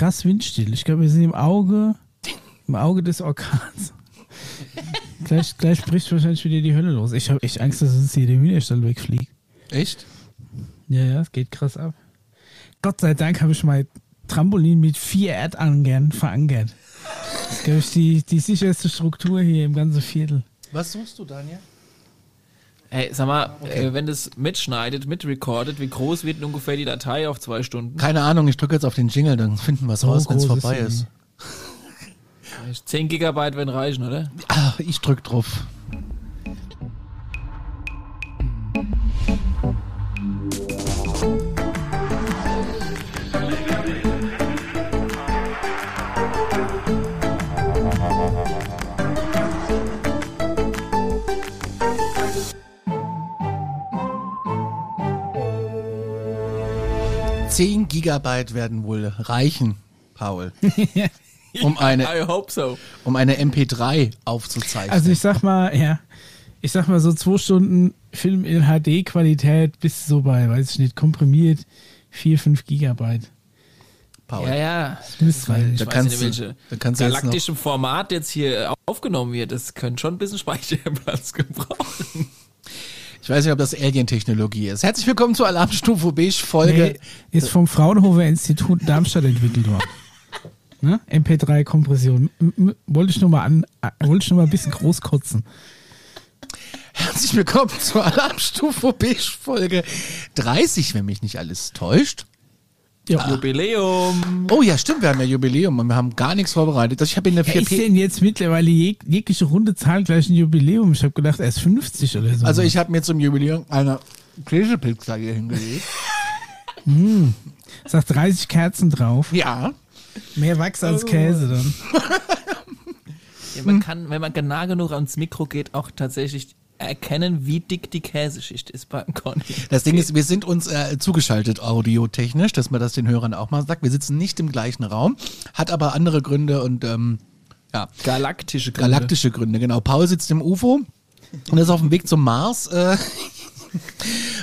krass windstill. Ich glaube, wir sind im Auge, im Auge des Orkans. gleich, gleich bricht wahrscheinlich wieder die Hölle los. Ich habe echt Angst, dass uns hier der Hühnerstall wegfliegt. Echt? Ja, ja, es geht krass ab. Gott sei Dank habe ich mein Trampolin mit vier Erdangern verankert. Das ist, glaube ich, die, die sicherste Struktur hier im ganzen Viertel. Was suchst du, Daniel? Hey, sag mal, äh, wenn das mitschneidet, mitrecordet, wie groß wird denn ungefähr die Datei auf zwei Stunden? Keine Ahnung, ich drücke jetzt auf den Jingle, dann finden wir es raus, wenn es ist vorbei sie ist. 10 Gigabyte werden reichen, oder? Ah, ich drück drauf. Zehn Gigabyte werden wohl reichen, Paul, um eine, I hope so. um eine MP3 aufzuzeichnen. Also ich sag mal, ja, ich sag mal so zwei Stunden Film in HD-Qualität bis so bei, weiß ich nicht, komprimiert 4, 5 Gigabyte. Paul. Ja, ja. Das. Ich Da weiß kannst nicht, du- welche da kannst du jetzt galaktischem Format jetzt hier aufgenommen wird. Das könnte schon ein bisschen Speicherplatz gebrauchen. Ich weiß nicht, ob das Alien-Technologie ist. Herzlich willkommen zur Alarmstufe Beige Folge. Nee, ist vom Fraunhofer Institut Darmstadt entwickelt worden. Ne? MP3-Kompression. M- m- Wollte ich nur mal an, äh, wollte ich nur mal ein bisschen groß kotzen. Herzlich willkommen zur Alarmstufe Beige Folge 30, wenn mich nicht alles täuscht. Ja. Jubiläum. Oh ja, stimmt, wir haben ja Jubiläum und wir haben gar nichts vorbereitet. Also ich habe in der ist 4P. denn jetzt mittlerweile jeg jegliche runde Zahl gleich ein Jubiläum? Ich habe gedacht, er ist 50 oder so. Also ich habe mir zum Jubiläum eine Käsepizza hier hingelegt. Sagt 30 Kerzen drauf. Ja. Mehr Wachs als Käse dann. Ja, man kann, wenn man genau genug ans Mikro geht, auch tatsächlich erkennen, wie dick die Käseschicht ist beim Conny. Das Ding ist, wir sind uns äh, zugeschaltet audiotechnisch, dass man das den Hörern auch mal sagt. Wir sitzen nicht im gleichen Raum, hat aber andere Gründe und ähm, ja, Galaktische Gründe. galaktische Gründe. Genau. Paul sitzt im UFO und ist auf dem Weg zum Mars. Äh,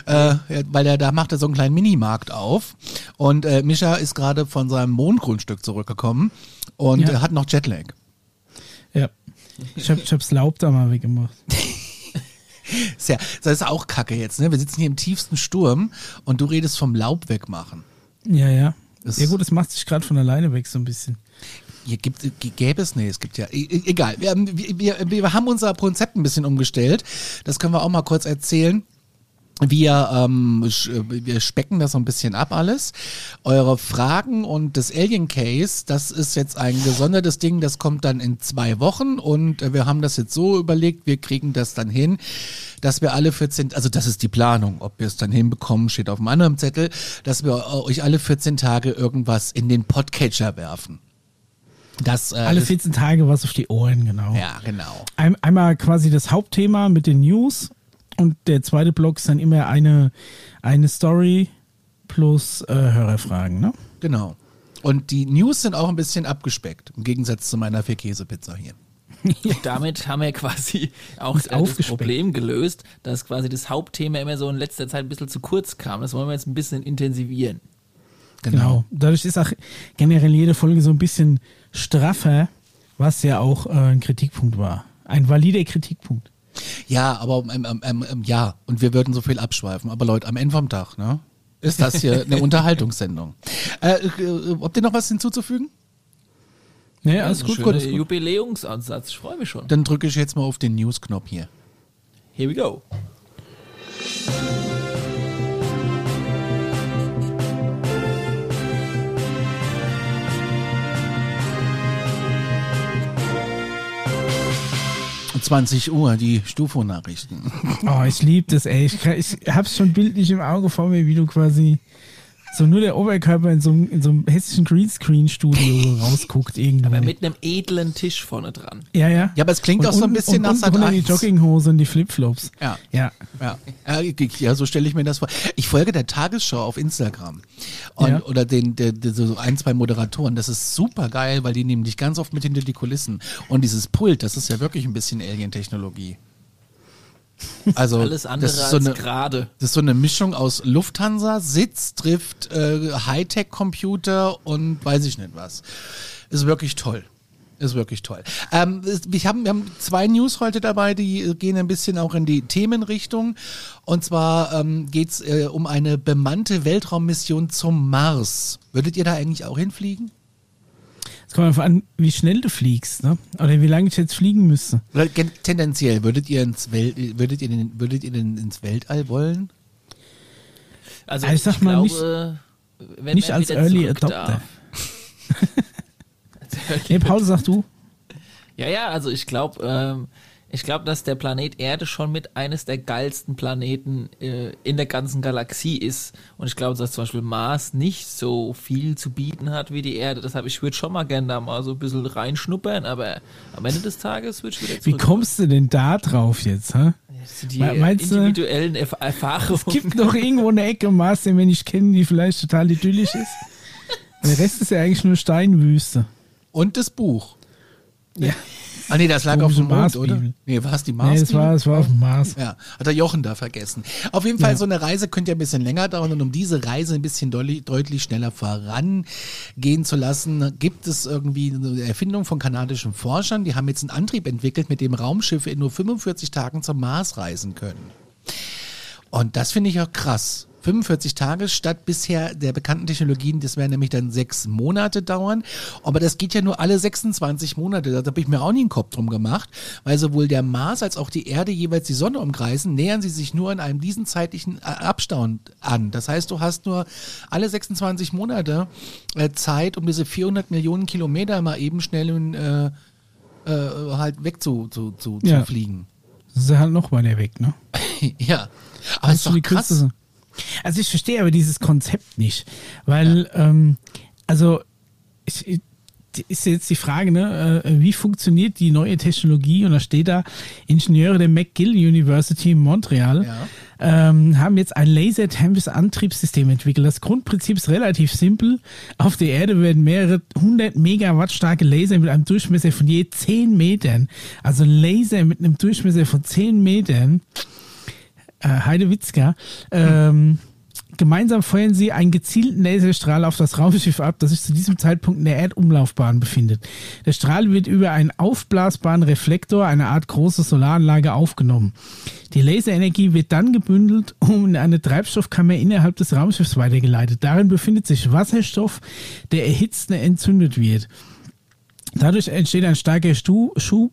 Äh, weil er da macht er so einen kleinen Minimarkt auf und äh, Mischa ist gerade von seinem Mondgrundstück zurückgekommen und Ja. äh, hat noch Jetlag. Ja. Ich habe ich hab's Laub da mal weggemacht. Ja, das ist auch Kacke jetzt, ne? Wir sitzen hier im tiefsten Sturm und du redest vom Laub wegmachen. Ja, ja. Das- ja gut, es macht sich gerade von alleine weg so ein bisschen. Hier gibt, gäbe es, nee, es gibt ja, e- e- egal. Wir, wir, wir haben unser Konzept ein bisschen umgestellt. Das können wir auch mal kurz erzählen. Wir, ähm, wir specken das so ein bisschen ab alles. Eure Fragen und das Alien Case, das ist jetzt ein gesondertes Ding, das kommt dann in zwei Wochen und äh, wir haben das jetzt so überlegt, wir kriegen das dann hin, dass wir alle 14, also das ist die Planung, ob wir es dann hinbekommen, steht auf einem anderen Zettel, dass wir euch alle 14 Tage irgendwas in den Podcatcher werfen. Das, äh, Alle das- 14 Tage was auf die Ohren, genau. ja, genau. Ein, einmal quasi das Hauptthema mit den News und der zweite Block ist dann immer eine, eine Story plus äh, Hörerfragen, ne? Genau. Und die News sind auch ein bisschen abgespeckt, im Gegensatz zu meiner Vier-Käse-Pizza hier. Damit haben wir quasi auch äh, das. Problem gelöst, dass quasi das Hauptthema immer so in letzter Zeit ein bisschen zu kurz kam. Das wollen wir jetzt ein bisschen intensivieren. Genau. Dadurch ist auch generell jede Folge so ein bisschen straffer, was ja auch äh, ein Kritikpunkt war. Ein valider Kritikpunkt. Ja, aber ähm, ähm, ja, und wir würden so viel abschweifen. Aber Leute, am Ende vom Tag, ne? Ist das hier eine Unterhaltungssendung. Äh, äh, habt ihr noch was hinzuzufügen? Ne, alles Ein gut, gut, gut. Jubiläumsansatz. Ich freue mich schon. Dann drücke ich jetzt mal auf den News-Knopf hier. Here we go. 20 Uhr, die Stufo-Nachrichten. Oh, ich liebe das, ey. Ich, ich hab's schon bildlich im Auge vor mir, wie du quasi so nur der Oberkörper in so, einem- in so einem hessischen Greenscreen-Studio rausguckt irgendwo. Aber mit einem edlen Tisch vorne dran. ja, ja. Ja, aber es klingt Und auch so ein bisschen und nach Sat. drunter die 1. Jogginghose und die Flipflops. Ja. Ja. Ja, ja so stelle ich mir das vor. Ich folge der Tagesschau auf Instagram und, Ja. oder den, der, der, so ein, zwei Moderatoren. Das ist super geil, weil die nehmen dich ganz oft mit hinter die Kulissen. Und dieses Pult, das ist ja wirklich ein bisschen Alien-Technologie. Also Alles andere das ist so als eine, gerade. das ist so eine Mischung aus Lufthansa, Sitz trifft äh, Hightech-Computer und weiß ich nicht was. Ist wirklich toll. Ist wirklich toll. Ähm, wir, haben, wir haben zwei News heute dabei, die äh, gehen ein bisschen auch in die Themenrichtung. Und zwar ähm, geht es äh, um eine bemannte Weltraummission zum Mars. Würdet ihr da eigentlich auch hinfliegen? Kommt einfach an, wie schnell du fliegst, ne? Oder wie lange ich jetzt fliegen müsste. Tendenziell, würdet ihr ins Wel würdet ihr denn, würdet ihr denn ins Weltall wollen? Also Also ich sag mal, nicht- glaube, wenn nicht als Early Adopter. Als Early Nee, Paul, sag du? Ja, ja, also ich glaube, ähm, ich glaube, dass der Planet Erde schon mit eines der geilsten Planeten äh, in der ganzen Galaxie ist. Und ich glaube, dass zum Beispiel Mars nicht so viel zu bieten hat wie die Erde. Deshalb, ich würde schon mal gerne da mal so ein bisschen reinschnuppern, aber am Ende des Tages würde ich wieder Wie kommst du denn da drauf jetzt, hä? Die Me- meinst du- individuellen Erf Erfahrungen. Es gibt noch irgendwo eine Ecke Mars, den wir nicht kennen, die vielleicht total idyllisch ist. Der Rest ist ja eigentlich nur Steinwüste. Und das Buch. Ja. Ah nee, das lag auf dem Mond, Marsbibel. oder? Nee, war es die Mars? Nee, das war, das war auf dem Mars. Ja, hat der Jochen da vergessen. Auf jeden Fall, Ja. so eine Reise könnte ja ein bisschen länger dauern und um diese Reise ein bisschen deutlich, deutlich schneller vorangehen zu lassen, gibt es irgendwie eine Erfindung von kanadischen Forschern. Die haben jetzt einen Antrieb entwickelt, mit dem Raumschiffe in nur 45 Tagen zum Mars reisen können. Und das finde ich auch krass. 45 Tage statt bisher der bekannten Technologien, das werden nämlich dann sechs Monate dauern. Aber das geht ja nur alle 26 Monate. Da habe ich mir auch nie einen Kopf drum gemacht, weil sowohl der Mars als auch die Erde jeweils die Sonne umkreisen, nähern sie sich nur in einem diesen zeitlichen äh, Abstand an. Das heißt, du hast nur alle 26 Monate äh, Zeit, um diese 400 Millionen Kilometer mal eben schnell in, äh, äh, halt weg zu, zu, zu, Ja. zu fliegen. Das ist halt noch weiter weg, ne? ja. Aber ist Hast du doch die krass. Künste- Also ich verstehe aber dieses Konzept nicht, weil, ähm, also ich, ist jetzt die Frage, ne, äh, wie funktioniert die neue Technologie? Und da steht da, Ingenieure der McGill University in Montreal Ja. ähm, haben jetzt ein laserthermisches Antriebssystem entwickelt. Das Grundprinzip ist relativ simpel. Auf der Erde werden mehrere hundert Megawatt starke Laser mit einem Durchmesser von je 10 Metern, also Laser mit einem Durchmesser von 10 Metern, äh, Heidewitzka, ähm, gemeinsam feuern sie einen gezielten Laserstrahl auf das Raumschiff ab, das sich zu diesem Zeitpunkt in der Erdumlaufbahn befindet. Der Strahl wird über einen aufblasbaren Reflektor, eine Art große Solaranlage, aufgenommen. Die Laserenergie wird dann gebündelt und in eine Treibstoffkammer innerhalb des Raumschiffs weitergeleitet. Darin befindet sich Wasserstoff, der erhitzt und entzündet wird. Dadurch entsteht ein starker Schub,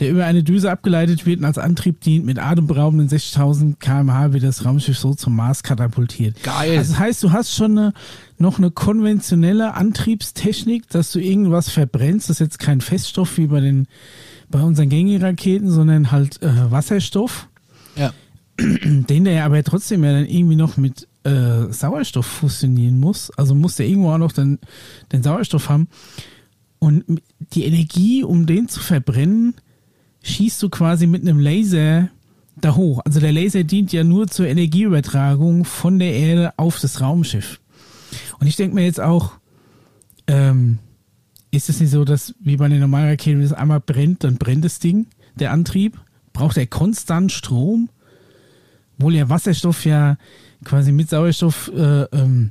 der über eine Düse abgeleitet wird und als Antrieb dient. Mit atemberaubenden 60.000 km/h wird das Raumschiff so zum Mars katapultiert. Geil. Also das heißt, du hast schon eine, noch eine konventionelle Antriebstechnik, dass du irgendwas verbrennst. Das ist jetzt kein Feststoff wie bei den bei unseren gängigen Raketen, sondern halt äh, Wasserstoff, Ja. den der ja aber trotzdem ja dann irgendwie noch mit äh, Sauerstoff fusionieren muss. Also muss der irgendwo auch noch den, den Sauerstoff haben. Und die Energie, um den zu verbrennen, schießt du quasi mit einem Laser da hoch. Also der Laser dient ja nur zur Energieübertragung von der Erde auf das Raumschiff. Und ich denke mir jetzt auch, ähm, ist es nicht so, dass wie bei den normalen Raketen, wenn es einmal brennt, dann brennt das Ding, der Antrieb? Braucht er konstant Strom? Obwohl ja Wasserstoff ja quasi mit Sauerstoff äh, ähm,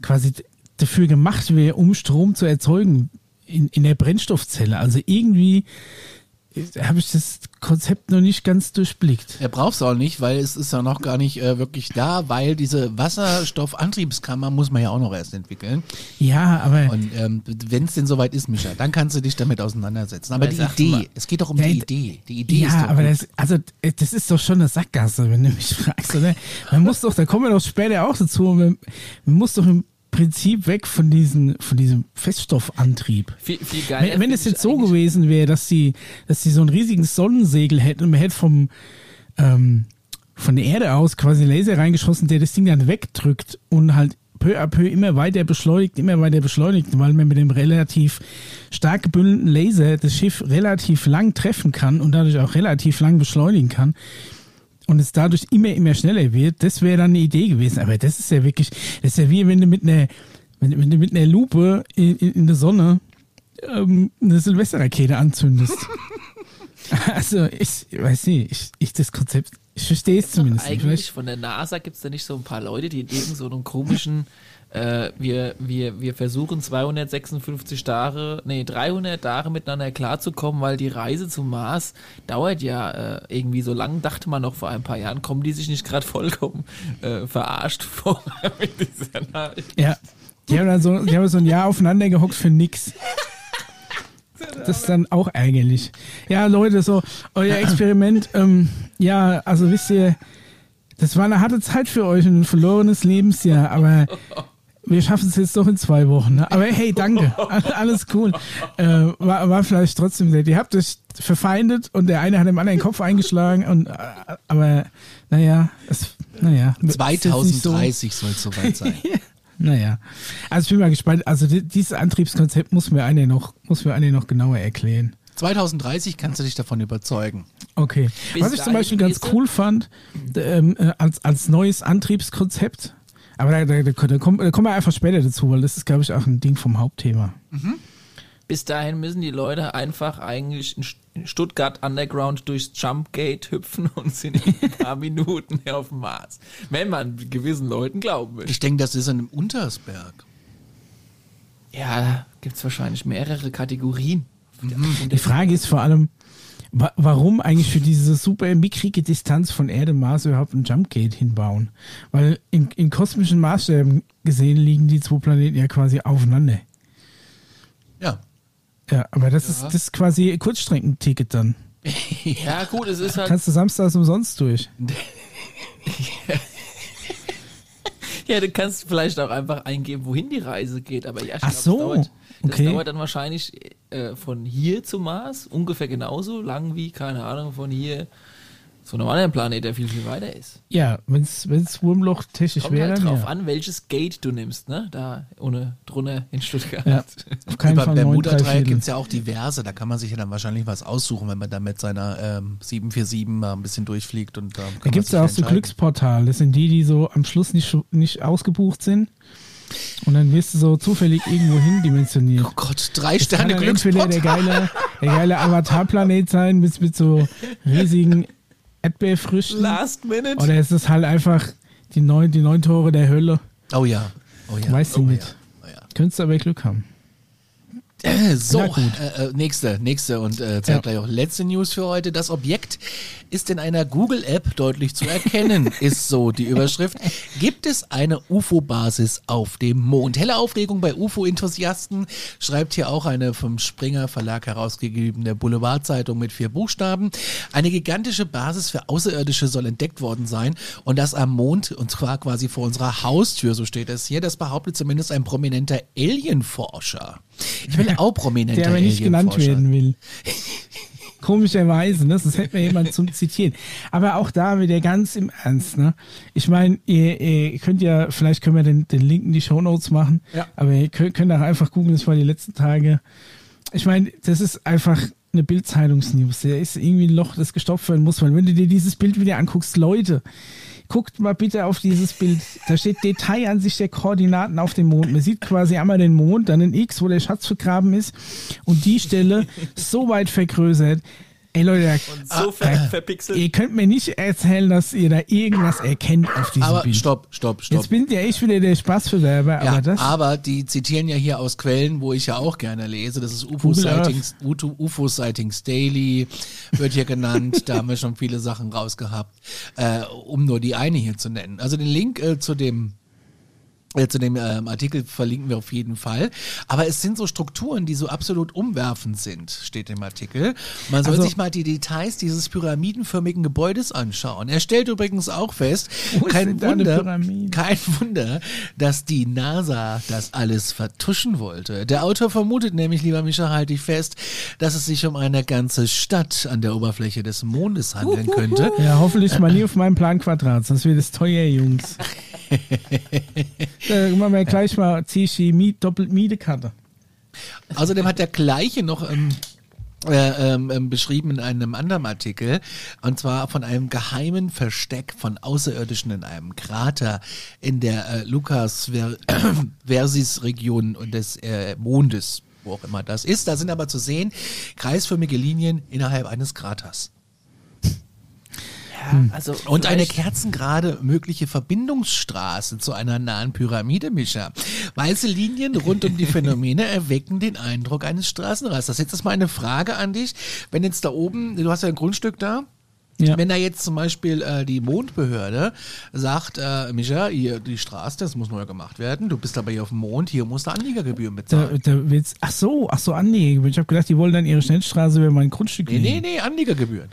quasi dafür gemacht wäre, um Strom zu erzeugen in, in der Brennstoffzelle. Also irgendwie äh, habe ich das Konzept noch nicht ganz durchblickt. Er braucht es auch nicht, weil es ist ja noch gar nicht äh, wirklich da, weil diese Wasserstoffantriebskammer muss man ja auch noch erst entwickeln. Ja, aber Und ähm, wenn es denn soweit ist, Micha, dann kannst du dich damit auseinandersetzen. Aber die Idee, mal- es geht doch um Ja, die Idee. Die Idee ist ja, doch aber gut. das, also äh, das ist doch schon eine Sackgasse, wenn du mich fragst, oder? Man muss doch, da kommen wir doch später auch dazu, man, man muss doch im Prinzip weg von diesen, von diesem Feststoffantrieb. Viel, viel geiler Wenn, wenn es jetzt so gewesen wäre, dass sie, dass sie so einen riesigen Sonnensegel hätten und man hätte vom, ähm, von der Erde aus quasi einen Laser reingeschossen, der das Ding dann wegdrückt und halt peu à peu immer weiter beschleunigt, immer weiter beschleunigt, weil man mit dem relativ stark gebündelten Laser das Schiff relativ lang treffen kann und dadurch auch relativ lang beschleunigen kann und es dadurch immer, immer schneller wird, das wäre dann eine Idee gewesen. Aber das ist ja wirklich, das ist ja wie wenn du mit einer, wenn, wenn du mit einer Lupe in, in, in der Sonne ähm, eine Silvesterrakete anzündest. also ich weiß nicht, ich, ich das Konzept Ich verstehe es zumindest nicht. Eigentlich von der NASA gibt es da nicht so ein paar Leute, die in irgend so einem komischen, äh, wir, wir, wir versuchen 256 Tage, nee, 300 Tage miteinander klarzukommen, weil die Reise zum Mars dauert ja äh, irgendwie so lang, dachte man noch vor ein paar Jahren, kommen die sich nicht gerade vollkommen äh, verarscht vor mit dieser Nachricht. ja. Die haben dann so, die haben so ein Jahr aufeinander gehockt für nix. Das ist dann auch ärgerlich. Ja, Leute, so, euer Experiment, ähm, ja, also wisst ihr, das war eine harte Zeit für euch ein verlorenes Lebensjahr, aber wir schaffen es jetzt doch in zwei Wochen. Ne? Aber hey, danke, alles cool. Äh, war, war vielleicht trotzdem nett. Ihr habt euch verfeindet und der eine hat dem anderen den Kopf eingeschlagen und, äh, aber, naja, es, naja. es ist jetzt nicht so- 2030 soll es soweit sein. naja, also ich bin mal gespannt. Also di- dieses Antriebskonzept muss mir eine noch, muss mir eine noch genauer erklären. 2030 kannst du dich davon überzeugen. Okay. Bis Was ich zum Beispiel ganz cool fand, ähm, äh, als, als neues Antriebskonzept, aber da, da, da, da, kommen, da kommen wir einfach später dazu, weil das ist, glaube ich, auch ein Ding vom Hauptthema. Bis dahin müssen die Leute einfach eigentlich in St- in Stuttgart Underground durchs Jumpgate hüpfen und sind in ein paar Minuten auf dem Mars. Wenn man gewissen Leuten glauben will. Ich denke, das ist in einem Untersberg. Ja, da gibt es wahrscheinlich mehrere Kategorien. Die Frage ist vor allem, warum eigentlich für diese super mickrige Distanz von Erde Mars überhaupt ein Jumpgate hinbauen? Weil in, in kosmischen Maßstäben gesehen liegen die zwei Planeten ja quasi aufeinander. Ja. Ja, aber das, ist, das ist quasi Kurzstreckenticket dann. Ja, gut, es ist halt. Kannst du samstags umsonst durch. Ja, du kannst vielleicht auch einfach eingeben, wohin die Reise geht. Aber ja, ich Ach glaub, so, das, dauert, das okay. dauert dann wahrscheinlich äh, von hier zum Mars ungefähr genauso lang wie, keine Ahnung, von hier zu einem anderen Planet, der viel, viel weiter ist. Ja, wenn es Wurmloch technisch Kommt wäre, halt dann drauf ja. an, welches Gate du nimmst, ne? Da ohne drunter in Stuttgart. Ja, auf keinen Über Fall Bermuda-Dreieck gibt es ja auch diverse. Da kann man sich ja dann wahrscheinlich was aussuchen, wenn man da mit seiner ähm, 747 mal ein bisschen durchfliegt. Und, ähm, kann Da gibt es ja auch so. Glücksportale. Das sind die, die so am Schluss nicht, nicht ausgebucht sind. Und dann wirst du so zufällig irgendwo hin dimensioniert. Oh Gott, drei Sterne dann entweder der geile, der geile Avatar-Planet sein mit, mit so riesigen Erdbeerfrüchten. Last Minute. Oder ist es halt einfach die neun, die neun Tore der Hölle? Oh ja. Oh ja. Weißt du oh, nicht. Ja. Oh ja. Könntest du aber Glück haben. Äh, So, äh, äh, nächste, nächste und äh, Ja. zeitgleich auch letzte News für heute. Das Objekt ist in einer Google-App deutlich zu erkennen, ist so die Überschrift. Gibt es eine UFO-Basis auf dem Mond? Helle Aufregung bei UFO-Enthusiasten, schreibt hier auch eine vom Springer Verlag herausgegebene Boulevardzeitung mit vier Buchstaben. Eine gigantische Basis für Außerirdische soll entdeckt worden sein und das am Mond und zwar quasi vor unserer Haustür, so steht es hier. Das behauptet zumindest ein prominenter Alienforscher. Ich will auch prominenter Der aber nicht genannt werden will. Komischerweise, ne? Das hätte mir jemand zum Zitieren. Aber auch da wieder ganz im Ernst, ne? Ich meine, ihr, ihr könnt ja, vielleicht können wir den, den Link in die Shownotes machen, Ja. aber ihr könnt, könnt auch einfach googeln, das war die letzten Tage. Ich meine, das ist einfach eine Bildzeitungsnews. Der ist irgendwie ein Loch, das gestopft werden muss, weil wenn du dir dieses Bild wieder anguckst, Leute, guckt mal bitte auf dieses Bild. Da steht Detailansicht der Koordinaten auf dem Mond. Man sieht quasi einmal den Mond, dann ein X, wo der Schatz vergraben ist und die Stelle so weit vergrößert. Ey Leute, so ver verpixelt. ihr könnt mir nicht erzählen, dass ihr da irgendwas erkennt auf diesem Aber Bild. stopp, stopp, stopp. Jetzt bin ja ich wieder der Spaßverderber, Ja, aber das. aber die zitieren ja hier aus Quellen, wo ich ja auch gerne lese. Das ist UFO. Sightings, UFO UFO Sightings Daily wird hier genannt. da haben wir schon viele Sachen rausgehabt, äh, um nur die eine hier zu nennen. Also den Link äh, zu dem äh, zu dem ähm, Artikel verlinken wir auf jeden Fall. Aber es sind so Strukturen, die so absolut umwerfend sind, steht im Artikel. Man soll Also- sich mal die Details dieses pyramidenförmigen Gebäudes anschauen. Er stellt übrigens auch fest, kein Wunder, kein Wunder, dass die NASA das alles vertuschen wollte. Der Autor vermutet nämlich, lieber Micha, halte ich fest, dass es sich um eine ganze Stadt an der Oberfläche des Mondes handeln könnte. ja, hoffentlich mal nie auf meinem Planquadrat, sonst wird es teuer, Jungs. da machen wir gleich mal, zieh ich die Miet, doppelt Mietekarte. Außerdem hat der gleiche noch ähm, äh, ähm, ähm, beschrieben in einem anderen Artikel, und zwar von einem geheimen Versteck von Außerirdischen in einem Krater in der äh, Lucas Ver Versis Region des äh, Mondes, wo auch immer das ist. Da sind aber zu sehen kreisförmige Linien innerhalb eines Kraters. Also Und eine kerzengerade mögliche Verbindungsstraße zu einer nahen Pyramide, Mischa. Weiße Linien rund um die Phänomene erwecken den Eindruck eines Straßenrasters. Jetzt ist mal eine Frage an dich. Wenn jetzt da oben, du hast ja ein Grundstück da, Ja. wenn da jetzt zum Beispiel äh, die Mondbehörde sagt, äh, Mischa, hier die Straße, das muss neu gemacht werden, du bist aber hier auf dem Mond, hier musst du Anliegergebühren Da, bezahlen. da wird's, ach so, ach so, Anlege. Ich habe gedacht, die wollen dann ihre Schnellstraße über mein Grundstück Nee, nee, legen. nee, Anliegergebühren.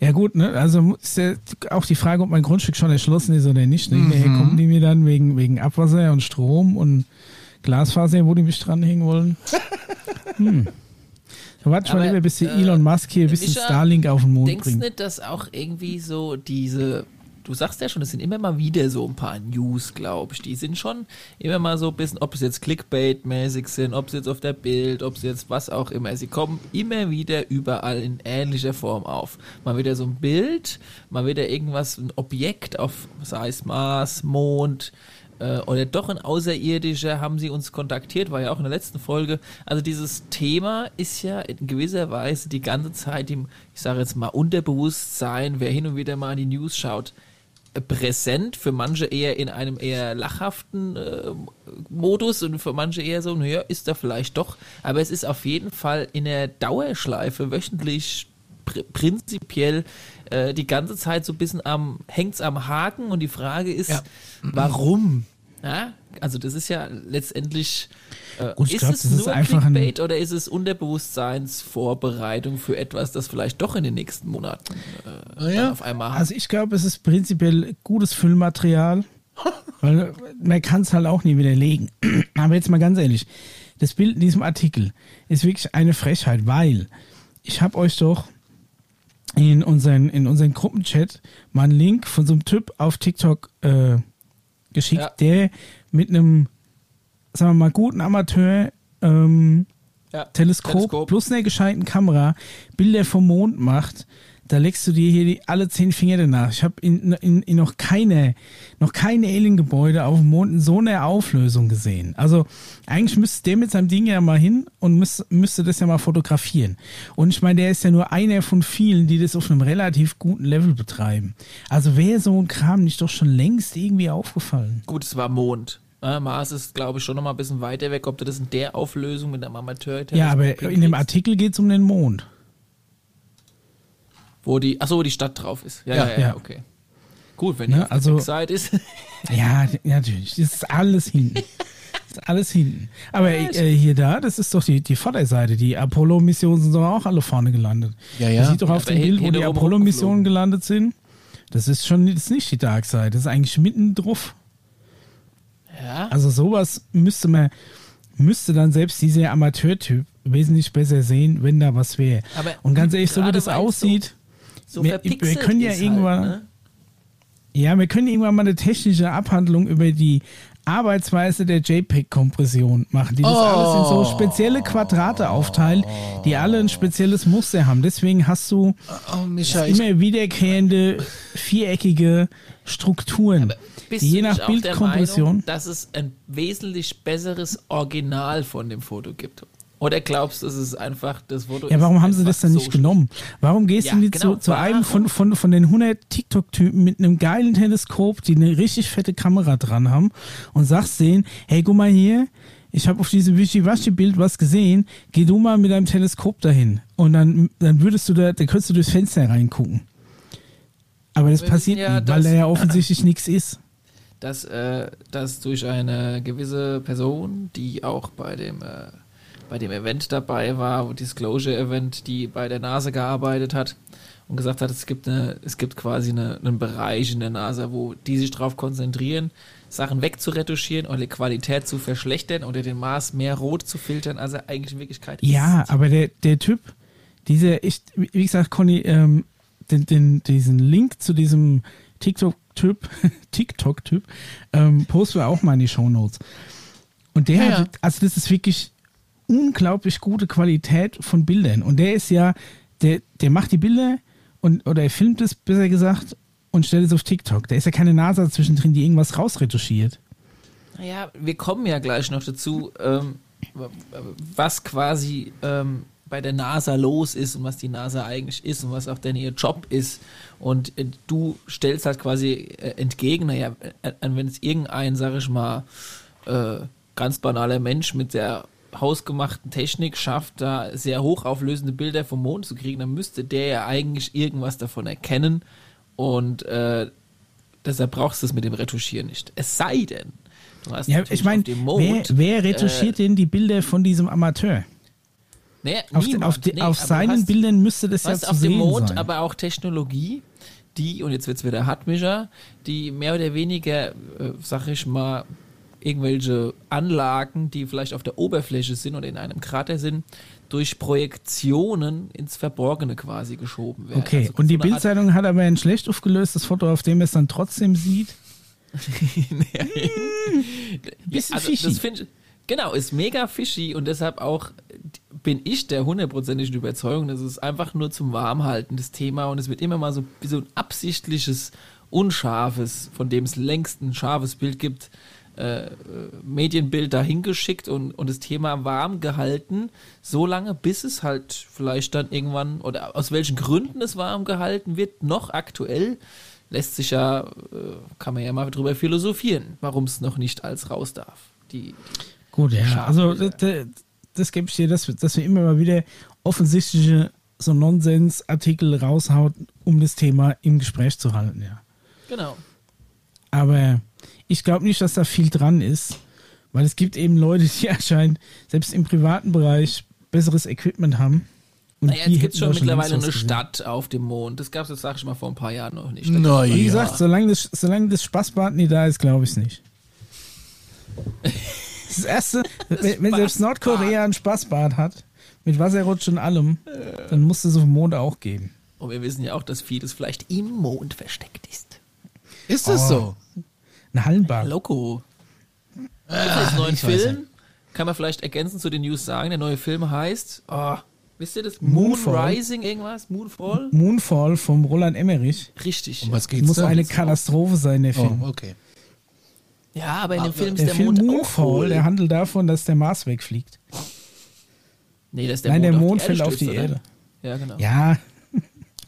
Ja gut, ne? Also ist ja auch die Frage, ob mein Grundstück schon erschlossen ist oder nicht. Ne? Mhm. Daher kommen die mir dann wegen, wegen Abwasser und Strom und Glasfaser, wo die mich dranhängen wollen. Hm. Warte mal lieber, bis die äh, Elon Musk hier ein bisschen Micha, Starlink auf den Mond Denkst du bringt. nicht, dass auch irgendwie so diese, du sagst ja schon, es sind immer mal wieder so ein paar News, glaube ich. Die sind schon immer mal so ein bisschen, ob es jetzt Clickbait-mäßig sind, ob es jetzt auf der Bild, ob es jetzt was auch immer. Sie kommen immer wieder überall in ähnlicher Form auf. Mal wieder so ein Bild, mal wieder irgendwas, ein Objekt auf, sei es Mars, Mond, äh, oder doch ein Außerirdischer haben sie uns kontaktiert, war ja auch in der letzten Folge. Also dieses Thema ist ja in gewisser Weise die ganze Zeit im, ich sage jetzt mal, Unterbewusstsein, wer hin und wieder mal in die News schaut, präsent, für manche eher in einem eher lachhaften äh, Modus und für manche eher so, naja, ist da vielleicht doch. Aber es ist auf jeden Fall in der Dauerschleife wöchentlich pr prinzipiell äh, die ganze Zeit so ein bisschen am, hängt's am Haken und die Frage ist, Ja. warum? Ja, also das ist ja letztendlich, äh, Gut, ist glaub, es ist nur ein- Clickbait oder ist es Unterbewusstseinsvorbereitung für etwas, das vielleicht doch in den nächsten Monaten äh, Ah ja. auf einmal hat? Also ich glaube, es ist prinzipiell gutes Füllmaterial, weil man kann es halt auch nie widerlegen. Aber jetzt mal ganz ehrlich, das Bild in diesem Artikel ist wirklich eine Frechheit, weil ich habe euch doch in unseren, in unseren Gruppenchat mal einen Link von so einem Typ auf TikTok äh, geschickt, Ja. der mit einem, sagen wir mal, guten Amateur ähm, ja, Teleskop, plus einer gescheiten Kamera Bilder vom Mond macht, da legst du dir hier die, alle zehn Finger danach. Ich habe in, in, in noch keine, noch keine Alien-Gebäude auf dem Mond in so einer Auflösung gesehen. Also eigentlich müsste der mit seinem Ding ja mal hin und müsste, müsste das ja mal fotografieren. Und ich meine, der ist ja nur einer von vielen, die das auf einem relativ guten Level betreiben. Also wäre so ein Kram nicht doch schon längst irgendwie aufgefallen. Gut, es war Mond. Mars ist, glaube ich, schon noch mal ein bisschen weiter weg, ob du das in der Auflösung mit einem amateur Ja, aber in dem Artikel geht es um den Mond. Wo die, achso, wo die Stadt drauf ist. Ja, Ja, ja, ja, ja. okay. Gut, wenn Ne, die auf also- der Backside ist. Ja, natürlich. Das ist alles hinten. Das ist alles hinten. Aber äh, hier da, das ist doch die, die Vorderseite. Die Apollo-Missionen sind doch auch alle vorne gelandet. Ja, ja. Man sieht doch auf dem Bild, wo die Apollo-Missionen gelandet sind. Das ist schon das ist nicht die Dark Side. Das ist eigentlich mitten drauf. ja. Also sowas müsste man, müsste dann selbst dieser Amateurtyp wesentlich besser sehen, wenn da was wäre. Aber Und ganz ehrlich, so wie das aussieht, so wir- wir verpixelt können ja ist irgendwann- Halt, ne? Ja, wir können irgendwann mal eine technische Abhandlung über die Arbeitsweise der JPEG-Kompression machen, die das alles in so spezielle Quadrate aufteilt, die alle ein spezielles Muster haben. Deswegen hast du Oh, Mischa, ich, immer wiederkehrende viereckige Strukturen, die je nach Bildkompression. Meinung, dass es ein wesentlich besseres Original von dem Foto gibt? Oder glaubst du, es ist einfach das Foto? Ja, warum haben sie das dann so nicht genommen? Warum gehst Ja, du nicht genau, zu, zu einem von, von, von den 100 TikTok-Typen mit einem geilen Teleskop, die eine richtig fette Kamera dran haben und sagst denen, hey, guck mal hier, ich habe auf diesem Wischiwaschi-Bild was gesehen, geh du mal mit deinem Teleskop dahin und dann, dann würdest du da, da könntest du durchs Fenster reingucken. Aber das passiert ja, nicht, weil da ja offensichtlich nichts ist. dass, äh, dass durch eine gewisse Person, die auch bei dem, äh, bei dem Event dabei war, Disclosure Event, die bei der NASA gearbeitet hat und gesagt hat, es gibt, eine, es gibt quasi eine, einen Bereich in der NASA, wo die sich darauf konzentrieren, Sachen wegzuretuschieren oder die Qualität zu verschlechtern oder den Mars mehr rot zu filtern, als er eigentlich in Wirklichkeit Ja, ist. aber der, der Typ, dieser, ich, wie gesagt, Conny, ähm, den, den, diesen Link zu diesem TikTok-Typ, TikTok-Typ, ähm, posten wir auch mal in die Shownotes. Und der Ja, ja. hat, also das ist wirklich unglaublich gute Qualität von Bildern. Und der ist ja, der, der macht die Bilder und, oder er filmt es, besser gesagt, und stellt es auf TikTok. Da ist ja keine NASA zwischendrin, die irgendwas rausretuschiert. Naja, wir kommen ja gleich noch dazu, ähm, was quasi ähm, bei der NASA los ist und was die NASA eigentlich ist und was auch denn ihr Job ist. Und äh, du stellst halt quasi äh, entgegen, naja, äh, wenn es irgendein, sag ich mal, äh, ganz banaler Mensch mit der hausgemachten Technik schafft, da sehr hochauflösende Bilder vom Mond zu kriegen, dann müsste der ja eigentlich irgendwas davon erkennen. Und äh, deshalb brauchst du es mit dem Retuschieren nicht. Es sei denn, du hast Ja, ich meine, dem wer, Mond, wer retuschiert denn die Bilder von diesem Amateur? nee, Auf, niemand, auf, die, nee, auf seinen hast- Bildern müsste das ja zu auf dem sehen Mond sein. aber auch Technologie, die, und jetzt wird's wieder Hartmischer, die mehr oder weniger, äh, sag ich mal, irgendwelche Anlagen, die vielleicht auf der Oberfläche sind oder in einem Krater sind, durch Projektionen ins Verborgene quasi geschoben werden. okay, Also und die so Art- Bildzeitung hat aber ein schlecht aufgelöstes Foto, auf dem es dann trotzdem sieht. Bisschen also, fishy. das ich, genau, ist mega fishy und deshalb auch bin ich der hundertprozentigen Überzeugung, dass es einfach nur zum Warmhalten das Thema und es wird immer mal so so ein absichtliches, unscharfes, von dem es längst ein scharfes Bild gibt, äh, Medienbild dahin geschickt und, und das Thema warm gehalten, so lange, bis es halt vielleicht dann irgendwann, oder aus welchen Gründen es warm gehalten wird, noch aktuell, lässt sich ja, äh, kann man ja mal drüber philosophieren, warum es noch nicht als raus darf. Die, Gut, ja. Scharf Also das, das, gebe ich dir, dass, wir- dass wir immer mal wieder offensichtliche so Nonsensartikel raushaut, um das Thema im Gespräch zu halten, ja. genau. Aber ich glaube nicht, dass da viel dran ist, weil es gibt eben Leute, die anscheinend selbst im privaten Bereich besseres Equipment haben. Und Naja, die jetzt gibt es hätten schon mittlerweile eine gesehen. Stadt auf dem Mond. Das gab es, das sag ich mal, vor ein paar Jahren noch nicht. Na Wie ja. gesagt, solange das, solange das Spaßbad nie da ist, glaube ich es nicht. Das erste, wenn, wenn selbst. Nordkorea ein Spaßbad hat, mit Wasserrutsch und allem, dann muss es auf dem Mond auch geben. Und wir wissen ja auch, dass vieles vielleicht im Mond versteckt ist. Ist es Oh. so? Ein Hallenbad. Loco. Ah, neuen ich weiß Film kann man vielleicht ergänzend zu den News sagen. Der neue Film heißt, oh, wisst ihr das? Moonfall. Moon Rising irgendwas? Moonfall? Moonfall vom Roland Emmerich. Richtig. Um was geht's Muss da? eine Katastrophe sein, der Film. Oh, okay. Ja, aber in dem Film ist Der, der, Film Mond auch Moonfall, cool. der handelt davon, dass der Mars wegfliegt. Nee, das ist der Nein, Mond der auf Mond die fällt Erde auf die stößt, oder? Erde. Ja, genau. Ja,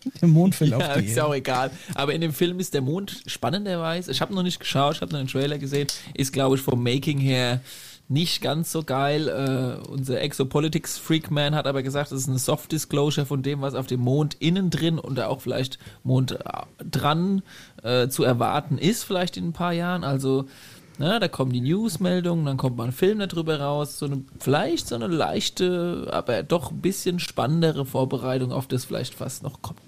der Mond fällt Ja, auf die ist Erde. auch egal. Aber in dem Film ist der Mond spannenderweise, ich habe noch nicht geschaut, ich habe nur einen Trailer gesehen, ist glaube ich vom Making her nicht ganz so geil. Äh, unser Exopolitics Freakman hat aber gesagt, es ist eine Soft Disclosure von dem, was auf dem Mond innen drin und da auch vielleicht Mond äh, dran äh, zu erwarten ist, vielleicht in ein paar Jahren. Also na, da kommen die Newsmeldungen, dann kommt mal ein Film darüber raus, so eine, vielleicht so eine leichte, aber doch ein bisschen spannendere Vorbereitung auf das vielleicht fast noch kommt.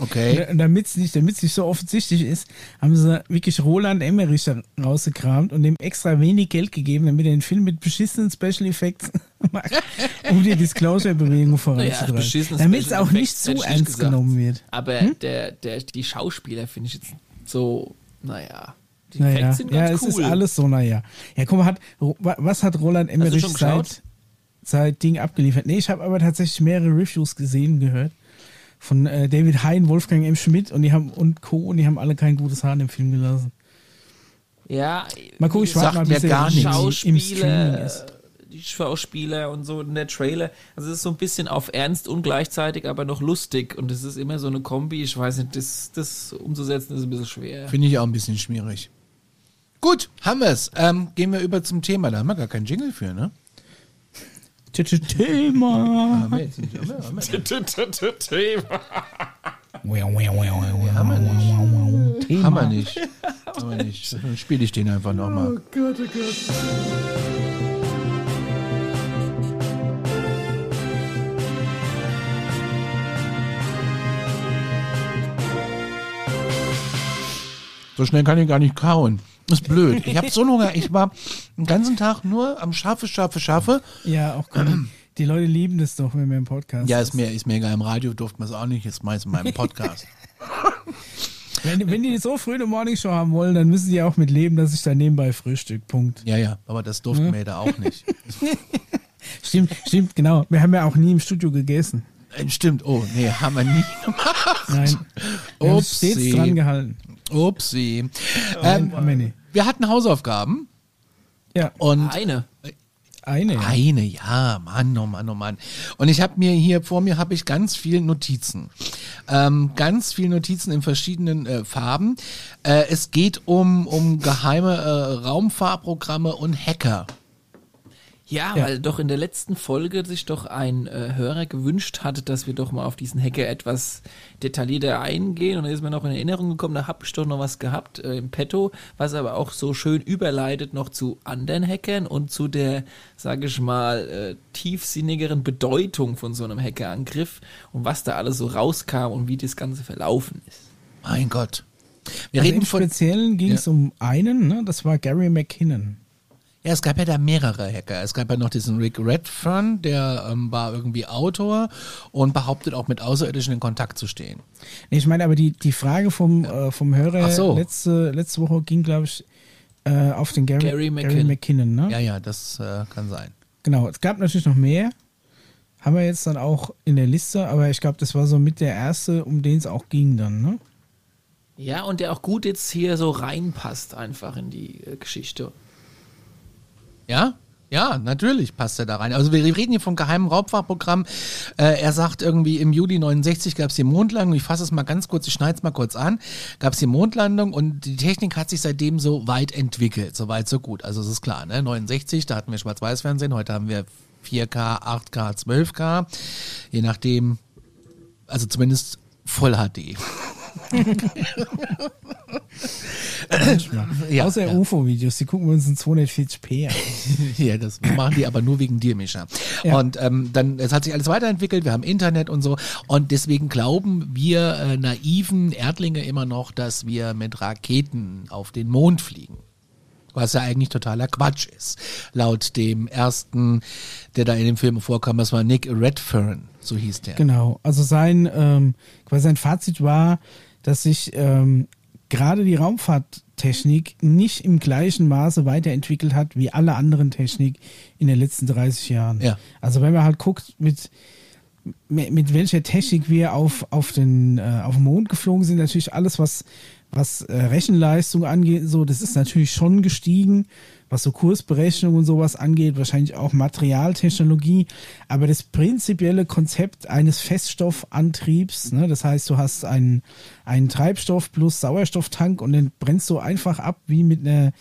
Okay. Und Damit es nicht, damit's nicht so offensichtlich ist, haben sie wirklich Roland Emmerich da rausgekramt und dem extra wenig Geld gegeben, damit er den Film mit beschissenen Special Effects macht, um die Disclosure-Bewegung voranzutreiben. beschissene damit es auch nicht zu ernst gesagt. genommen wird. Aber Hm? der, der, die Schauspieler finde ich jetzt so, naja, die Naja, Effekte sind ja, ganz es cool. ist alles so, naja. Ja, guck mal, hat, wa- was hat Roland Emmerich seit, seit Ding abgeliefert? Nee, ich habe aber tatsächlich mehrere Reviews gesehen, gehört. Von äh, David Hein, Wolfgang M. Schmidt und die haben und Co. und die haben alle kein gutes Haar in dem Film gelassen. Ja, Mal gucken, ich warte Sagt mal, mir bis gar nichts. im Streaming Schauspieler, ist. die Schauspieler und so in der Trailer. Also es ist so ein bisschen auf ernst und gleichzeitig aber noch lustig und es ist immer so eine Kombi. Ich weiß nicht, das, das umzusetzen ist ein bisschen schwer. Finde ich auch ein bisschen schwierig. Gut, haben wir es. Ähm, gehen wir über zum Thema. Da haben wir gar keinen Jingle für, ne? Thema. Wow. Thema. Haben wir nicht. Haben wir nicht. Dann spiele ich den einfach nochmal. Gott, oh Gott. So schnell kann ich gar nicht kauen. Das ist blöd. Ich habe so einen Hunger. Ich war den ganzen Tag nur am Scharfe, Scharfe, Scharfe. Ja, auch komm. Die Leute lieben das doch, wenn wir im Podcast Ja, ist mir, ist mir egal. Im Radio durfte man es auch nicht. Jetzt meist in meinem Podcast. Wenn, wenn die so früh eine Morningshow haben wollen, dann müssen die auch mit leben, dass ich da nebenbei frühstück. Punkt. ja, ja. Aber das durften wir da auch nicht. Stimmt, stimmt, genau. Wir haben ja auch nie im Studio gegessen. Äh, Stimmt. Oh, nee, haben wir nie gemacht. Nein. Wir haben Upsi. stets dran gehalten. Upsi. Ähm, haben wir hatten Hausaufgaben Ja. und Eine. Eine. Ja. Eine, ja, Mann, oh Mann, oh Mann. Und ich habe mir hier vor mir habe ich ganz viele Notizen, ähm, ganz viele Notizen in verschiedenen äh, Farben. Äh, es geht um um geheime äh, Raumfahrprogramme und Hacker. Ja, Ja. weil doch in der letzten Folge sich doch ein äh, Hörer gewünscht hatte, dass wir doch mal auf diesen Hacker etwas detaillierter eingehen. Und da ist mir noch in Erinnerung gekommen, da hab ich doch noch was gehabt äh, im Petto, was aber auch so schön überleitet noch zu anderen Hackern und zu der, sage ich mal, äh, tiefsinnigeren Bedeutung von so einem Hackerangriff und was da alles so rauskam und wie das Ganze verlaufen ist. Mein Gott. Wir Also reden Im von Speziellen ging es um einen, ne? das war Gary McKinnon. Ja, es gab ja da mehrere Hacker. Es gab ja noch diesen Rick Redfern, der ähm, war irgendwie Autor und behauptet auch mit Außerirdischen in Kontakt zu stehen. Nee, ich meine aber die, die Frage vom, äh, vom Hörer so. letzte, letzte Woche ging, glaube ich, äh, auf den Gary, Gary Gary McKinnon. McKinnon. ne? Ja, ja, das äh, kann sein. Genau, es gab natürlich noch mehr. Haben wir jetzt dann auch in der Liste, aber ich glaube, das war so mit der erste, um den es auch ging dann, ne? Ja, und der auch gut jetzt hier so reinpasst einfach in die äh, Geschichte. Ja? Ja, natürlich passt er da rein. Also wir reden hier vom geheimen Raubfahrprogramm. Äh, er sagt irgendwie im Juli 69 gab es die Mondlandung. Ich fasse es mal ganz kurz, ich schneide es mal kurz an. Gab es die Mondlandung und die Technik hat sich seitdem so weit entwickelt. So weit, so gut. Also es ist klar, ne? 69, da hatten wir Schwarz-Weiß-Fernsehen, heute haben wir 4K, 8K, 12K. Je nachdem, also zumindest Voll HD. Ja, Außer ja. UFO-Videos, die gucken wir uns in 240p an. Ja, das machen die aber nur wegen dir, Mischa. Ja. Und ähm, dann, es hat sich alles weiterentwickelt, wir haben Internet und so. Und deswegen glauben wir äh, naiven Erdlinge immer noch, dass wir mit Raketen auf den Mond fliegen. Was ja eigentlich totaler Quatsch ist. Laut dem ersten, der da in dem Film vorkam, das war Nick Redfern, so hieß der. Genau, also sein, ähm, quasi sein Fazit war, dass sich ähm, gerade die Raumfahrttechnik nicht im gleichen Maße weiterentwickelt hat wie alle anderen Technik in den letzten 30 Jahren. Ja. Also wenn man halt guckt, mit, mit, welcher Technik wir auf, auf, den, äh, auf den Mond geflogen sind, natürlich alles, was, was äh, Rechenleistung angeht, so, das ist natürlich schon gestiegen, was so Kursberechnung und sowas angeht, wahrscheinlich auch Materialtechnologie, aber das prinzipielle Konzept eines Feststoffantriebs, ne, das heißt, du hast einen, einen Treibstoff plus Sauerstofftank und den brennst du einfach ab wie mit einer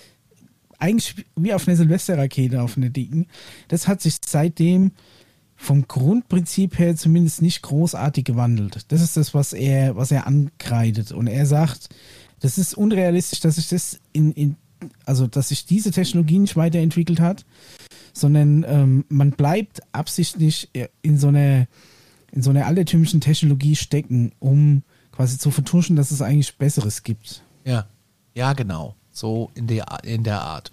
eigentlich wie auf einer Silvesterrakete auf einer dicken. Das hat sich seitdem vom Grundprinzip her zumindest nicht großartig gewandelt. Das ist das, was er, was er ankreidet. Und er sagt, das ist unrealistisch, dass sich das in, in also dass sich diese Technologie nicht weiterentwickelt hat, sondern ähm, man bleibt absichtlich in so einer in so einer altertümlichen Technologie stecken, um quasi zu vertuschen, dass es eigentlich Besseres gibt. Ja, ja, genau. So in der, in der Art.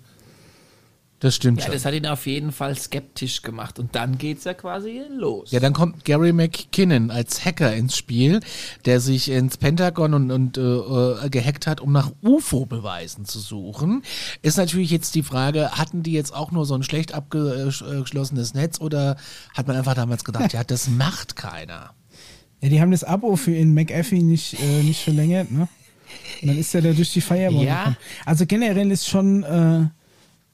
Das stimmt Ja, schon. das hat ihn auf jeden Fall skeptisch gemacht. Und dann geht's ja quasi los. Ja, dann kommt Gary McKinnon als Hacker ins Spiel, der sich ins Pentagon und, und äh, äh, gehackt hat, um nach UFO-Beweisen zu suchen. Ist natürlich jetzt die Frage, hatten die jetzt auch nur so ein schlecht abgeschlossenes Netz oder hat man einfach damals gedacht, ja, das macht keiner? Ja, die haben das Abo für in McAfee nicht, äh, nicht verlängert, ne? Und dann ist er da durch die Firewall Ja. gekommen. Also generell ist schon, äh,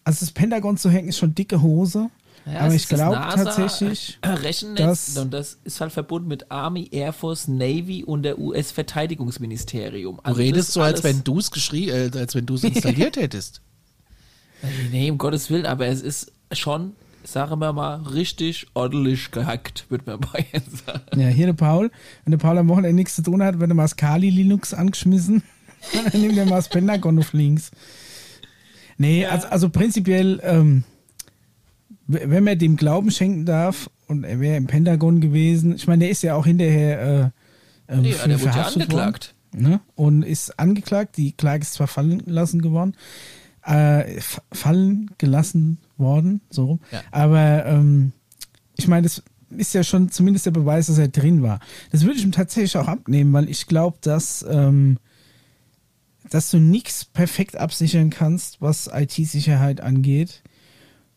also das Pentagon zu hacken ist schon dicke Hose. Ja, aber ich glaube tatsächlich, Rechennetz dass- und das ist halt verbunden mit Army, Air Force, Navy und der US-Verteidigungsministerium. Du Also redest das so, als wenn du es geschrie, äh, als wenn du es installiert hättest. Nee, um Gottes Willen, aber es ist schon, sagen wir mal, richtig ordentlich gehackt, würde man bei sagen. ja, hier der Paul, wenn der Paul am Wochenende nichts zu tun hat, wird er mal das Kali Linux angeschmissen. dann nimmt er mal das Pentagon auf links. Nee, also, also prinzipiell, ähm, wenn man dem Glauben schenken darf, und er wäre im Pentagon gewesen, ich meine, der ist ja auch hinterher äh, ähm, Ja, für- der wurde ja angeklagt. Worden, ne? Und ist angeklagt, die Klage ist zwar fallen lassen geworden, äh, fallen gelassen worden, so rum. Ja. Aber ähm, ich meine, das ist ja schon zumindest der Beweis, dass er drin war. Das würde ich ihm tatsächlich auch abnehmen, weil ich glaube, dass, ähm, dass du nichts perfekt absichern kannst, was IT-Sicherheit angeht.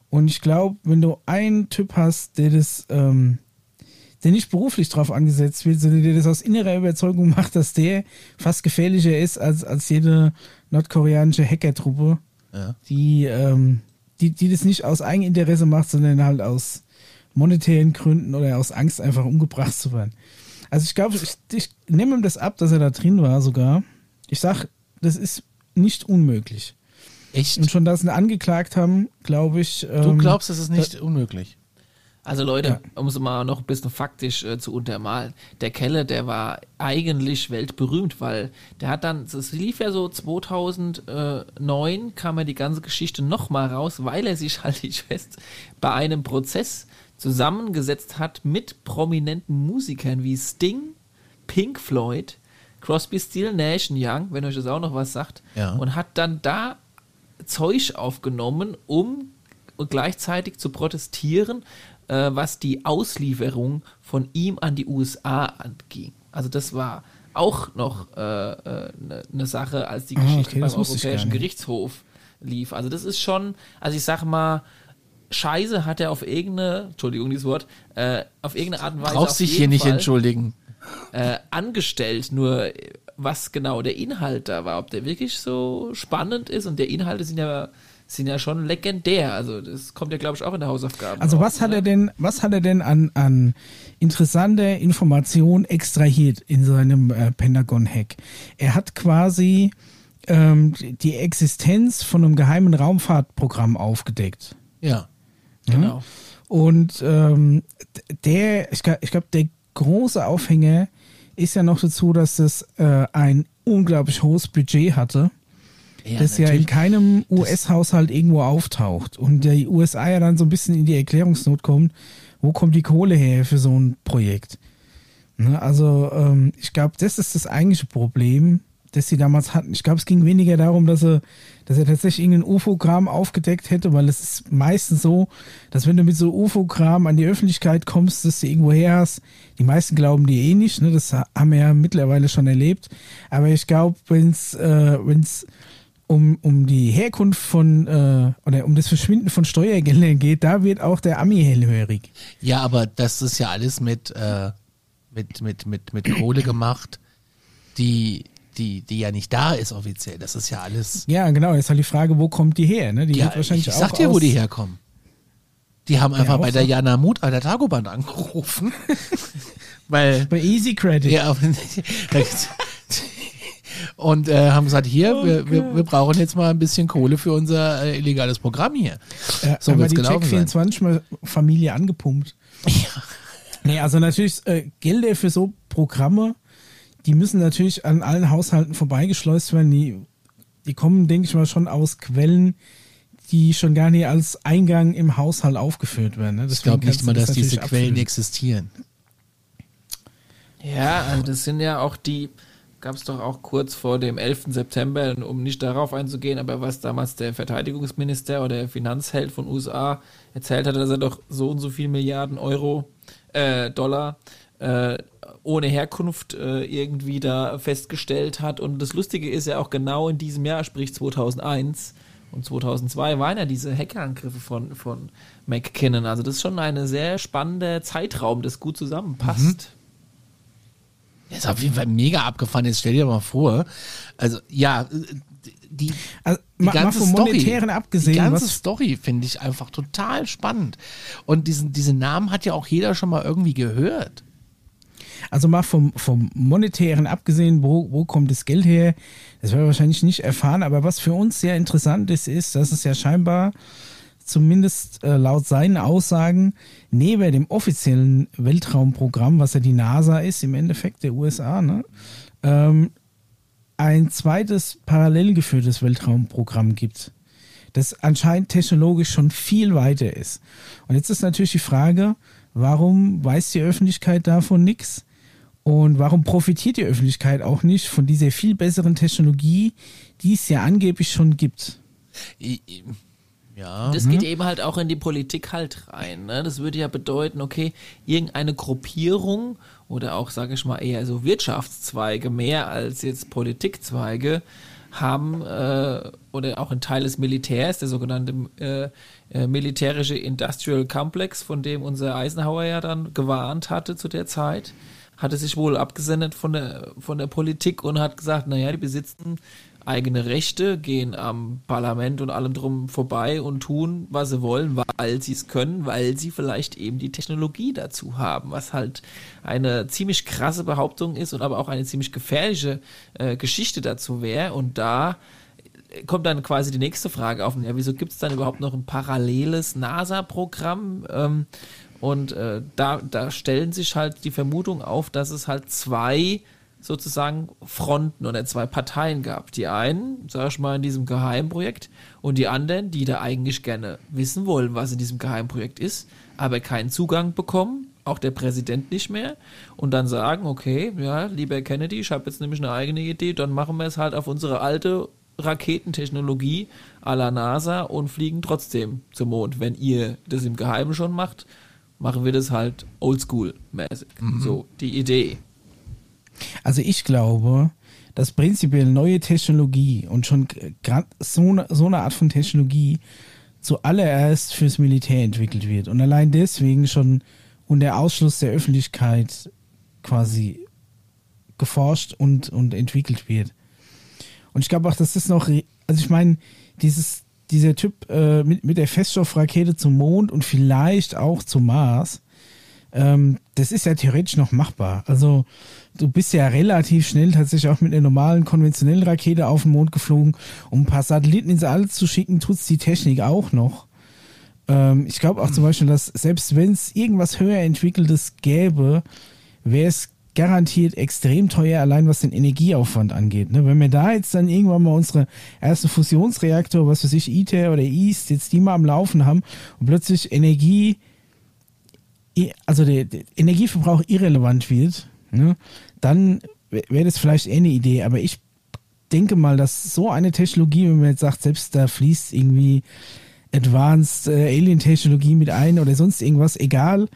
Und ich glaube, wenn du einen Typ hast, der das, ähm, der nicht beruflich drauf angesetzt wird, sondern der das aus innerer Überzeugung macht, dass der fast gefährlicher ist als, als jede nordkoreanische Hackertruppe, Ja. die, ähm, die, die das nicht aus Eigeninteresse macht, sondern halt aus monetären Gründen oder aus Angst einfach umgebracht zu werden. Also ich glaube, ich, ich nehme ihm das ab, dass er da drin war sogar. Ich sag, das ist nicht unmöglich. Echt? Und schon, dass sie angeklagt haben, glaube ich. du ähm, glaubst, es ist nicht unmöglich. Also Leute, Ja. um es mal noch ein bisschen faktisch äh, zu untermalen, der Kelle, der war eigentlich weltberühmt, weil der hat dann, das lief ja so 2009, kam ja die ganze Geschichte nochmal raus, weil er sich, halte ich fest, bei einem Prozess zusammengesetzt hat mit prominenten Musikern wie Sting, Pink Floyd, Crosby, Still, Nash Young, wenn euch das auch noch was sagt, Ja. und hat dann da Zeug aufgenommen, um gleichzeitig zu protestieren, äh, was die Auslieferung von ihm an die USA anging. Also das war auch noch eine äh, ne- ne Sache, als die Ah, Geschichte okay, beim Europäischen nicht. Gerichtshof lief. Also das ist schon, also ich sag mal, Scheiße hat er auf irgendeine, Entschuldigung dieses Wort, äh, auf irgendeine Art und Weise Brauchst dich hier nicht Fall, entschuldigen. Äh, angestellt, nur äh, was genau der Inhalt da war, ob der wirklich so spannend ist und der Inhalte sind ja sind ja schon legendär, also das kommt ja glaube ich auch in der Hausaufgabe. Also was hat er denn, was hat er denn an, an interessanter Information extrahiert in seinem äh, Pentagon-Hack? Er hat quasi ähm, die Existenz von einem geheimen Raumfahrtprogramm aufgedeckt. Ja. Genau. Und ähm, der, ich glaube, ich glaub, der große Aufhänger ist ja noch dazu, dass das äh, ein unglaublich hohes Budget hatte, das ja in keinem US-Haushalt irgendwo auftaucht. Und die USA ja dann so ein bisschen in die Erklärungsnot kommt, wo kommt die Kohle her für so ein Projekt? Ne, also ähm, ich glaube, das ist das eigentliche Problem, das sie damals hatten. Ich glaube, es ging weniger darum, dass er, dass er tatsächlich irgendein UFO-Kram aufgedeckt hätte, weil es ist meistens so, dass wenn du mit so UFO-Kram an die Öffentlichkeit kommst, dass du irgendwo her hast, die meisten glauben dir eh nicht, ne? das haben wir ja mittlerweile schon erlebt. Aber ich glaube, wenn es äh, wenn's um, um die Herkunft von äh, oder um das Verschwinden von Steuergeldern geht, da wird auch der Ami hellhörig. Ja, aber das ist ja alles mit, äh, mit, mit, mit, mit Kohle gemacht, die, die, die ja nicht da ist offiziell. Das ist ja alles. Ja, genau. Jetzt halt die Frage, wo kommt die her? Ne? Die Ja, wird wahrscheinlich ich auch sag dir, wo die herkommen. Die haben einfach auch bei der. Jana Mut an der Tagobahn angerufen. weil Bei Easy Credit. Ja, und äh, haben gesagt, hier, Oh wir, wir, wir brauchen jetzt mal ein bisschen Kohle für unser äh, illegales Programm hier. Ja, So haben wir wird's die gelaufen Check 24 mal Familie angepumpt. Ja. Nee, also natürlich äh, Gelder für so Programme, die müssen natürlich an allen Haushalten vorbeigeschleust werden. Die, die kommen, denke ich mal, schon aus Quellen, die schon gar nicht als Eingang im Haushalt aufgeführt werden. Ne? Ich glaube nicht mal, dass diese Quellen abfüllen. existieren. Ja, also das sind ja auch die, gab es doch auch kurz vor dem 11. September, um nicht darauf einzugehen, aber was damals der Verteidigungsminister oder der Finanzheld von USA erzählt hatte, dass er doch so und so viel Milliarden Euro, äh, Dollar, äh, ohne Herkunft äh, irgendwie da festgestellt hat. Und das Lustige ist ja auch genau in diesem Jahr, sprich 2001 und 2002, waren ja diese Hackerangriffe von, von McKinnon. Also das ist schon ein sehr spannender Zeitraum, das gut zusammenpasst. Das ist auf jeden Fall mega abgefahren. Jetzt stell dir mal vor, also ja, äh, die, Also, die mal, mal ganze vom Story, Monetären abgesehen, die ganze was, Story finde ich einfach total spannend. Und diesen, diesen Namen hat ja auch jeder schon mal irgendwie gehört. Also mal vom, vom Monetären abgesehen, wo, wo kommt das Geld her? Das werden wir wahrscheinlich nicht erfahren, aber was für uns sehr interessant ist, ist, dass es ja scheinbar zumindest äh, laut seinen Aussagen neben dem offiziellen Weltraumprogramm, was ja die NASA ist, im Endeffekt der USA, ne, ähm, ein zweites parallel geführtes Weltraumprogramm gibt, das anscheinend technologisch schon viel weiter ist. Und jetzt ist natürlich die Frage, warum weiß die Öffentlichkeit davon nichts? Und warum profitiert die Öffentlichkeit auch nicht von dieser viel besseren Technologie, die es ja angeblich schon gibt? Ja. Das geht eben halt auch in die Politik halt rein. Ne? Das würde ja bedeuten, okay, irgendeine Gruppierung oder auch, sage ich mal, eher so Wirtschaftszweige mehr als jetzt Politikzweige haben äh, oder auch ein Teil des Militärs, der sogenannte äh, äh, militärische Industrial Complex, von dem unser Eisenhower ja dann gewarnt hatte zu der Zeit, hatte sich wohl abgesendet von der, von der Politik und hat gesagt, naja, die besitzen eigene Rechte, gehen am Parlament und allem drum vorbei und tun, was sie wollen, weil sie es können, weil sie vielleicht eben die Technologie dazu haben, was halt eine ziemlich krasse Behauptung ist und aber auch eine ziemlich gefährliche äh, Geschichte dazu wäre. Und da kommt dann quasi die nächste Frage auf. Ja, wieso gibt es dann überhaupt noch ein paralleles NASA-Programm? Ähm, und äh, da, da stellen sich halt die Vermutung auf, dass es halt zwei sozusagen Fronten oder zwei Parteien gab. Die einen, sag ich mal, in diesem Geheimprojekt und die anderen, die da eigentlich gerne wissen wollen, was in diesem Geheimprojekt ist, aber keinen Zugang bekommen, auch der Präsident nicht mehr, und dann sagen, okay, ja, lieber Kennedy, ich habe jetzt nämlich eine eigene Idee, dann machen wir es halt auf unsere alte Raketentechnologie à la NASA und fliegen trotzdem zum Mond. Wenn ihr das im Geheimen schon macht, machen wir das halt oldschool-mäßig. Mhm. So, die Idee. Also ich glaube, dass prinzipiell neue Technologie und schon so eine, so eine Art von Technologie zuallererst fürs Militär entwickelt wird und allein deswegen schon unter Ausschluss der Öffentlichkeit quasi geforscht und, und entwickelt wird. Und ich glaube auch, dass das noch, also ich meine, dieses, dieser Typ äh, mit, mit der Feststoffrakete zum Mond und vielleicht auch zum Mars, ähm, das ist ja theoretisch noch machbar. Also du bist ja relativ schnell tatsächlich auch mit einer normalen konventionellen Rakete auf den Mond geflogen. Um ein paar Satelliten ins All zu schicken, tut's die Technik auch noch. Ähm, ich glaube auch zum Beispiel, dass selbst wenn es irgendwas höher entwickeltes gäbe, wäre es garantiert extrem teuer, allein was den Energieaufwand angeht. Ne? Wenn wir da jetzt dann irgendwann mal unsere erste Fusionsreaktor, was weiß ich, ITER oder EAST, jetzt die mal am Laufen haben und plötzlich Energie, also der, der Energieverbrauch irrelevant wird, ne? dann wäre das vielleicht eher eine Idee. Aber ich denke mal, dass so eine Technologie, wenn man jetzt sagt, selbst da fließt irgendwie Advanced äh, Alien-Technologie mit ein oder sonst irgendwas, egal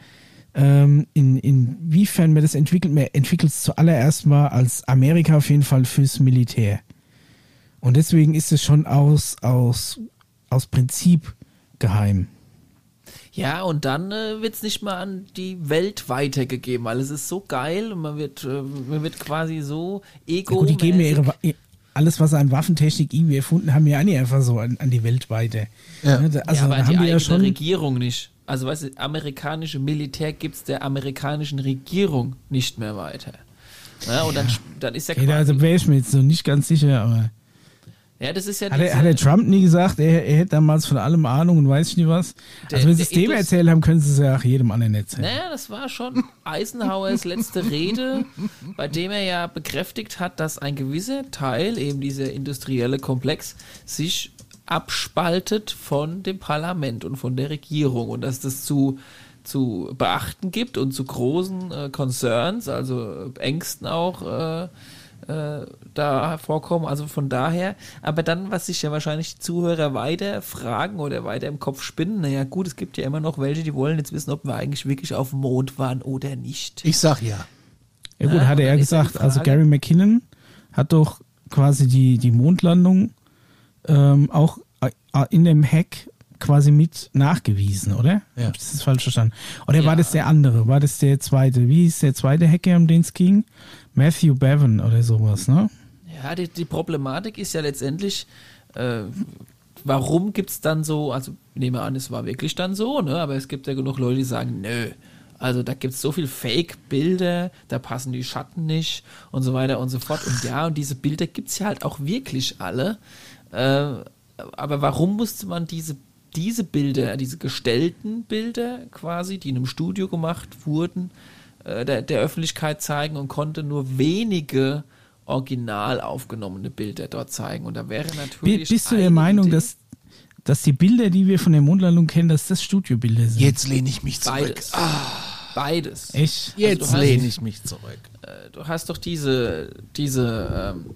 ähm, in, inwiefern man das entwickelt, man entwickelt es zuallererst mal als Amerika auf jeden Fall fürs Militär. Und deswegen ist es schon aus, aus, aus Prinzip geheim. Ja, und dann äh, wird es nicht mal an die Welt weitergegeben, weil es ist so geil und man wird, äh, man wird quasi so ego. Ja, gut, die geben ja ihre, alles, was sie an Waffentechnik irgendwie erfunden haben, ja nicht einfach so an, an die Welt weiter. Ja, ne, also, ja aber die, die eigene ja schon, Regierung nicht. Also, weißt du, amerikanische Militär gibt es der amerikanischen Regierung nicht mehr weiter. Ja, und dann, dann ist ja okay, Also wäre ich mir jetzt so nicht ganz sicher, aber. Ja, das ist ja hat, er, hat der Trump nie gesagt, er, er, hätte damals von allem Ahnung und weiß nicht was? Der, also wenn sie es dem erzählt haben, können sie es ja auch jedem anderen erzählen. Naja, das war schon Eisenhowers letzte Rede, bei dem er ja bekräftigt hat, dass ein gewisser Teil, eben dieser industrielle Komplex, sich abspaltet von dem Parlament und von der Regierung und dass das zu zu beachten gibt und zu großen äh, Concerns, also Ängsten auch äh, äh, da vorkommen. Also von daher, aber dann, was sich ja wahrscheinlich die Zuhörer weiter fragen oder weiter im Kopf spinnen, naja gut, es gibt ja immer noch welche, die wollen jetzt wissen, ob wir eigentlich wirklich auf dem Mond waren oder nicht. Ich sag ja. Ja gut, ja, hat er ja gesagt. Also Gary McKinnon hat doch quasi die, die Mondlandung ähm, auch äh, in dem Hack quasi mit nachgewiesen, oder? Ja. Hab ich das falsch verstanden? Oder ja. war das der andere? War das der zweite? Wie ist der zweite Hacker, um den es ging? Matthew Bevan oder sowas, ne? Ja, die, die Problematik ist ja letztendlich, äh, warum gibt es dann so, also nehme an, es war wirklich dann so, ne? Aber es gibt ja genug Leute, die sagen, nö. Also da gibt es so viel Fake-Bilder, da passen die Schatten nicht und so weiter und so fort. Und ja, und diese Bilder gibt es ja halt auch wirklich alle. Äh, aber warum musste man diese diese Bilder, diese gestellten Bilder quasi, die in einem Studio gemacht wurden, äh, der, der, Öffentlichkeit zeigen und konnte nur wenige original aufgenommene Bilder dort zeigen. Und da wäre natürlich. Bist du der Meinung, dass, dass die Bilder, die wir von der Mondlandung kennen, dass das Studiobilder sind? Jetzt lehne ich mich zurück. Beides. Ah. Beides. Echt? Also Jetzt lehne ich mich zurück. Äh, du hast doch diese, diese ähm,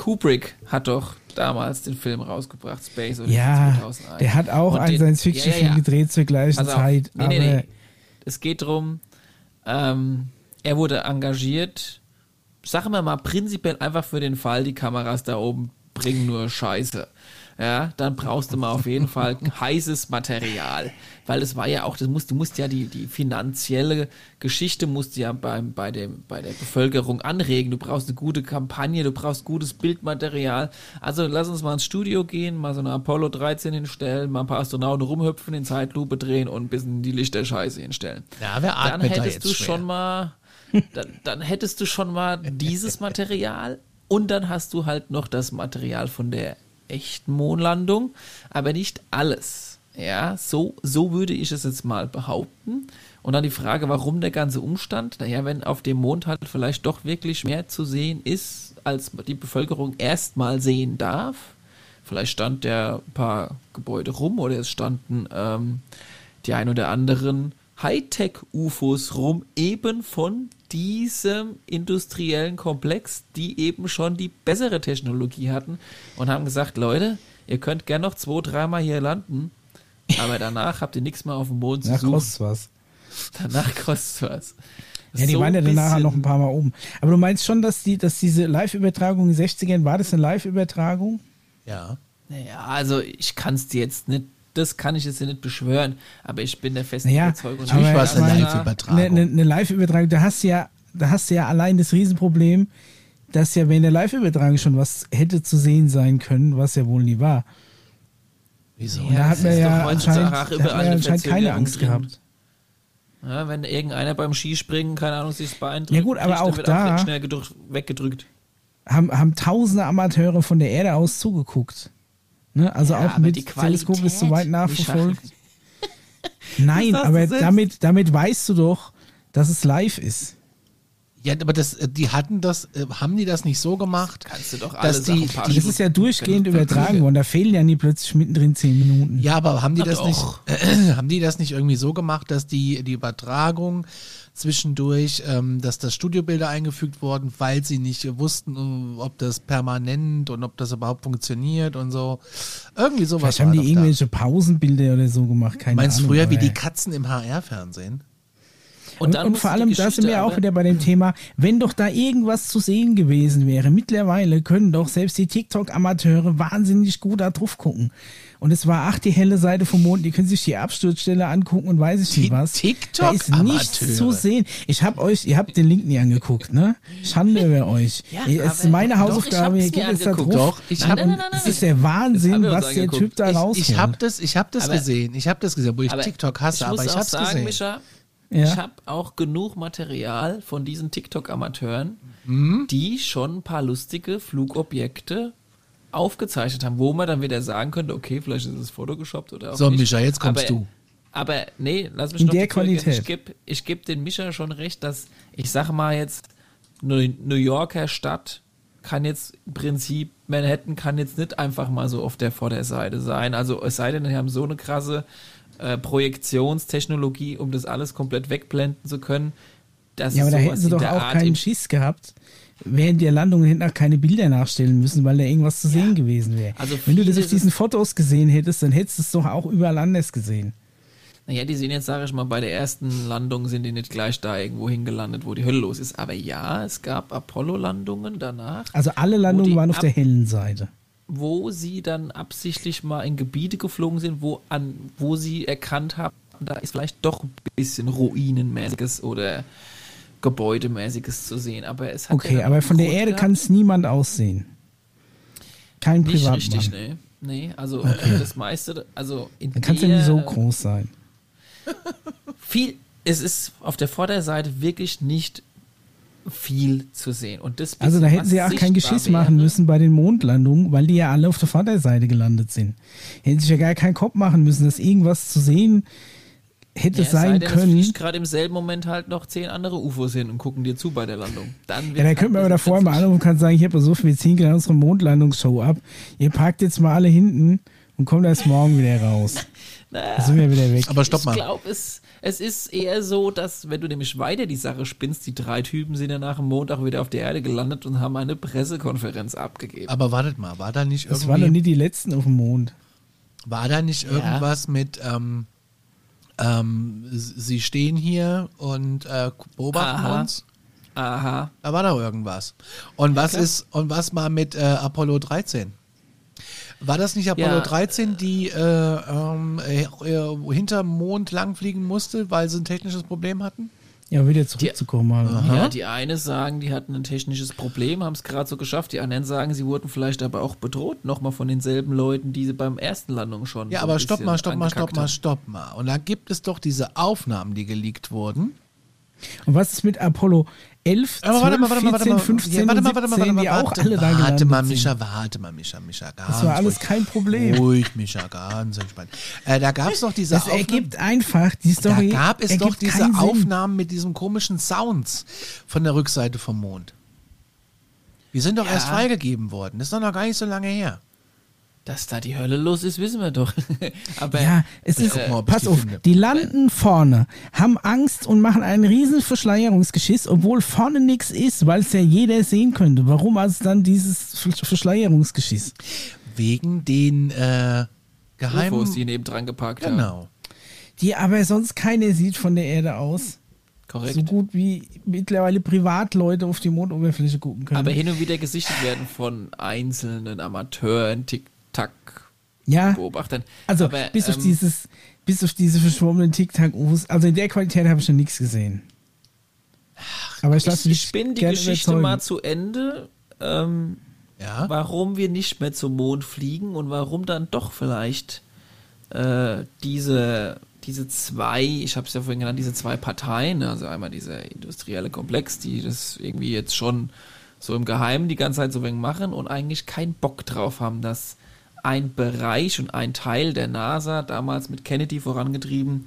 Kubrick hat doch damals den Film rausgebracht, Space Odyssey ja, 2001. Der hat auch einen Science-Fiction-Film ja, ja, gedreht zur gleichen also, Zeit. Nee, nee, nee. Es geht darum, ähm, er wurde engagiert, sagen wir mal prinzipiell einfach für den Fall, die Kameras da oben bringen nur Scheiße. Ja, dann brauchst du mal auf jeden Fall heißes Material. Weil es war ja auch, das musst, du musst ja die, die finanzielle Geschichte musst du ja beim, bei, dem, bei der Bevölkerung anregen. Du brauchst eine gute Kampagne, du brauchst gutes Bildmaterial. Also lass uns mal ins Studio gehen, mal so eine Apollo 13 hinstellen, mal ein paar Astronauten rumhüpfen, in Zeitlupe drehen und ein bisschen die Lichterscheiße hinstellen. Ja, wer Dann atmet da hättest jetzt du schwer? schon mal, dann, dann hättest du schon mal dieses Material und dann hast du halt noch das Material von der echten Mondlandung, aber nicht alles. Ja, so, so würde ich es jetzt mal behaupten. Und dann die Frage, warum der ganze Umstand? Naja, wenn auf dem Mond halt vielleicht doch wirklich mehr zu sehen ist, als die Bevölkerung erstmal sehen darf. Vielleicht stand der ein paar Gebäude rum oder es standen ähm, die ein oder anderen Hightech-UFOs rum, eben von diesem industriellen Komplex, die eben schon die bessere Technologie hatten und haben gesagt, Leute, ihr könnt gern noch zwei, dreimal hier landen, aber danach habt ihr nichts mehr auf dem Mond zu suchen. kostet was. Danach kostet was. Ja, die So waren ja dann nachher noch ein paar Mal oben. Aber du meinst schon, dass die, dass diese Live-Übertragung in den 60ern, war das eine Live-Übertragung? Ja. Naja, also ich kann es dir jetzt nicht, das kann ich jetzt nicht beschwören, aber ich bin der festen Naja, Überzeugung. Natürlich aber war es ich eine Live-Übertragung. Eine, eine, Live-Übertragung, da hast du ja, da hast du ja allein das Riesenproblem, dass ja während der Live-Übertragung schon was hätte zu sehen sein können, was ja wohl nie war. Wieso? Und da hat man ja anscheinend, hat man ja eine anscheinend keine Angst drin. gehabt. Ja, wenn irgendeiner beim Skispringen, keine Ahnung, sich das Bein drückt, Ja gut, aber auch wird da- schnell gedrückt, weggedrückt. Haben, haben tausende Amateure von der Erde aus zugeguckt. Ne? Also Ja, auch mit die Teleskop ist so weit nachverfolgt. Nein, Das aber du damit, damit weißt du doch, dass es live ist. Ja, aber das, äh, die hatten das, äh, haben die das nicht so gemacht? Kannst du doch alle dass Sachen die, die, Das ist ja durchgehend übertragen worden. Da fehlen ja nie plötzlich mittendrin zehn Minuten. Ja, aber haben die Na das nicht, doch. äh, haben die das nicht irgendwie so gemacht, dass die, die Übertragung zwischendurch, ähm, dass das Studiobilder eingefügt wurden, weil sie nicht wussten, ob das permanent und ob das überhaupt funktioniert und so. Irgendwie sowas. Vielleicht haben die irgendwelche Pausenbilder oder so gemacht. da. Keine Meinst du Ahnung, früher wie die Katzen im HR-Fernsehen? Und, dann und musst vor allem, da sind wir auch wieder bei dem Thema, wenn doch da irgendwas zu sehen gewesen wäre, mittlerweile können doch selbst die TikTok-Amateure wahnsinnig gut da drauf gucken. Und es war ach die helle Seite vom Mond, die können sich die Absturzstelle angucken und weiß ich Die nicht was. Da ist nichts zu sehen. Ich habe euch, ihr habt den Link nie angeguckt, ne? Schande über euch. Ja, es ist meine doch, Hausaufgabe, ich ihr hab's geht jetzt da drauf. Doch, ich Nein, habe nein, nein, nein, Es nein. ist der Wahnsinn, was der angeguckt. Typ da ich, rausholt. ich habe das, ich hab das Aber- gesehen. Ich habe das gesehen, wo ich Aber TikTok hasse, ich aber muss ich auch habe es sagen, gesehen. Micha, Ja. ich habe auch genug Material von diesen TikTok-Amateuren, Mhm. die schon ein paar lustige Flugobjekte aufgezeichnet haben, wo man dann wieder sagen könnte, okay, vielleicht ist es Photoshoppt oder auch So, nicht. Micha, jetzt kommst aber, du. Aber nee, lass mich In noch der Qualität. Ich gebe ich geb den Micha schon recht, dass ich sage mal jetzt, New Yorker Stadt kann jetzt im Prinzip, Manhattan kann jetzt nicht einfach mal so auf der Vorderseite sein. Also es sei denn, die haben so eine krasse äh, Projektionstechnologie, um das alles komplett wegblenden zu können. Dass Ja, aber da hätten sie doch der auch Art keinen im- Schiss gehabt, während der Landung hinten auch keine Bilder nachstellen müssen, weil da irgendwas zu sehen gewesen wäre. Also Wenn du das auf diesen Fotos gesehen hättest, dann hättest du es doch auch überall anders gesehen. Naja, die sind jetzt, sage ich mal, bei der ersten Landung sind die nicht gleich da irgendwo hingelandet, wo die Hölle los ist. Aber ja, es gab Apollo-Landungen danach, Also alle Landungen waren auf der hellen Seite. wo sie dann absichtlich mal in Gebiete geflogen sind, wo, an, wo sie erkannt haben, da ist vielleicht doch ein bisschen Ruinenmäßiges oder Gebäudemäßiges zu sehen. Aber es hat Okay, ja aber von der Erde kann es niemand aussehen. Kein nicht Privatmann. richtig, ne? Nee, also das meiste, also in Dann kann es ja nicht so groß sein. viel, es ist auf der Vorderseite wirklich nicht viel zu sehen. Und das Also da hätten sie auch kein Geschiss machen wäre, müssen bei den Mondlandungen, weil die ja alle auf der Vorderseite gelandet sind. Hätten sich ja gar keinen Kopf machen müssen, dass irgendwas zu sehen hätte Ja, es sei sein denn, Es können. fliegt gerade im selben Moment halt noch zehn andere UFOs hin und gucken dir zu bei der Landung. Dann Ja, da könnte man aber davor mal anrufen und kann sagen, ich habe so viel, wir ziehen gerade unsere Mondlandungsshow ab. Ihr parkt jetzt mal alle hinten und kommt erst morgen wieder raus. Da sind wir wieder weg. Aber stopp ich mal. glaube, es, es ist eher so, dass, wenn du nämlich weiter die Sache spinnst, die drei Typen sind ja nach dem Mond auch wieder auf der Erde gelandet und haben eine Pressekonferenz abgegeben. Aber wartet mal, war da nicht Das waren noch irgendwie, nie die letzten auf dem Mond. war da nicht irgendwas mit, ähm, ähm, sie stehen hier und äh, beobachten Aha. uns? Aha. Da war doch irgendwas. Und was klar. ist, und was mal mit äh, Apollo 13? War das nicht Apollo Ja. 13, die äh, ähm, äh, hinterm Mond langfliegen musste, weil sie ein technisches Problem hatten? Ja, wieder zurückzukommen. Also. Ja, die eine sagen, die hatten ein technisches Problem, haben es gerade so geschafft. Die anderen sagen, sie wurden vielleicht aber auch bedroht, nochmal von denselben Leuten, die sie beim ersten Landung schon. Ja, so ein aber stopp mal, stopp mal, stopp mal, stopp mal. Und da gibt es doch diese Aufnahmen, die geleakt wurden. Und was ist mit Apollo 11, 12, Aber warte mal, warte mal, warte 14, mal. 15 Ja, warte mal, warte mal, 17, warte mal, die auch warte, alle da warte gelandet mal. Micha, warte mal, Micha, Micha, ganz Das war alles ruhig. kein Problem. Ruhig, Micha, ganz entspannt. Äh, da gab es doch diese Das Aufnahmen. ergibt einfach, die Da Story gab es doch diese. Aufnahmen mit diesen komischen Sounds von der Rückseite vom Mond. Die sind doch Ja. erst freigegeben worden. Das ist doch noch gar nicht so lange her. Dass da die Hölle los ist, wissen wir doch. aber Ja, es ist, guck mal, pass die auf, finde. die landen vorne, haben Angst und machen einen riesen Verschleierungsgeschiss, obwohl vorne nichts ist, weil es ja jeder sehen könnte. Warum also dann dieses Ver- Verschleierungsgeschiss? Wegen den äh, geheimen. UFOs, die nebendran geparkt haben. genau. Die aber sonst keiner sieht von der Erde aus. Korrekt. So gut wie mittlerweile Privatleute auf die Mondoberfläche gucken können. aber hin und wieder gesichtet werden von einzelnen Amateuren, ja, Tic-Tac-Beobachtern. also aber, bis auf ähm, dieses, bis auf diese verschwommenen Tic-Tac-Ufos, also in der Qualität habe ich schon nichts gesehen. Aber ich lasse Ich, mich ich bin die Geschichte überzeugen. mal zu Ende. Ähm, Ja. warum wir nicht mehr zum Mond fliegen und warum dann doch vielleicht äh, diese, diese zwei, ich habe es ja vorhin genannt, diese zwei Parteien, also einmal dieser industrielle Komplex, die das irgendwie jetzt schon so im Geheimen die ganze Zeit so wenig machen und eigentlich keinen Bock drauf haben, dass ein Bereich und ein Teil der NASA, damals mit Kennedy vorangetrieben,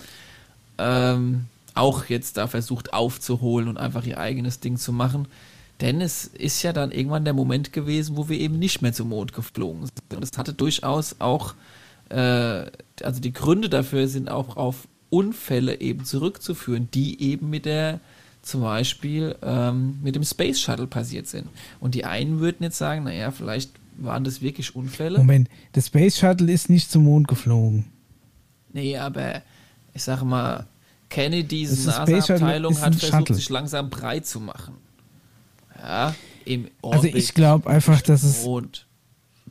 ähm, auch jetzt da versucht aufzuholen und einfach ihr eigenes Ding zu machen. Denn es ist ja dann irgendwann der Moment gewesen, wo wir eben nicht mehr zum Mond geflogen sind. Und es hatte durchaus auch, äh, also die Gründe dafür sind auch auf Unfälle eben zurückzuführen, die eben mit der, zum Beispiel ähm, mit dem Space Shuttle passiert sind. Und die einen würden jetzt sagen, naja, vielleicht waren das wirklich Unfälle. Moment, das Space Shuttle ist nicht zum Mond geflogen. Nee, aber ich sage mal, Kennedys NASA-Abteilung hat versucht, Shuttle. sich langsam breit zu machen. Ja, im Also Orbit ich glaube einfach, dass es Mond.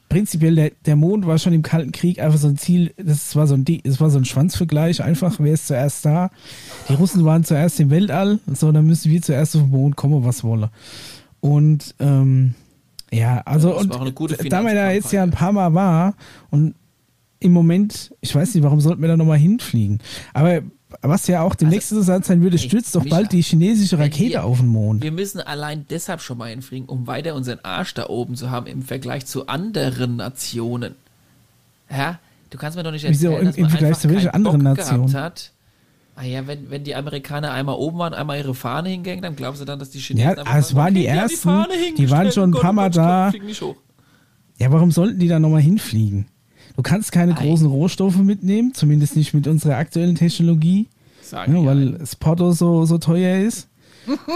prinzipiell der, der Mond war schon im Kalten Krieg einfach so ein Ziel, das war so ein, das war so ein Schwanzvergleich, einfach wer ist zuerst da. Die Russen waren zuerst im Weltall, so dann müssen wir zuerst auf den Mond kommen, was wolle. Und ähm, ja, also Ja, und da man da jetzt ja ein paar Mal war und im Moment, ich weiß nicht, warum sollten wir da nochmal hinfliegen? Aber was ja auch demnächst interessant sein würde, stürzt doch bald die chinesische Rakete wir- auf den Mond. Wir müssen allein deshalb schon mal hinfliegen, um weiter unseren Arsch da oben zu haben im Vergleich zu anderen Nationen. Ja, du kannst mir doch nicht Wieso, erzählen, im- dass im man Vergleich einfach zu welcher keinen anderen Bock Nation? gehabt hat. Ah ja, wenn, wenn die Amerikaner einmal oben waren, einmal ihre Fahne hingängen, dann glaubst du dann, dass die Chinesen Ja, es waren die ersten, die hingestellt, waren schon ein paar Mal da. Ja, warum sollten die da nochmal hinfliegen? Du kannst keine Ei. großen Rohstoffe mitnehmen, zumindest nicht mit unserer aktuellen Technologie, die weil Porto so, so teuer ist.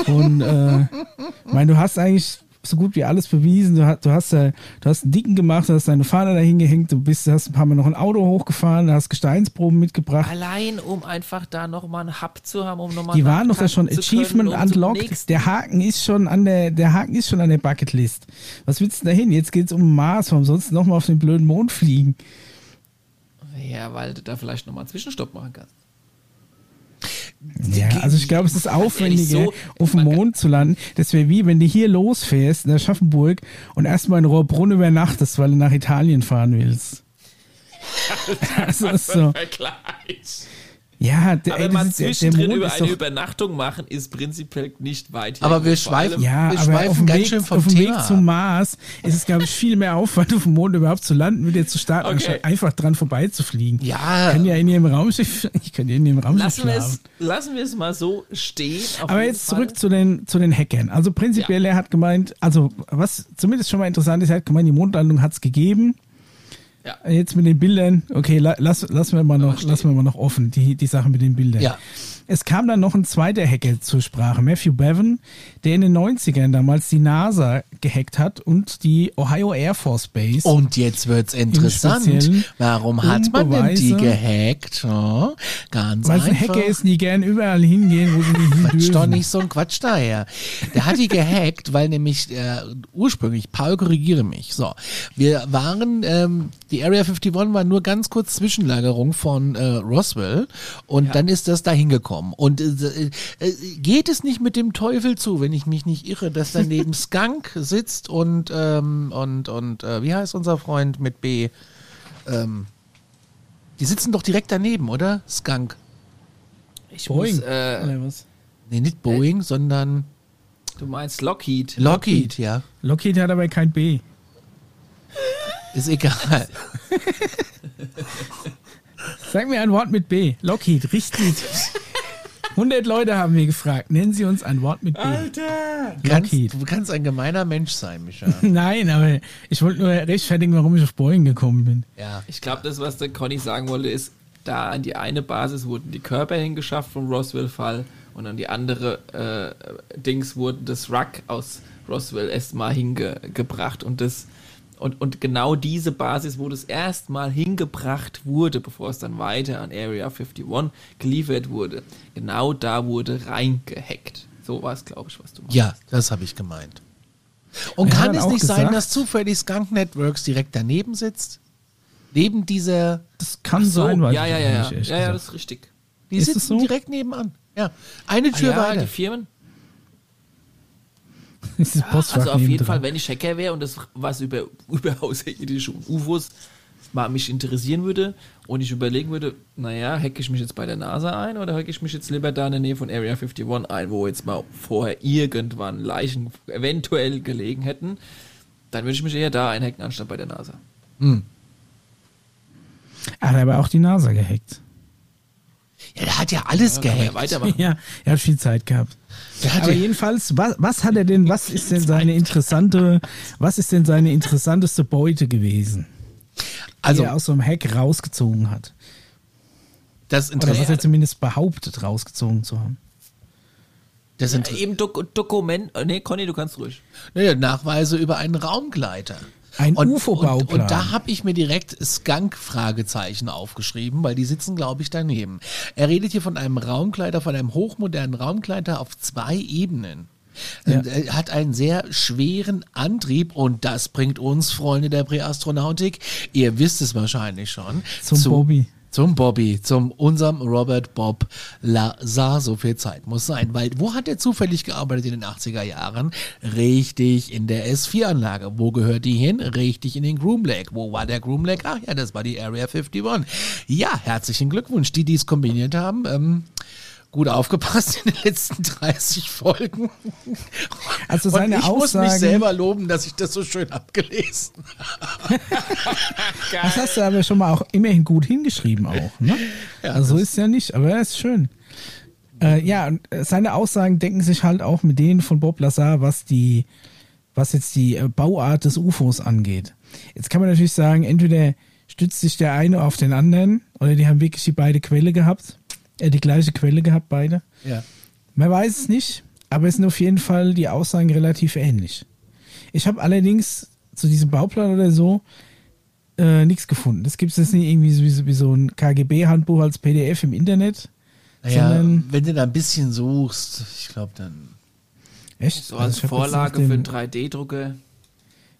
Und äh, ich meine, du hast eigentlich so gut wie alles bewiesen. Du hast, du hast, äh, du hast einen Dicken gemacht, du hast deine Fahne dahin gehängt, du bist, hast ein paar Mal noch ein Auto hochgefahren, du hast Gesteinsproben mitgebracht. Allein, um einfach da nochmal einen Hub zu haben, um nochmal Die waren doch da schon Achievement um zum unlocked. Der Haken ist schon an der, der Haken ist schon an der Bucketlist. Was willst du denn da hin? Jetzt geht's um Mars. Warum sollst du nochmal auf den blöden Mond fliegen? Ja, weil du da vielleicht nochmal einen Zwischenstopp machen kannst. Ja, also ich glaube, es ist aufwendiger, so, auf dem Mond zu landen. Das wäre wie, wenn du hier losfährst in Aschaffenburg und erstmal in Rohrbrunn übernachtest, weil du nach Italien fahren willst. Also ist so. Vergleich. Ja, der, Aber man zwischendrin Mond über ist eine doch, Übernachtung machen, ist prinzipiell nicht weit. Aber wir schweifen- ja, wir aber schweifen auf dem, ganz Weg, schön vom auf dem Thema Weg zum Mars ist es, glaube ich, viel mehr Aufwand, auf dem Mond überhaupt zu landen, wieder zu starten, Okay. anstatt einfach dran vorbeizufliegen. Ja. Ich kann ja in ihrem Raumschiff, ich kann ja in ihrem Raumschiff Lassen wir, es, lassen wir es mal so stehen. auf Aber jetzt Fall. zurück zu den, zu den Hackern. Also prinzipiell, er hat gemeint, also was zumindest schon mal interessant ist, er hat gemeint, die Mondlandung hat es gegeben. Ja. Jetzt mit den Bildern, okay, la, lass, lassen wir mal noch, lassen wir mal noch offen, die, die Sache mit den Bildern. Ja. Es kam dann noch ein zweiter Hacker zur Sprache, Matthew Bevan, der in den 90ern damals die NASA gehackt hat und die Ohio Air Force Base. Und jetzt wird's interessant. Speziellen Warum hat man denn die gehackt? Ja, ganz weil es ein einfach. Hacker ist, die gern überall hingehen, wo sie nicht hin Quatsch doch dürfen. nicht so ein Quatsch daher. Der hat die gehackt, weil nämlich äh, ursprünglich, Paul, korrigiere mich. So, wir waren, ähm, die Area 51 war nur ganz kurz Zwischenlagerung von äh, Roswell und dann ist das da hingekommen. Und äh, äh, geht es nicht mit dem Teufel zu, wenn ich mich nicht irre, dass da neben Skunk sitzt und ähm, und und äh, wie heißt unser Freund mit B? Ähm, die sitzen doch direkt daneben, oder? Skunk. Ich Boeing. muss, äh? Nee, nicht Boeing, sondern du meinst Lockheed. Lockheed, ja. Lockheed hat aber kein B. Ist egal. Sag mir ein Wort mit B. Lockheed, richtig. 100 Leute haben wir gefragt. Nennen Sie uns ein Wort mit B. Kannst, Lockheed. du kannst ein gemeiner Mensch sein, Micha. Nein, aber ich wollte nur rechtfertigen, warum ich auf Boeing gekommen bin. Ja. Ich glaube, das, was der Conny sagen wollte, ist, da an die eine Basis wurden die Körper hingeschafft vom Roswell-Fall und an die andere äh, Dings wurde das Wrack aus Roswell erstmal hingebracht und das und, und genau diese Basis, wo das erstmal hingebracht wurde, bevor es dann weiter an Area 51 geliefert wurde, genau da wurde reingehackt. So war es, glaube ich, was du meinst. Ja, das habe ich gemeint. Und Er kann es nicht sein, gesagt- dass zufällig Skunk Networks direkt daneben sitzt? Neben dieser, Das kann So, sein, weiß ja, ich ja, nicht, ja, ja, ja, ja, das ist richtig. die Ist sitzen so? direkt nebenan. Ja, eine Ah, Tür ja, weiter. die Firmen. Dieses Postfach Also auf jeden nebendran. Fall, wenn ich Hacker wäre und das was über, über außerirdische UFOs mal mich interessieren würde und ich überlegen würde, naja, hacke ich mich jetzt bei der NASA ein oder hacke ich mich jetzt lieber da in der Nähe von Area 51 ein, wo jetzt mal vorher irgendwann Leichen eventuell gelegen hätten, dann würde ich mich eher da einhacken, anstatt bei der NASA. Er hat aber auch die NASA gehackt. Ja, der hat ja alles Ja, ja gehackt. Ja, er hat viel Zeit gehabt. Der hat Aber ja, jedenfalls, was, was hat er denn, was ist denn seine interessante, was ist denn seine interessanteste Beute gewesen, also, die er aus so einem Hack rausgezogen hat? das Oder was er zumindest behauptet, rausgezogen zu haben. das Äh, Inter Eben Dok Dokument, äh, nee, Conny, du kannst ruhig. naja, Nachweise über einen Raumgleiter. Ein Und, UFO-Bauplan. und da habe ich mir direkt Skunk-Fragezeichen aufgeschrieben, weil die sitzen, glaube ich, daneben. Er redet hier von einem Raumgleiter, von einem hochmodernen Raumgleiter auf zwei Ebenen. Ja. Und Er hat einen sehr schweren Antrieb und das bringt uns, Freunde der Präastronautik, ihr wisst es wahrscheinlich schon, Zum zu- Bobby. Zum Bobby, zum unserem Robert Bob Lazar. So viel Zeit muss sein, weil wo hat er zufällig gearbeitet in den 80er Jahren? Richtig in der S4-Anlage. Wo gehört die hin? Richtig in den Groom Lake. Wo war der Groom Lake? Ach ja, das war die Area 51. Ja, herzlichen Glückwunsch, die, die es kombiniert haben. Ähm, gut aufgepasst in den letzten 30 Folgen. Also Und seine ich muss mich Aussagen, selber loben, dass ich das so schön abgelesen das hast du aber schon mal auch immerhin gut hingeschrieben auch, ne? also so ist es ja nicht, aber er ist schön. Äh, ja, und äh, seine Aussagen decken sich halt auch mit denen von Bob Lazar, was die, was jetzt die äh, Bauart des UFOs angeht. Jetzt kann man natürlich sagen, entweder stützt sich der eine auf den anderen oder die haben wirklich die beide Quelle gehabt, äh, die gleiche Quelle gehabt, beide. Ja. Man weiß es nicht, aber es sind auf jeden Fall die Aussagen relativ ähnlich. Ich habe allerdings zu diesem Bauplan oder so äh, nichts gefunden. Das gibt es jetzt nicht irgendwie so, wie, so- wie so ein KGB-Handbuch als PDF im Internet. Naja, Sondern- wenn du da ein bisschen suchst, ich glaube dann. Echt? So Also als jetzt Vorlage für einen dem 3D-Drucker.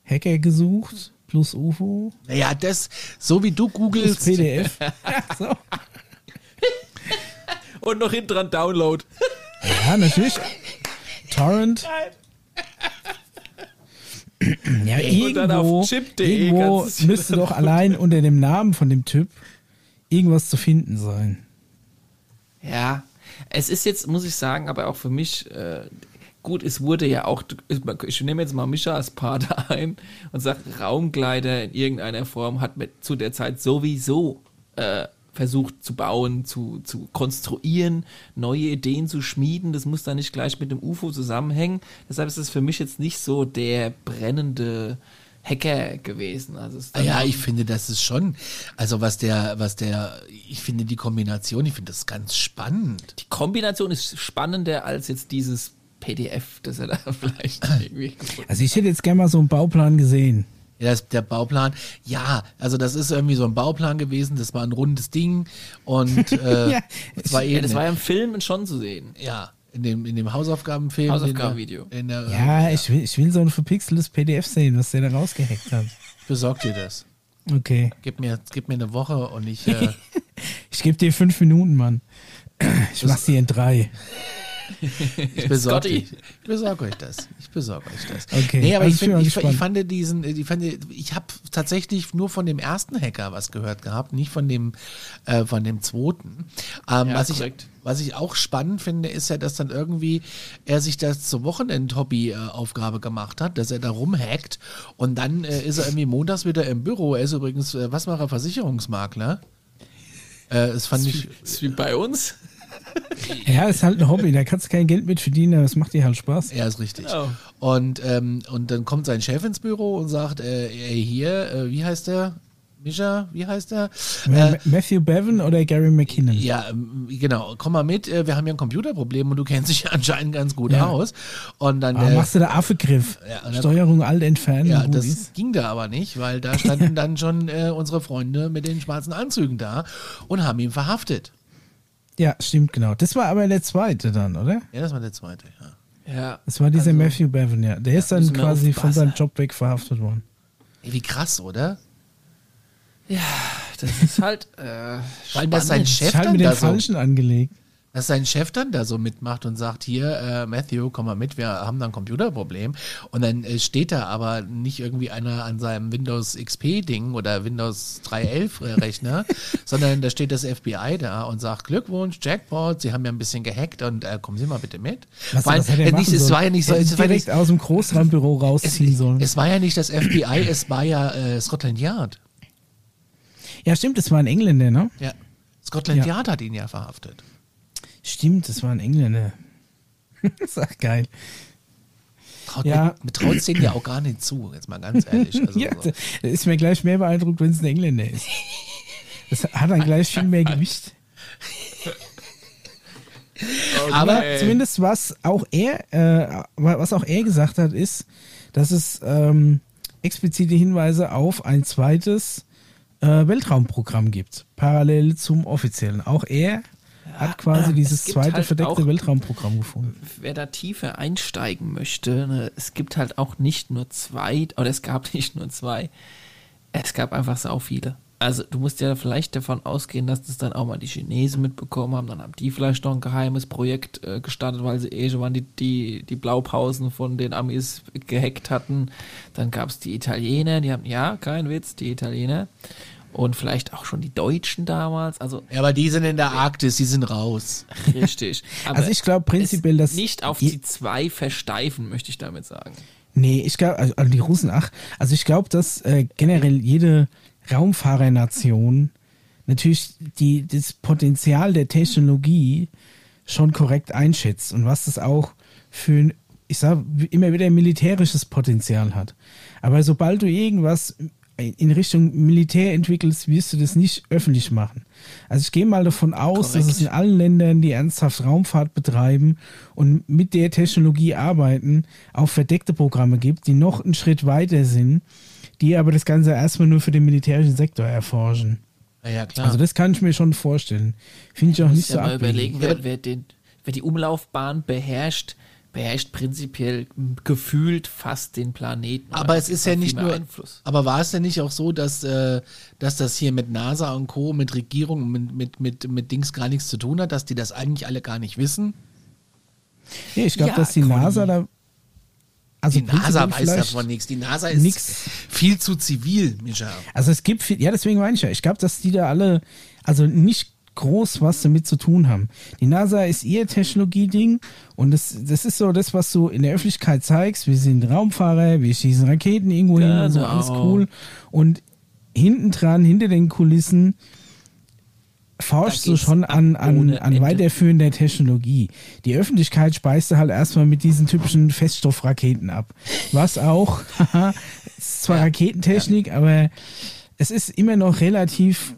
Hacker gesucht, plus UFO, Naja, das, so wie du googelst, PDF. so. Und noch hinten dran Download. Ja, natürlich. Torrent. Ja, Und dann irgendwo, auf chip.de irgendwo müsste doch allein unter dem Namen von dem Typ irgendwas zu finden sein. Ja, es ist jetzt, muss ich sagen, aber auch für mich, äh, gut, es wurde ja auch, ich nehme jetzt mal Mischa als Part ein und sage, Raumgleiter in irgendeiner Form hat mit, zu der Zeit sowieso äh, versucht zu bauen, zu, zu konstruieren, neue Ideen zu schmieden. Das muss da nicht gleich mit dem UFO zusammenhängen. Deshalb ist es für mich jetzt nicht so der brennende Hacker gewesen. Also Ah Ja, ich finde, das ist schon, also was der, was der, ich finde die Kombination, ich finde das ganz spannend. die Kombination ist spannender als jetzt dieses PDF, das er da vielleicht irgendwie. Also ich hätte jetzt gerne mal so einen Bauplan gesehen. Ja, das, der Bauplan, ja, also das ist irgendwie so ein Bauplan gewesen, das war ein rundes Ding und äh, Ja, zwei Ja, Ebenen. das war ja im Film schon zu sehen. ja, in dem, in dem Hausaufgabenfilm. Hausaufgabenvideo. In der, in der, Ja, ich will, ich will so ein verpixeltes PDF sehen, was der da rausgehackt hat. Besorg dir das. Okay. Gib mir, gib mir eine Woche und ich, äh, Ich gebe dir fünf Minuten, Mann. Ich mach's dir in drei. Ich besorge ich besorg euch das. Ich besorge euch das. Okay, Nee, aber also ich, ich find, ich, ich gespannt. fand diesen, ich fand, ich habe tatsächlich nur von dem ersten Hacker was gehört gehabt, nicht von dem, äh, von dem zweiten. Ähm, Ja, was ich, korrekt. was ich auch spannend finde, ist ja, dass dann irgendwie er sich das zur Wochenend-Hobby-Aufgabe gemacht hat, dass er da rumhackt und dann äh, ist er irgendwie montags wieder im Büro. Er ist übrigens, äh, was war er, Versicherungsmakler? Äh, das fand ich, ist wie bei uns. Ja, ist halt ein Hobby, da kannst du kein Geld mit verdienen, aber es macht dir halt Spaß. Ja, ist richtig. Oh. Und, ähm, und dann kommt sein Chef ins Büro und sagt, äh, ey, hier, äh, wie heißt der? Mischa, wie heißt der? Äh, Matthew Bevan oder Gary McKinnon? ja, ähm, genau, komm mal mit, äh, wir haben ja ein Computerproblem und du kennst dich anscheinend ganz gut Ja. aus. Und dann, Aber äh, machst du da Affegriff? Ja, Steuerung alt entfernen, ja, das ist. ging da aber nicht, weil da standen dann schon äh, unsere Freunde mit den schwarzen Anzügen da und haben ihn verhaftet. Ja, stimmt, genau. Das war aber der zweite dann, oder? Ja, das war der zweite, ja. Ja. Das war dieser Also- Matthew Bevan, ja. Der ist dann quasi von seinem Job weg verhaftet worden. Ey, wie krass, oder? Ja, das ist halt. Äh, Vor allem, dass sein spannend. Chef Ist halt dann mit da den so Falschen angelegt. Dass sein Chef dann da so mitmacht und sagt, hier, äh, Matthew, komm mal mit, wir haben da ein Computerproblem. Und dann äh, steht da aber nicht irgendwie einer an seinem Windows XP-Ding oder Windows 3.11 äh, Rechner, sondern da steht das FBI da und sagt, Glückwunsch, Jackpot, Sie haben ja ein bisschen gehackt und äh, kommen Sie mal bitte mit. Was, Weil, was äh, nicht, es war ja nicht so, es war, nicht, aus dem Großraumbüro rausziehen sollen. es, es war ja nicht das FBI, es war ja äh, Scotland Yard. ja, stimmt, das war ein Engländer, ne? Ja. Scotland Ja. Yard hat ihn ja verhaftet. Stimmt, das war ein Engländer. das ist auch geil. Traut Ja. mir, traut denen ja auch gar nicht zu, jetzt mal ganz ehrlich. Also, ja, so. ist mir gleich mehr beeindruckt, wenn es ein Engländer ist. Das hat dann gleich viel mehr Gewicht. Aber zumindest was auch er, äh, was auch er gesagt hat, ist, dass es ähm, explizite Hinweise auf ein zweites äh, Weltraumprogramm gibt, parallel zum offiziellen. Auch er hat quasi dieses gibt zweite halt verdeckte auch- Weltraumprogramm gefunden. wer da tiefer einsteigen möchte, ne, es gibt halt auch nicht nur zwei, oder es gab nicht nur zwei, es gab einfach sau viele. Also du musst ja vielleicht davon ausgehen, dass das dann auch mal die Chinesen mitbekommen haben, dann haben die vielleicht noch ein geheimes Projekt äh, gestartet, weil sie eh schon mal die, die, die Blaupausen von den Amis gehackt hatten. Dann gab es die Italiener, die haben, ja, kein Witz, die Italiener. Und vielleicht auch schon die Deutschen damals, also Ja, aber die sind in der Arktis, die sind raus. richtig. Aber Also ich glaube prinzipiell, dass nicht auf die zwei versteifen, möchte ich damit sagen. Nee, ich glaube, also also die Russen, ach, also ich glaube, dass äh, generell jede Raumfahrernation natürlich die, das Potenzial der Technologie schon korrekt einschätzt und was das auch für, ein, ich sage immer wieder, militärisches Potenzial hat. Aber sobald du irgendwas in Richtung Militär entwickelst, wirst du das nicht öffentlich machen. Also ich gehe mal davon aus, dass es Korrekt. in allen Ländern, die ernsthaft Raumfahrt betreiben und mit der Technologie arbeiten, auch verdeckte Programme gibt, die noch einen Schritt weiter sind, die aber das Ganze erstmal nur für den militärischen Sektor erforschen. Ja, klar. Also das kann ich mir schon vorstellen. Finde ich auch nicht Muss so ja mal abwegig. überlegen, wer, wer, den, wer die Umlaufbahn beherrscht, beherrscht prinzipiell gefühlt fast den Planeten. aber es ist ja nicht nur. Einfluss. Aber war es denn nicht auch so, dass, äh, dass das hier mit NASA und Co., mit Regierung, mit, mit, mit, mit Dings gar nichts zu tun hat, dass die das eigentlich alle gar nicht wissen? Ja, ich glaube, Ja, dass die Conny. NASA da. Also Die NASA weiß davon nichts. Die NASA ist nix. viel zu zivil, Micha. Also es gibt, viel, ja, deswegen meine ich ja, ich glaube, dass die da alle, also nicht groß was damit zu tun haben. Die NASA ist ihr Technologieding und das, das ist so das, was du in der Öffentlichkeit zeigst. Wir sind Raumfahrer, wir schießen Raketen irgendwo hin und so, Genau. alles cool. Und hinten dran, hinter den Kulissen, forschst du schon an, an, an Ende. Weiterführen der Technologie. Die Öffentlichkeit speist du halt erstmal mit diesen typischen Feststoffraketen ab. Was auch ist zwar Raketentechnik, aber es ist immer noch relativ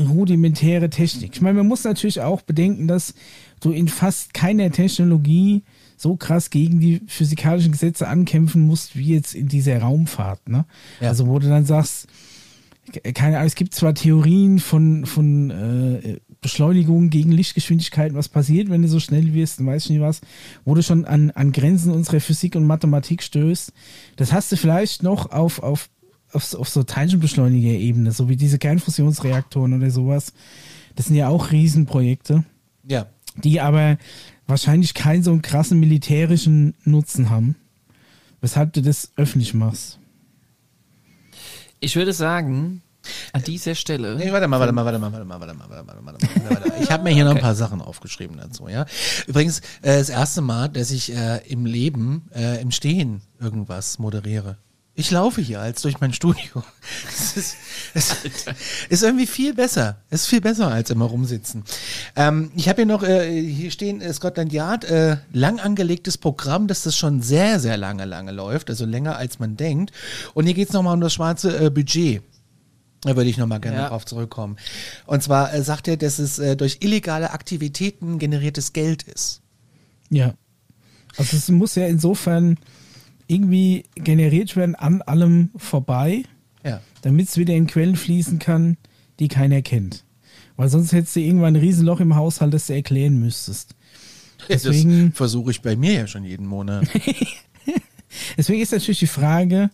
rudimentäre Technik. Ich meine, man muss natürlich auch bedenken, dass du in fast keiner Technologie so krass gegen die physikalischen Gesetze ankämpfen musst, wie jetzt in dieser Raumfahrt. Ne? Ja. Also wo du dann sagst, keine Ahnung, es gibt zwar Theorien von, von äh, Beschleunigung gegen Lichtgeschwindigkeiten, was passiert, wenn du so schnell wirst, dann weiß ich nicht was, wo du schon an, an Grenzen unserer Physik und Mathematik stößt. Das hast du vielleicht noch auf, auf, auf, auf so Teilchenbeschleuniger-Ebene, so wie diese Kernfusionsreaktoren oder sowas. Das sind ja auch Riesenprojekte, Ja. die aber wahrscheinlich keinen so einen krassen militärischen Nutzen haben, weshalb du das öffentlich machst. Ich würde sagen, an dieser Stelle. Nee, warte mal, warte mal, warte mal, warte mal, warte mal, warte mal, warte mal, warte mal. Ich habe mir hier noch ein paar Sachen aufgeschrieben dazu, ja. Übrigens, äh, das erste Mal, dass ich äh, im Leben äh, im Stehen irgendwas moderiere. Ich laufe hier als durch mein Studio. Es ist, es ist irgendwie viel besser. Es ist viel besser als immer rumsitzen. Ähm, ich habe hier noch, äh, hier stehen äh, Scotland Yard, äh, lang angelegtes Programm, dass das schon sehr, sehr lange, lange läuft, also länger als man denkt. Und hier geht's noch nochmal um das schwarze äh, Budget. Da würde ich nochmal gerne Ja. drauf zurückkommen. Und zwar äh, sagt er, dass es äh, durch illegale Aktivitäten generiertes Geld ist. Ja. Also es muss ja insofern irgendwie generiert werden an allem vorbei, Ja. damit es wieder in Quellen fließen kann, die keiner kennt. Weil sonst hättest du irgendwann ein Riesenloch im Haushalt, das du erklären müsstest. Deswegen- das versuche ich bei mir ja schon jeden Monat. Deswegen ist natürlich die Frage,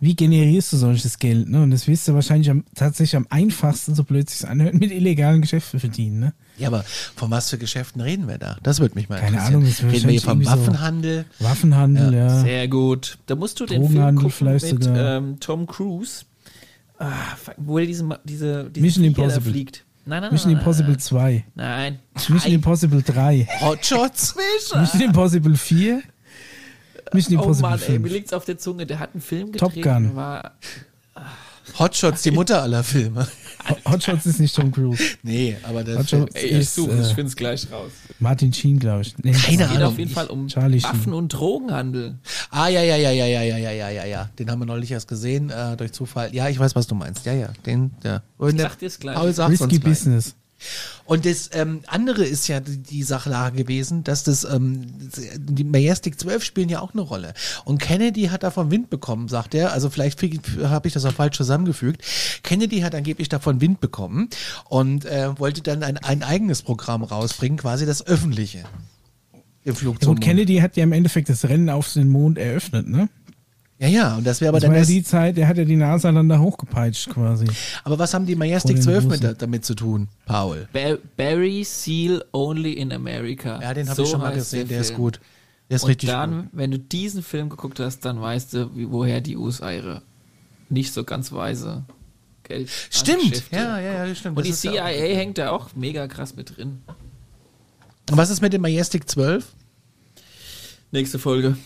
wie generierst du solches Geld? Ne? Und das wirst du wahrscheinlich am, tatsächlich am einfachsten, so blöd sich anhört, mit illegalen Geschäften verdienen. Ne? ja, aber von was für Geschäften reden wir da? Das würde mich mal Keine interessieren. Ahnung, das reden wir hier vom irgendwie so- Waffenhandel? Waffenhandel, ja. Sehr gut. Da musst du den Film Drogenhandel gucken vielleicht mit sogar. ähm, Tom Cruise, ah, wo er diese, diese, diese Mission Impossible. fliegt. Nein, nein, Mission nein, Impossible nein, 2. Nein. Mission Impossible 3. Hotshots? Mission Impossible 4. Mission Oh Impossible Mann, ey, mir 5. liegt's auf der Zunge. Der hat einen Film Top gedreht. Gun. War, Hotshots, die Mutter aller Filme. Hotshots ist nicht Tom Cruise. Nee, aber das Hotshots ey, ich ist suche es, ich äh, find's gleich raus. Martin Sheen, glaube ich. Nee, Keine Es geht Ahnung. auf jeden Fall um Charlie Sheen. Waffen- und Drogenhandel. Ah, ja, ja, ja, ja, ja, ja, ja, ja, ja, ja. Den haben wir neulich erst gesehen, äh, durch Zufall. Ja, ich weiß, was du meinst. Ja, ja, den, ja. Und Ich der- sag dir's gleich. Paul sagt's Risky uns gleich. Und das ähm, andere ist ja die, die Sachlage gewesen, dass das ähm, die Majestic 12 spielen ja auch eine Rolle. Und Kennedy hat davon Wind bekommen, sagt er. Also vielleicht habe ich das auch falsch zusammengefügt. Kennedy hat angeblich davon Wind bekommen und äh, wollte dann ein, ein eigenes Programm rausbringen, quasi das öffentliche. Im Flug zum gut, Mond. Kennedy hat ja im Endeffekt das Rennen auf den Mond eröffnet, ne? Ja, ja, und das wäre aber Das dann war ja die Zeit, der hat ja die NASA dann da hochgepeitscht quasi. Aber was haben die Majestic Oder in 12 mit, damit zu tun, Paul? Bar Barry Seal Only in America. Ja, den habe So ich schon mal gesehen, der, ist Film. gut. Der ist Und richtig dann, gut. wenn du diesen Film geguckt hast, dann weißt du, wie, woher die USA ihre nicht so ganz weise Geld. Stimmt, ja, ja, ja, stimmt. Und die ist CIA hängt da auch mega krass mit drin. Und was ist mit dem Majestic 12? Nächste Folge.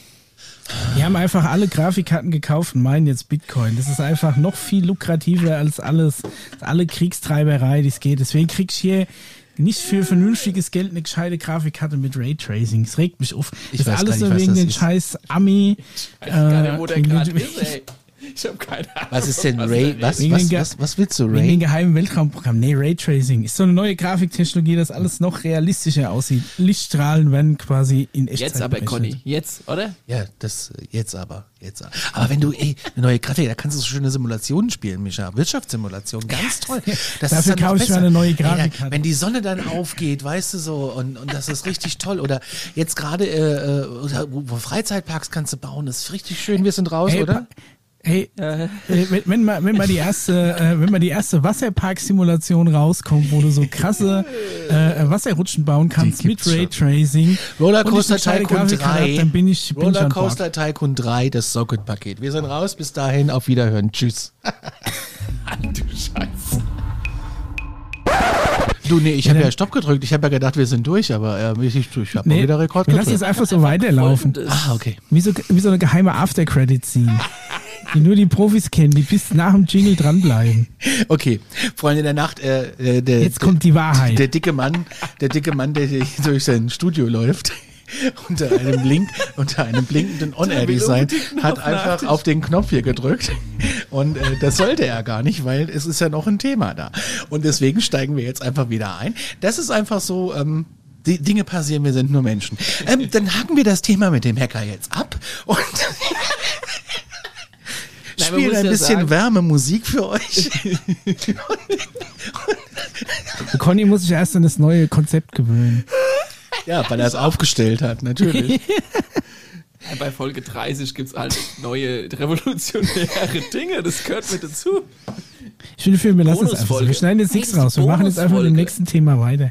Die haben einfach alle Grafikkarten gekauft und meinen jetzt Bitcoin. Das ist einfach noch viel lukrativer als alles, als alle Kriegstreiberei, die es geht. Deswegen kriegst du hier nicht für vernünftiges Geld eine gescheite Grafikkarte mit Raytracing. Es regt mich auf. Ich das ist weiß alles gar nur wegen das den scheiß Ami. Ich weiß gar nicht, äh, wo der wegen gerade ist, ey. Ich habe keine Ahnung. Was ist denn Ray? Was, was, was, was willst du, Wegen dem Ray? geheimen Weltraumprogramm. Nee, Raytracing ist so eine neue Grafiktechnologie, dass alles noch realistischer aussieht. Lichtstrahlen werden quasi in Echtzeit Jetzt aber, berechnet. Conny. Jetzt, oder? Ja, das jetzt aber, jetzt. aber. Aber wenn du, ey, eine neue Grafik, da kannst du so schöne Simulationen spielen, Micha. Wirtschaftssimulation, ganz toll. Das Dafür kaufe ich mir eine neue Ey, Grafikkarte. da- Wenn die Sonne dann aufgeht, weißt du so, und, und das ist richtig toll. Oder jetzt gerade, äh, äh, wo Freizeitparks kannst du bauen, das ist richtig schön. Wir sind raus, Ey, oder? Hey, äh, wenn, wenn, mal, wenn mal die erste, äh, wenn mal die erste Wasserpark-Simulation rauskommt, wo du so krasse äh, Wasserrutschen bauen kannst mit. Raytracing, Rollercoaster Tycoon Grafikkarte 3. hab, dann bin ich, bin. Rollercoaster Tycoon 3, das Socket-Paket. Wir sind raus, bis dahin, auf Wiederhören. Tschüss. Du Scheiße. Du, nee, ich habe dann- ja Stopp gedrückt. Ich habe ja gedacht, wir sind durch, aber äh, ich, ich habe Nee, wieder Rekord wir lassen es gedrückt. einfach so weiterlaufen. Ah, okay. Wie so, wie so eine geheime After-Credit-Scene. die nur die Profis kennen, die bis nach dem Jingle dranbleiben. Okay, Freunde der Nacht, äh, äh, der, Jetzt kommt die Wahrheit. der dicke Mann, der dicke Mann, der hier durch sein Studio läuft, unter einem Link, unter einem blinkenden On-Air-Design hat einfach auf den Knopf hier gedrückt. Und äh, das sollte er gar nicht, weil es ist ja noch ein Thema da. Und deswegen steigen wir jetzt einfach wieder ein. Das ist einfach so, ähm, die Dinge passieren, wir sind nur Menschen. Ähm, dann haken wir das Thema mit dem Hacker jetzt ab und Muss ein ja bisschen sagen- Wärmemusik für euch. Conny muss sich erst an das neue Konzept gewöhnen. Ja, weil er es aufgestellt hat, natürlich. Ja, Bei Folge 30 gibt's halt neue revolutionäre Dinge, das gehört mit dazu. Ich finde, wir lassen es einfach. Wir schneiden jetzt nichts raus. Wir machen jetzt einfach mit dem nächsten Thema weiter.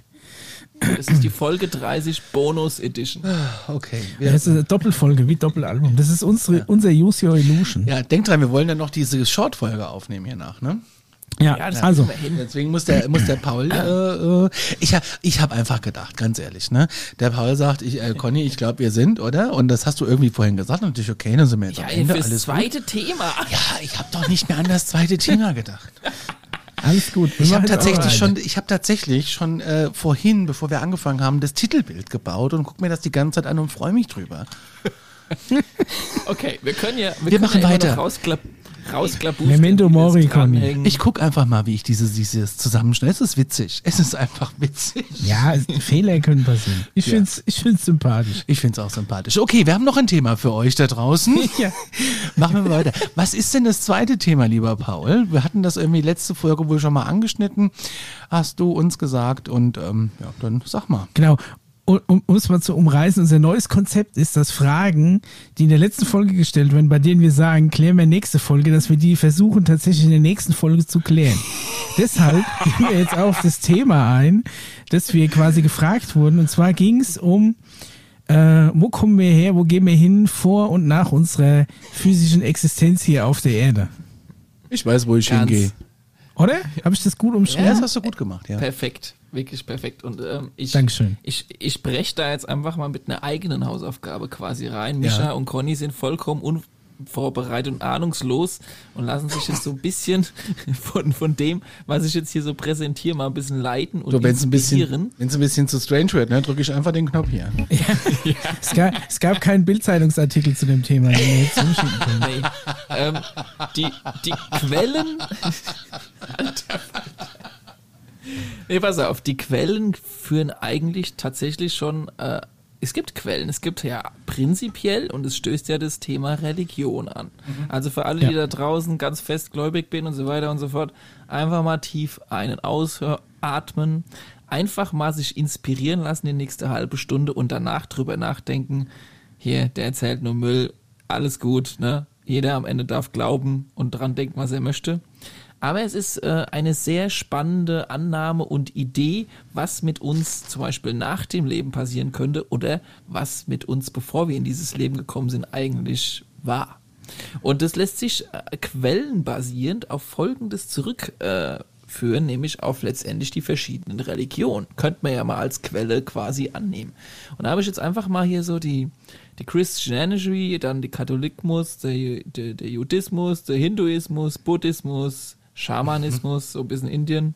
Das ist die Folge 30 Bonus Edition. Okay. Das ist eine Doppelfolge, wie Doppelalbum. Das ist unsere, unser Use Your Illusion. Ja, denkt dran, wir wollen ja noch diese Short-Folge aufnehmen hier nach, ne? Ja, Ja, das also, kriegen wir hin. Deswegen muss der, muss der Paul, äh, äh, ich, ich habe einfach gedacht, ganz ehrlich, ne? Der Paul sagt, ich, äh, Conny, ich glaube, wir sind, oder? Und das hast du irgendwie vorhin gesagt, und ich, okay, dann sind wir jetzt Ja, am Ende, fürs alles gut. zweite Thema. Ja, ich habe doch nicht mehr an das zweite Thema gedacht. Alles gut. Ich habe tatsächlich schon, ich habe tatsächlich schon äh, vorhin, bevor wir angefangen haben, das Titelbild gebaut und guck mir das die ganze Zeit an und freue mich drüber. Okay, wir können ja, wir Wir können machen ja immer weiter. Rausklappen. Memento Mori, Conny. Ich guck einfach mal, wie ich dieses, dieses zusammenschneide. Es ist witzig. Es ist einfach witzig. Ja, es- Fehler können passieren. Ich Ja. find's, ich find's sympathisch. Ich find's auch sympathisch. Okay, wir haben noch ein Thema für euch da draußen. Ja. Machen wir weiter. Was ist denn das zweite Thema, lieber Paul? Wir hatten das irgendwie letzte Folge wohl schon mal angeschnitten, hast du uns gesagt. Und ähm, ja, dann sag mal. Genau. Um um es mal zu umreißen, unser neues Konzept ist, dass Fragen, die in der letzten Folge gestellt werden, bei denen wir sagen, klären wir nächste Folge, dass wir die versuchen tatsächlich in der nächsten Folge zu klären. Deshalb gehen wir jetzt auf das Thema ein, dass wir quasi gefragt wurden. Und zwar ging es um, äh, wo kommen wir her, wo gehen wir hin vor und nach unserer physischen Existenz hier auf der Erde. Ich weiß, wo ich Ganz hingehe. Oder? Habe ich das gut Ja, umschrieben? das hast du gut gemacht, ja. Perfekt, wirklich perfekt. Und ähm, ich, Dankeschön. ich, ich breche da jetzt einfach mal mit einer eigenen Hausaufgabe quasi rein. Mischa Ja. und Conny sind vollkommen unvorbereitet und ahnungslos und lassen sich jetzt so ein bisschen von, von dem, was ich jetzt hier so präsentiere, mal ein bisschen leiten und So, wenn es ein inspirieren. bisschen, wenn's ein bisschen zu strange wird, ne, drücke ich einfach den Knopf hier. Es, gab, es gab keinen Bildzeitungsartikel zu dem Thema, den wir jetzt zuschicken können. Nee. ähm, die, die Quellen. Alter. Nee, pass auf, die Quellen führen eigentlich tatsächlich schon. Äh, es gibt Quellen, es gibt ja prinzipiell und es stößt ja das Thema Religion an. Also für alle, die Ja. da draußen ganz festgläubig bin und so weiter und so fort, einfach mal tief einen ausatmen, einfach mal sich inspirieren lassen die nächste halbe Stunde und danach drüber nachdenken. Hier, der erzählt nur Müll, alles gut, ne? Jeder am Ende darf glauben und dran denken, was er möchte. Aber es ist äh, eine sehr spannende Annahme und Idee, was mit uns zum Beispiel nach dem Leben passieren könnte oder was mit uns, bevor wir in dieses Leben gekommen sind, eigentlich war. Und das lässt sich äh, quellenbasierend auf Folgendes zurückführen, äh, nämlich auf letztendlich die verschiedenen Religionen. Könnte man ja mal als Quelle quasi annehmen. Und da habe ich jetzt einfach mal hier so die, die Christianity, dann die Katholikmus, der, der, der Judismus, der Hinduismus, Buddhismus, Schamanismus, so ein bisschen Indien.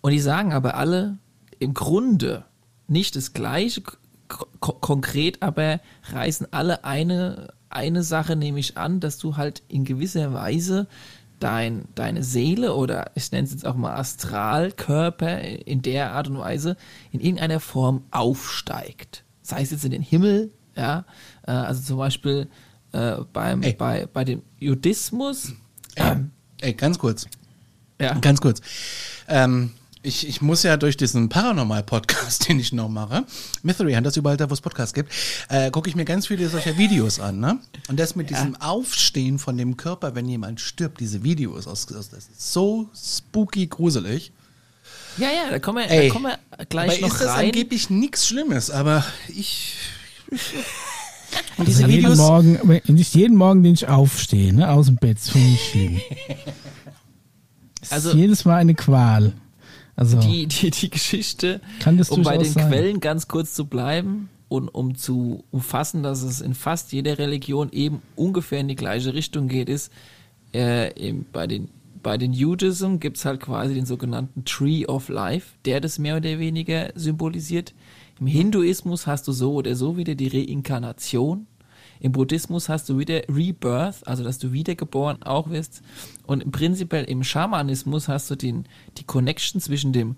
Und die sagen aber alle im Grunde nicht das gleiche ko konkret, aber reißen alle eine, eine Sache nämlich an, dass du halt in gewisser Weise dein, deine Seele oder ich nenne es jetzt auch mal Astralkörper in der Art und Weise in irgendeiner Form aufsteigt. Sei es jetzt in den Himmel, ja, äh, also zum Beispiel äh, beim, Ey. bei, bei dem Judismus, Ähm, ey, ganz kurz. ja, Ganz kurz. Ähm, ich, ich muss ja durch diesen Paranormal-Podcast, den ich noch mache, Mystery Hunters, überall da, wo es Podcasts gibt, äh, gucke ich mir ganz viele solcher Videos an. Ne? Und das mit diesem Aufstehen von dem Körper, wenn jemand stirbt, diese Videos, aus, aus, das ist so spooky gruselig. ja, ja, da kommen wir, Ey, da kommen wir gleich noch ist das rein. angeblich nichts Schlimmes, aber ich... Und Also diese jeden Videos... Morgen, nicht jeden Morgen, den ich aufstehe, ne, aus dem Bett, das finde ich schlimm. Es Also- jedes Mal eine Qual. Also, die, die, die Geschichte, um bei den sein. Quellen ganz kurz zu bleiben und um zu umfassen, dass es in fast jeder Religion eben ungefähr in die gleiche Richtung geht, ist, äh, im, bei den bei den Judaism gibt's halt quasi den sogenannten Tree of Life, der das mehr oder weniger symbolisiert. Im Hinduismus hast du so oder so wieder die Reinkarnation. Im Buddhismus hast du wieder Rebirth, also dass du wiedergeboren auch wirst. Und im prinzipiell im Schamanismus hast du den, die Connection zwischen dem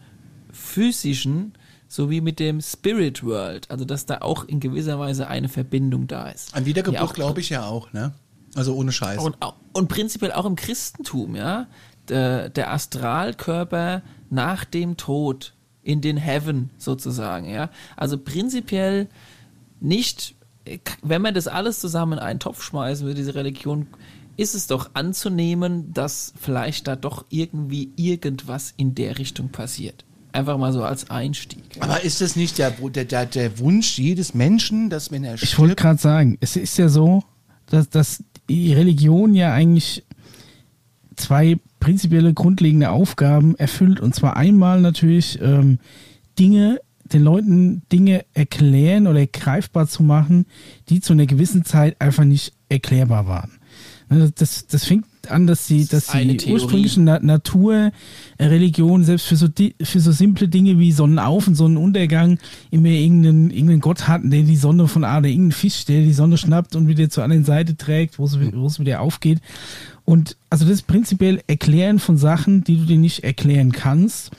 physischen sowie mit dem Spirit World, also dass da auch in gewisser Weise eine Verbindung da ist. An Wiedergeburt glaube ich ja auch, ne? Also ohne Scheiß. Und, und prinzipiell auch im Christentum, ja. Der, der Astralkörper nach dem Tod in den Heaven sozusagen, ja. Also prinzipiell nicht, wenn man das alles zusammen in einen Topf schmeißen würde, diese Religion, ist es doch anzunehmen, dass vielleicht da doch irgendwie irgendwas in der Richtung passiert. Einfach mal so als Einstieg. Ja. Aber ist das nicht der, der, der, Wunsch jedes Menschen, dass wenn er stirbt? Ich wollte gerade sagen, es ist ja so, dass, dass die Religion ja eigentlich zwei prinzipielle grundlegende Aufgaben erfüllt. Und zwar einmal natürlich ähm, Dinge, den Leuten Dinge erklären oder greifbar zu machen, die zu einer gewissen Zeit einfach nicht erklärbar waren. Ne, das, das fängt an, dass die, dass die ursprüngliche Na Natur, äh, Religion, selbst für so, für so simple Dinge wie Sonnenauf- und Sonnenuntergang immer irgendeinen, irgendeinen Gott hatten, der die Sonne von A, der irgendeinen Fisch, der die Sonne schnappt und wieder zur anderen Seite trägt, wo es, wo es wieder aufgeht. Und also das prinzipiell Erklären von Sachen, die du dir nicht erklären kannst,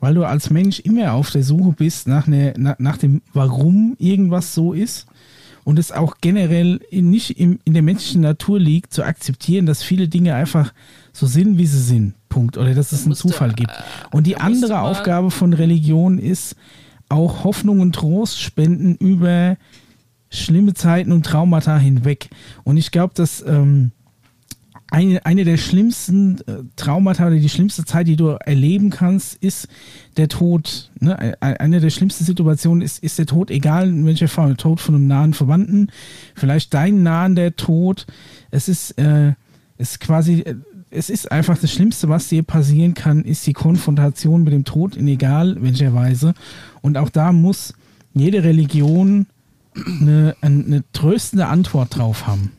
weil du als Mensch immer auf der Suche bist nach, einer, nach, dem, warum irgendwas so ist und es auch generell in, nicht im, in der menschlichen Natur liegt, zu akzeptieren, dass viele Dinge einfach so sind, wie sie sind. Punkt. Oder dass es einen Zufall gibt. Und die andere Aufgabe von Religion ist, auch Hoffnung und Trost spenden über schlimme Zeiten und Traumata hinweg. Und ich glaube, dass ähm, eine, eine der schlimmsten äh, Traumata oder die schlimmste Zeit, die du erleben kannst, ist der Tod. Ne? Eine der schlimmsten Situationen ist, ist der Tod, egal in welcher Form, der Tod von einem nahen Verwandten, vielleicht dein nahen der Tod. Es ist, äh, es ist quasi, äh, es ist einfach das Schlimmste, was dir passieren kann, ist die Konfrontation mit dem Tod in egal welcher Weise. Und auch da muss jede Religion eine, eine tröstende Antwort drauf haben.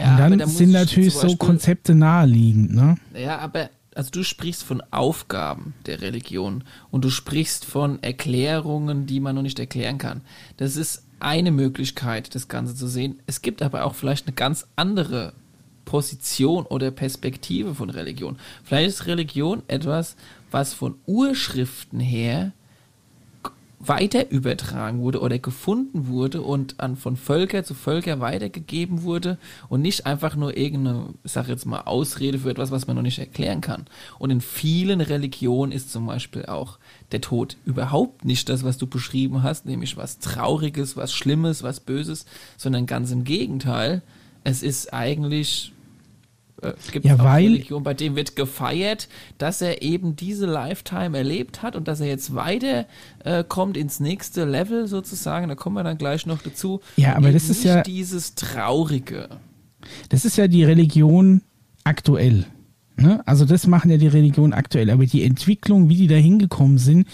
Ja, und dann da sind natürlich so Konzepte naheliegend, ne? Ja, aber also du sprichst von Aufgaben der Religion und du sprichst von Erklärungen, die man noch nicht erklären kann. Das ist eine Möglichkeit, das Ganze zu sehen. Es gibt aber auch vielleicht eine ganz andere Position oder Perspektive von Religion. Vielleicht ist Religion etwas, was von Urschriften her weiter übertragen wurde oder gefunden wurde und an von Völker zu Völker weitergegeben wurde und nicht einfach nur irgendeine, sag jetzt mal, Ausrede für etwas, was man noch nicht erklären kann. Und in vielen Religionen ist zum Beispiel auch der Tod überhaupt nicht das, was du beschrieben hast, nämlich was Trauriges, was Schlimmes, was Böses, sondern ganz im Gegenteil. Es ist eigentlich äh, gibt ja, weil, Religion, bei dem wird gefeiert, dass er eben diese Lifetime erlebt hat und dass er jetzt weiter äh, kommt ins nächste Level sozusagen. Da kommen wir dann gleich noch dazu. Ja, aber das ist ja dieses Traurige. Das ist ja die Religion aktuell. Ne? Also das machen ja die Religionen aktuell. Aber die Entwicklung, wie die da hingekommen sind,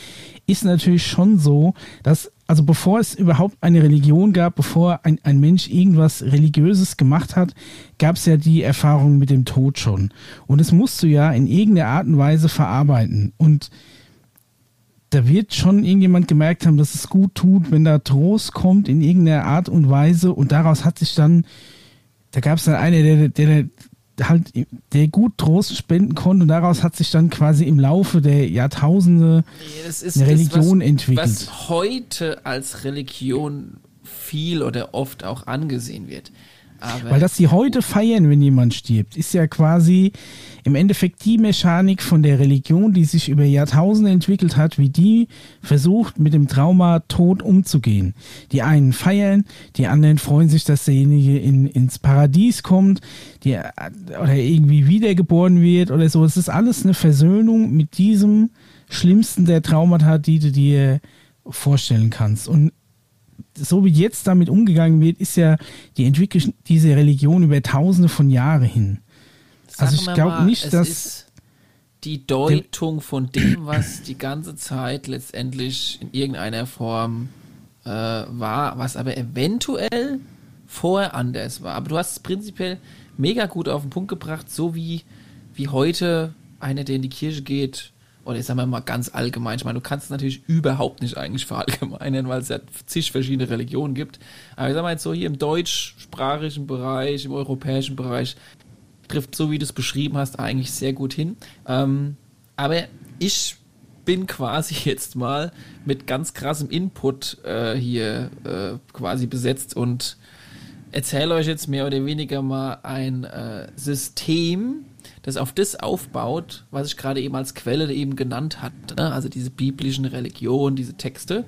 ist natürlich schon so, dass also bevor es überhaupt eine Religion gab, bevor ein, ein Mensch irgendwas Religiöses gemacht hat, gab es ja die Erfahrung mit dem Tod schon. Und es musst du ja in irgendeiner Art und Weise verarbeiten. Und da wird schon irgendjemand gemerkt haben, dass es gut tut, wenn da Trost kommt in irgendeiner Art und Weise. Und daraus hat sich dann, da gab es dann einen, der, der, halt, der gut Trost spenden konnte und daraus hat sich dann quasi im Laufe der Jahrtausende eine Religion was, entwickelt. Was heute als Religion viel oder oft auch angesehen wird. Aber Weil das sie heute feiern, wenn jemand stirbt, ist ja quasi im Endeffekt die Mechanik von der Religion, die sich über Jahrtausende entwickelt hat, wie die versucht, mit dem Trauma Tod umzugehen. Die einen feiern, die anderen freuen sich, dass derjenige in, ins Paradies kommt, die, oder irgendwie wiedergeboren wird oder so. Es ist alles eine Versöhnung mit diesem schlimmsten der Traumata, die du dir vorstellen kannst. Und so wie jetzt damit umgegangen wird, ist ja die Entwicklung dieser Religion über tausende von Jahren hin. Also ich glaube nicht, dass die Deutung von dem, was die ganze Zeit letztendlich in irgendeiner Form äh, war, was aber eventuell vorher anders war. Aber du hast es prinzipiell mega gut auf den Punkt gebracht, so wie, wie heute einer, der in die Kirche geht, oder ich sag mal ganz allgemein, ich meine, du kannst es natürlich überhaupt nicht eigentlich verallgemeinern, weil es ja zig verschiedene Religionen gibt. Aber ich sag mal jetzt so hier im deutschsprachigen Bereich, im europäischen Bereich, trifft so wie du es beschrieben hast eigentlich sehr gut hin. Ähm, aber ich bin quasi jetzt mal mit ganz krassem Input äh, hier äh, quasi besetzt und erzähle euch jetzt mehr oder weniger mal ein äh, System, das auf das aufbaut, was ich gerade eben als Quelle eben genannt hatte. Ne? Also diese biblischen Religionen, diese Texte.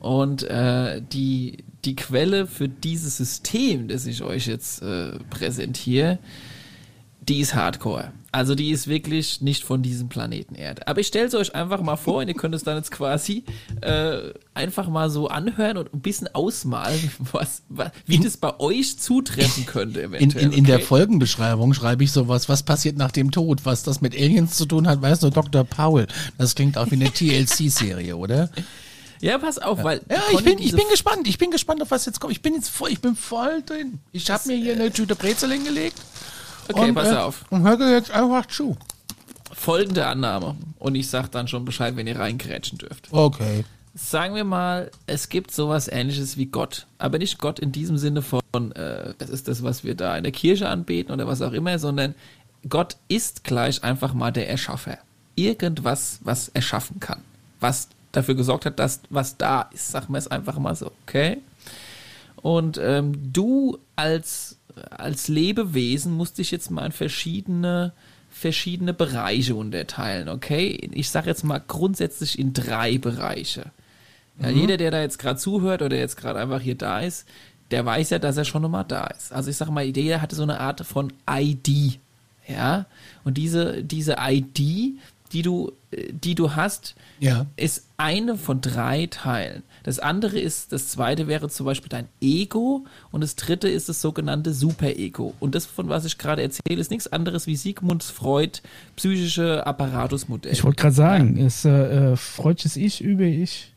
Und äh, die, die Quelle für dieses System, das ich euch jetzt äh, präsentiere, die ist Hardcore. Also die ist wirklich nicht von diesem Planeten Erde. Aber ich stelle es euch einfach mal vor und ihr könnt es dann jetzt quasi äh, einfach mal so anhören und ein bisschen ausmalen, was, was wie in, das bei euch zutreffen könnte eventuell. In, in, in der Folgenbeschreibung schreibe ich sowas, was passiert nach dem Tod, was das mit Aliens zu tun hat, weiß nur Dr. Paul. Das klingt auch wie eine TLC-Serie, oder? Ja, pass auf, weil. Ja, ich bin, ich bin gespannt. Ich bin gespannt, auf was jetzt kommt. Ich bin jetzt voll, ich bin voll drin. Ich habe mir hier eine Tüte Brezel hingelegt. Okay, und, pass äh, auf. Und hör jetzt einfach zu. Folgende Annahme. Und ich sag dann schon Bescheid, wenn ihr reingrätschen dürft. Okay. Sagen wir mal, es gibt sowas ähnliches wie Gott. Aber nicht Gott in diesem Sinne von, äh, das ist das, was wir da in der Kirche anbeten oder was auch immer, sondern Gott ist gleich einfach mal der Erschaffer. Irgendwas, was erschaffen kann. Was dafür gesorgt hat, dass was da ist. Sagen wir es einfach mal so, okay? Und ähm, du als als Lebewesen musste ich jetzt mal in verschiedene, verschiedene Bereiche unterteilen, okay? Ich sage jetzt mal grundsätzlich in drei Bereiche. Ja, mhm. Jeder, der da jetzt gerade zuhört oder jetzt gerade einfach hier da ist, der weiß ja, dass er schon nochmal da ist. Also ich sage mal, jeder hatte so eine Art von ID, ja? Und diese, diese ID, die du, die du hast, ja. ist eine von drei Teilen. Das andere ist, das zweite wäre zum Beispiel dein Ego und das dritte ist das sogenannte Superego. Und das, von was ich gerade erzähle, ist nichts anderes wie Sigmund Freud psychische Apparatusmodell. Ich wollte gerade sagen, ja. ist äh, äh, Freudsches Ich über Ich.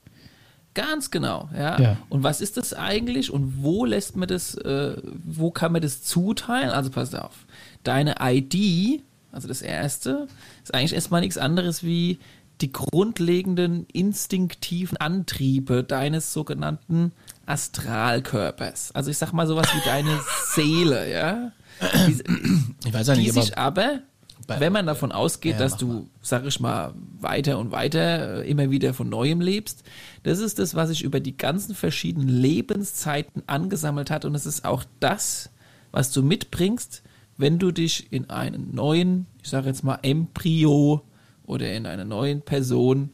Ganz genau, ja. ja. Und was ist das eigentlich und wo lässt man das, äh, wo kann man das zuteilen? Also pass auf, deine ID, also das erste, ist eigentlich erstmal nichts anderes wie die grundlegenden instinktiven Antriebe deines sogenannten Astralkörpers. Also ich sag mal sowas wie deine Seele, ja. Die, ich weiß ja nicht, die sich aber, wenn man davon ausgeht, ja, dass du, mal. sag ich mal, weiter und weiter äh, immer wieder von Neuem lebst, das ist das, was sich über die ganzen verschiedenen Lebenszeiten angesammelt hat und es ist auch das, was du mitbringst, wenn du dich in einen neuen, ich sage jetzt mal, Embryo oder in einer neuen Person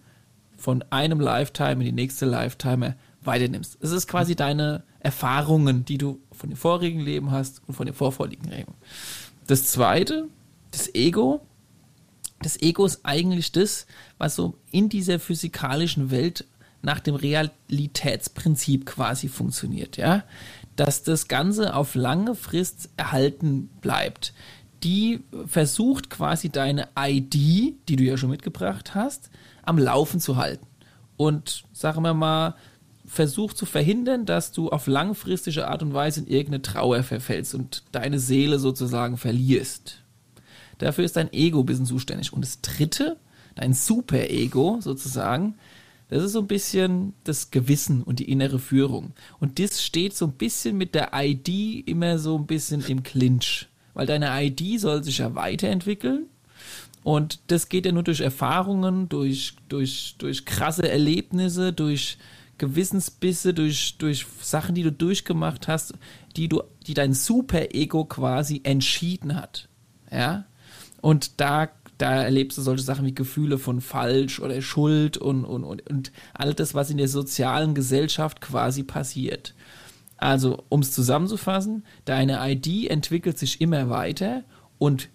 von einem Lifetime in die nächste Lifetime weiternimmst. Es ist quasi deine Erfahrungen, die du von dem vorigen Leben hast und von dem vorvorigen Leben. Das zweite, das Ego. Das Ego ist eigentlich das, was so in dieser physikalischen Welt nach dem Realitätsprinzip quasi funktioniert, ja dass das Ganze auf lange Frist erhalten bleibt. Die versucht quasi deine ID, die du ja schon mitgebracht hast, am Laufen zu halten. Und sagen wir mal, versucht zu verhindern, dass du auf langfristige Art und Weise in irgendeine Trauer verfällst und deine Seele sozusagen verlierst. Dafür ist dein Ego ein bisschen zuständig. Und das dritte, dein Super-Ego sozusagen, das ist so ein bisschen das Gewissen und die innere Führung. Und das steht so ein bisschen mit der ID immer so ein bisschen im Clinch. Weil deine ID soll sich ja weiterentwickeln. Und das geht ja nur durch Erfahrungen, durch, durch, durch krasse Erlebnisse, durch Gewissensbisse, durch, durch Sachen, die du durchgemacht hast, die du, die dein Super-Ego quasi entschieden hat. Ja. Und da da erlebst du solche Sachen wie Gefühle von falsch oder Schuld und, und, und, und all das, was in der sozialen Gesellschaft quasi passiert. Also, um es zusammenzufassen, deine ID entwickelt sich immer weiter und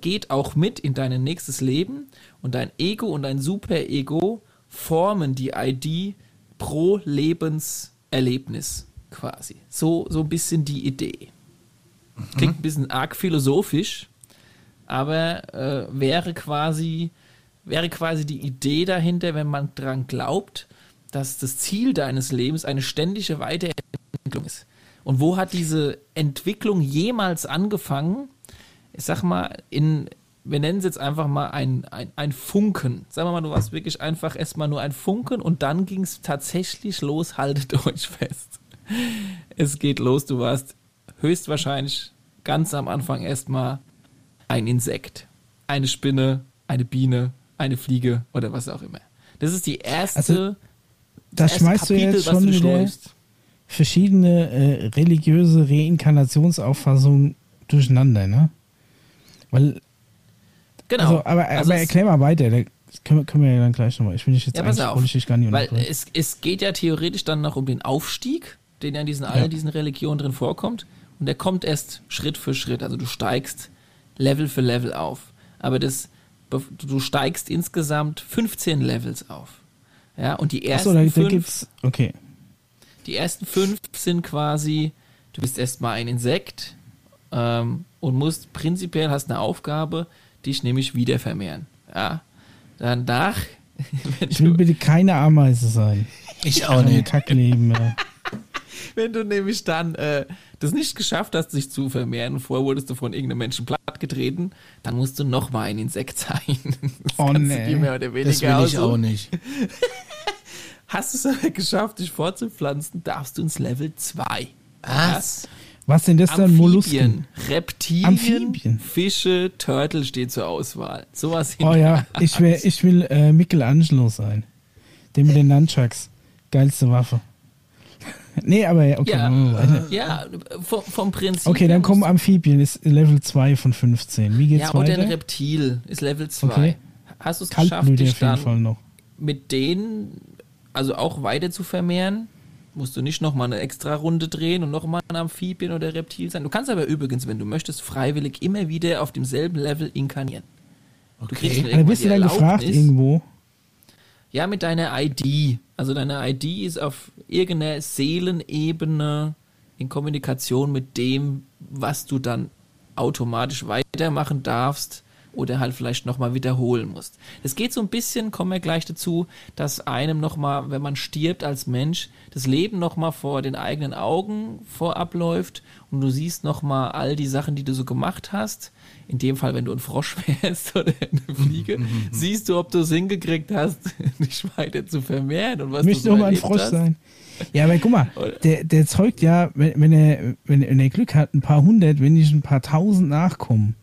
geht auch mit in dein nächstes Leben und dein Ego und dein Superego formen die ID pro Lebenserlebnis quasi. So, so ein bisschen die Idee. Klingt ein bisschen arg philosophisch, aber äh, wäre quasi wäre quasi die Idee dahinter, wenn man daran glaubt, dass das Ziel deines Lebens eine ständige Weiterentwicklung ist. Und wo hat diese Entwicklung jemals angefangen? Ich sag mal, in wir nennen es jetzt einfach mal ein, ein, ein Funken. Sagen wir mal, du warst wirklich einfach erstmal nur ein Funken und dann ging es tatsächlich los, haltet euch fest. Es geht los, du warst höchstwahrscheinlich ganz am Anfang erstmal ein Insekt. Eine Spinne, eine Biene, eine Fliege oder was auch immer. Das ist die erste. Also, da das erste schmeißt du jetzt was schon du wieder durchläufst. Verschiedene äh, religiöse Reinkarnationsauffassungen durcheinander, ne? Weil, Genau. also, aber, Also aber erklär mal weiter, da können wir, können wir ja dann gleich nochmal. Ich will dich jetzt Ja, pass auf. ich dich gar nicht Weil es, es geht ja theoretisch dann noch um den Aufstieg, den ja in diesen, all diesen Religionen drin vorkommt. Und der kommt erst Schritt für Schritt. Also du steigst Level für Level auf. Aber das, du steigst insgesamt 15 Levels auf. Ja, und die ersten Achso, da, da fünf, gibt's, okay. Die ersten fünf sind quasi, du bist erstmal ein Insekt ähm, und musst prinzipiell hast eine Aufgabe, dich nämlich wieder vermehren. Ja. Danach, wenn Ich will du, bitte keine Ameise sein. Ich auch nicht. Kackleben mehr. wenn du nämlich dann äh, das nicht geschafft hast, sich zu vermehren, vorher wurdest du von irgendeinem Menschen plattgetreten, dann musst du nochmal ein Insekt sein. Das Oh, nee. dir mehr oder weniger Das will ich auch nicht. Hast du es aber geschafft, dich fortzupflanzen, darfst du ins Level 2. Was? Was sind das dann? Mollusken? Amphibien, Reptilien, Amphibien. Fische, Turtle steht zur Auswahl. Sowas Oh ja, ich, wär, ich will äh, Michelangelo sein. Der mit den Nunchucks. Geilste Waffe. nee, aber ja, okay, Ja, weiter. ja, vom, vom Prinzip. Okay, dann kommen Amphibien, ist Level 2 von 15. Wie geht's Ja, oder ein weiter? Reptil ist Level 2. Okay. Hast du es geschafft, dich dann Fall noch. mit denen, also auch weiter zu vermehren, musst du nicht nochmal eine extra Runde drehen und nochmal ein Amphibien oder Reptil sein. Du kannst aber übrigens, wenn du möchtest, freiwillig immer wieder auf demselben Level inkarnieren. Du kriegst Okay. dann bist du dann gefragt irgendwo. Ja, mit deiner ID. Also deine ID ist auf irgendeiner Seelenebene in Kommunikation mit dem, was du dann automatisch weitermachen darfst oder halt vielleicht nochmal wiederholen musst. Es geht so ein bisschen, kommen wir gleich dazu, dass einem nochmal, wenn man stirbt als Mensch, das Leben nochmal vor den eigenen Augen vorabläuft und du siehst nochmal all die Sachen, die du so gemacht hast. In dem Fall, wenn du ein Frosch wärst oder eine Fliege, siehst du, ob du es hingekriegt hast, dich weiter zu vermehren und was Ich möchte du so mal ein Frosch hast. sein. Ja, aber guck mal, der, der zeugt ja, wenn, wenn, er, wenn, wenn er Glück hat, ein paar hundert, wenn nicht ein paar tausend nachkommen,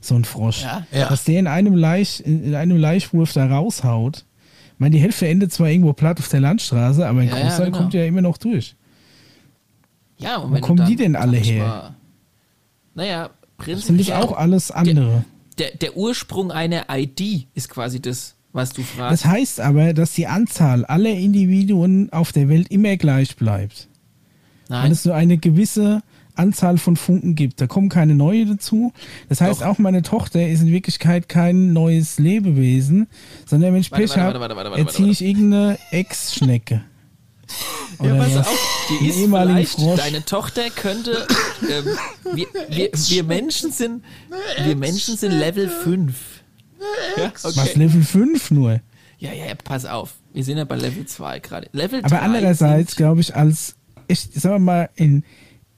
so ein Frosch. Ja. Ja. Dass der in einem, Laich, in einem Laichwurf da raushaut. Ich meine, die Hälfte endet zwar irgendwo platt auf der Landstraße, aber ein Ja, ja, Großteil genau. kommt ja immer noch durch. Ja, und Wo kommen dann, die denn alle ich her? Mal, naja, sind prinzipiell das auch alles andere. der, der Ursprung einer ID ist quasi das, was du fragst. Das heißt aber, dass die Anzahl aller Individuen auf der Welt immer gleich bleibt. Weil Nein, es nur eine gewisse Anzahl von Funken gibt. Da kommen keine neue dazu. Das heißt, Doch. auch meine Tochter ist in Wirklichkeit kein neues Lebewesen, sondern wenn ich Pech habe, erziehe ich irgendeine Ex-Schnecke. ja, Oder pass was? auf, die ist vielleicht, Frosch. deine Tochter könnte, ähm, wir, wir, wir Menschen sind, wir Menschen sind Level 5. Ja, Was, okay. Level 5 nur? Ja, ja, ja, pass auf. Wir sind ja bei Level 2 gerade. Level 3 Aber andererseits, glaube ich, als, ich sagen wir mal, in,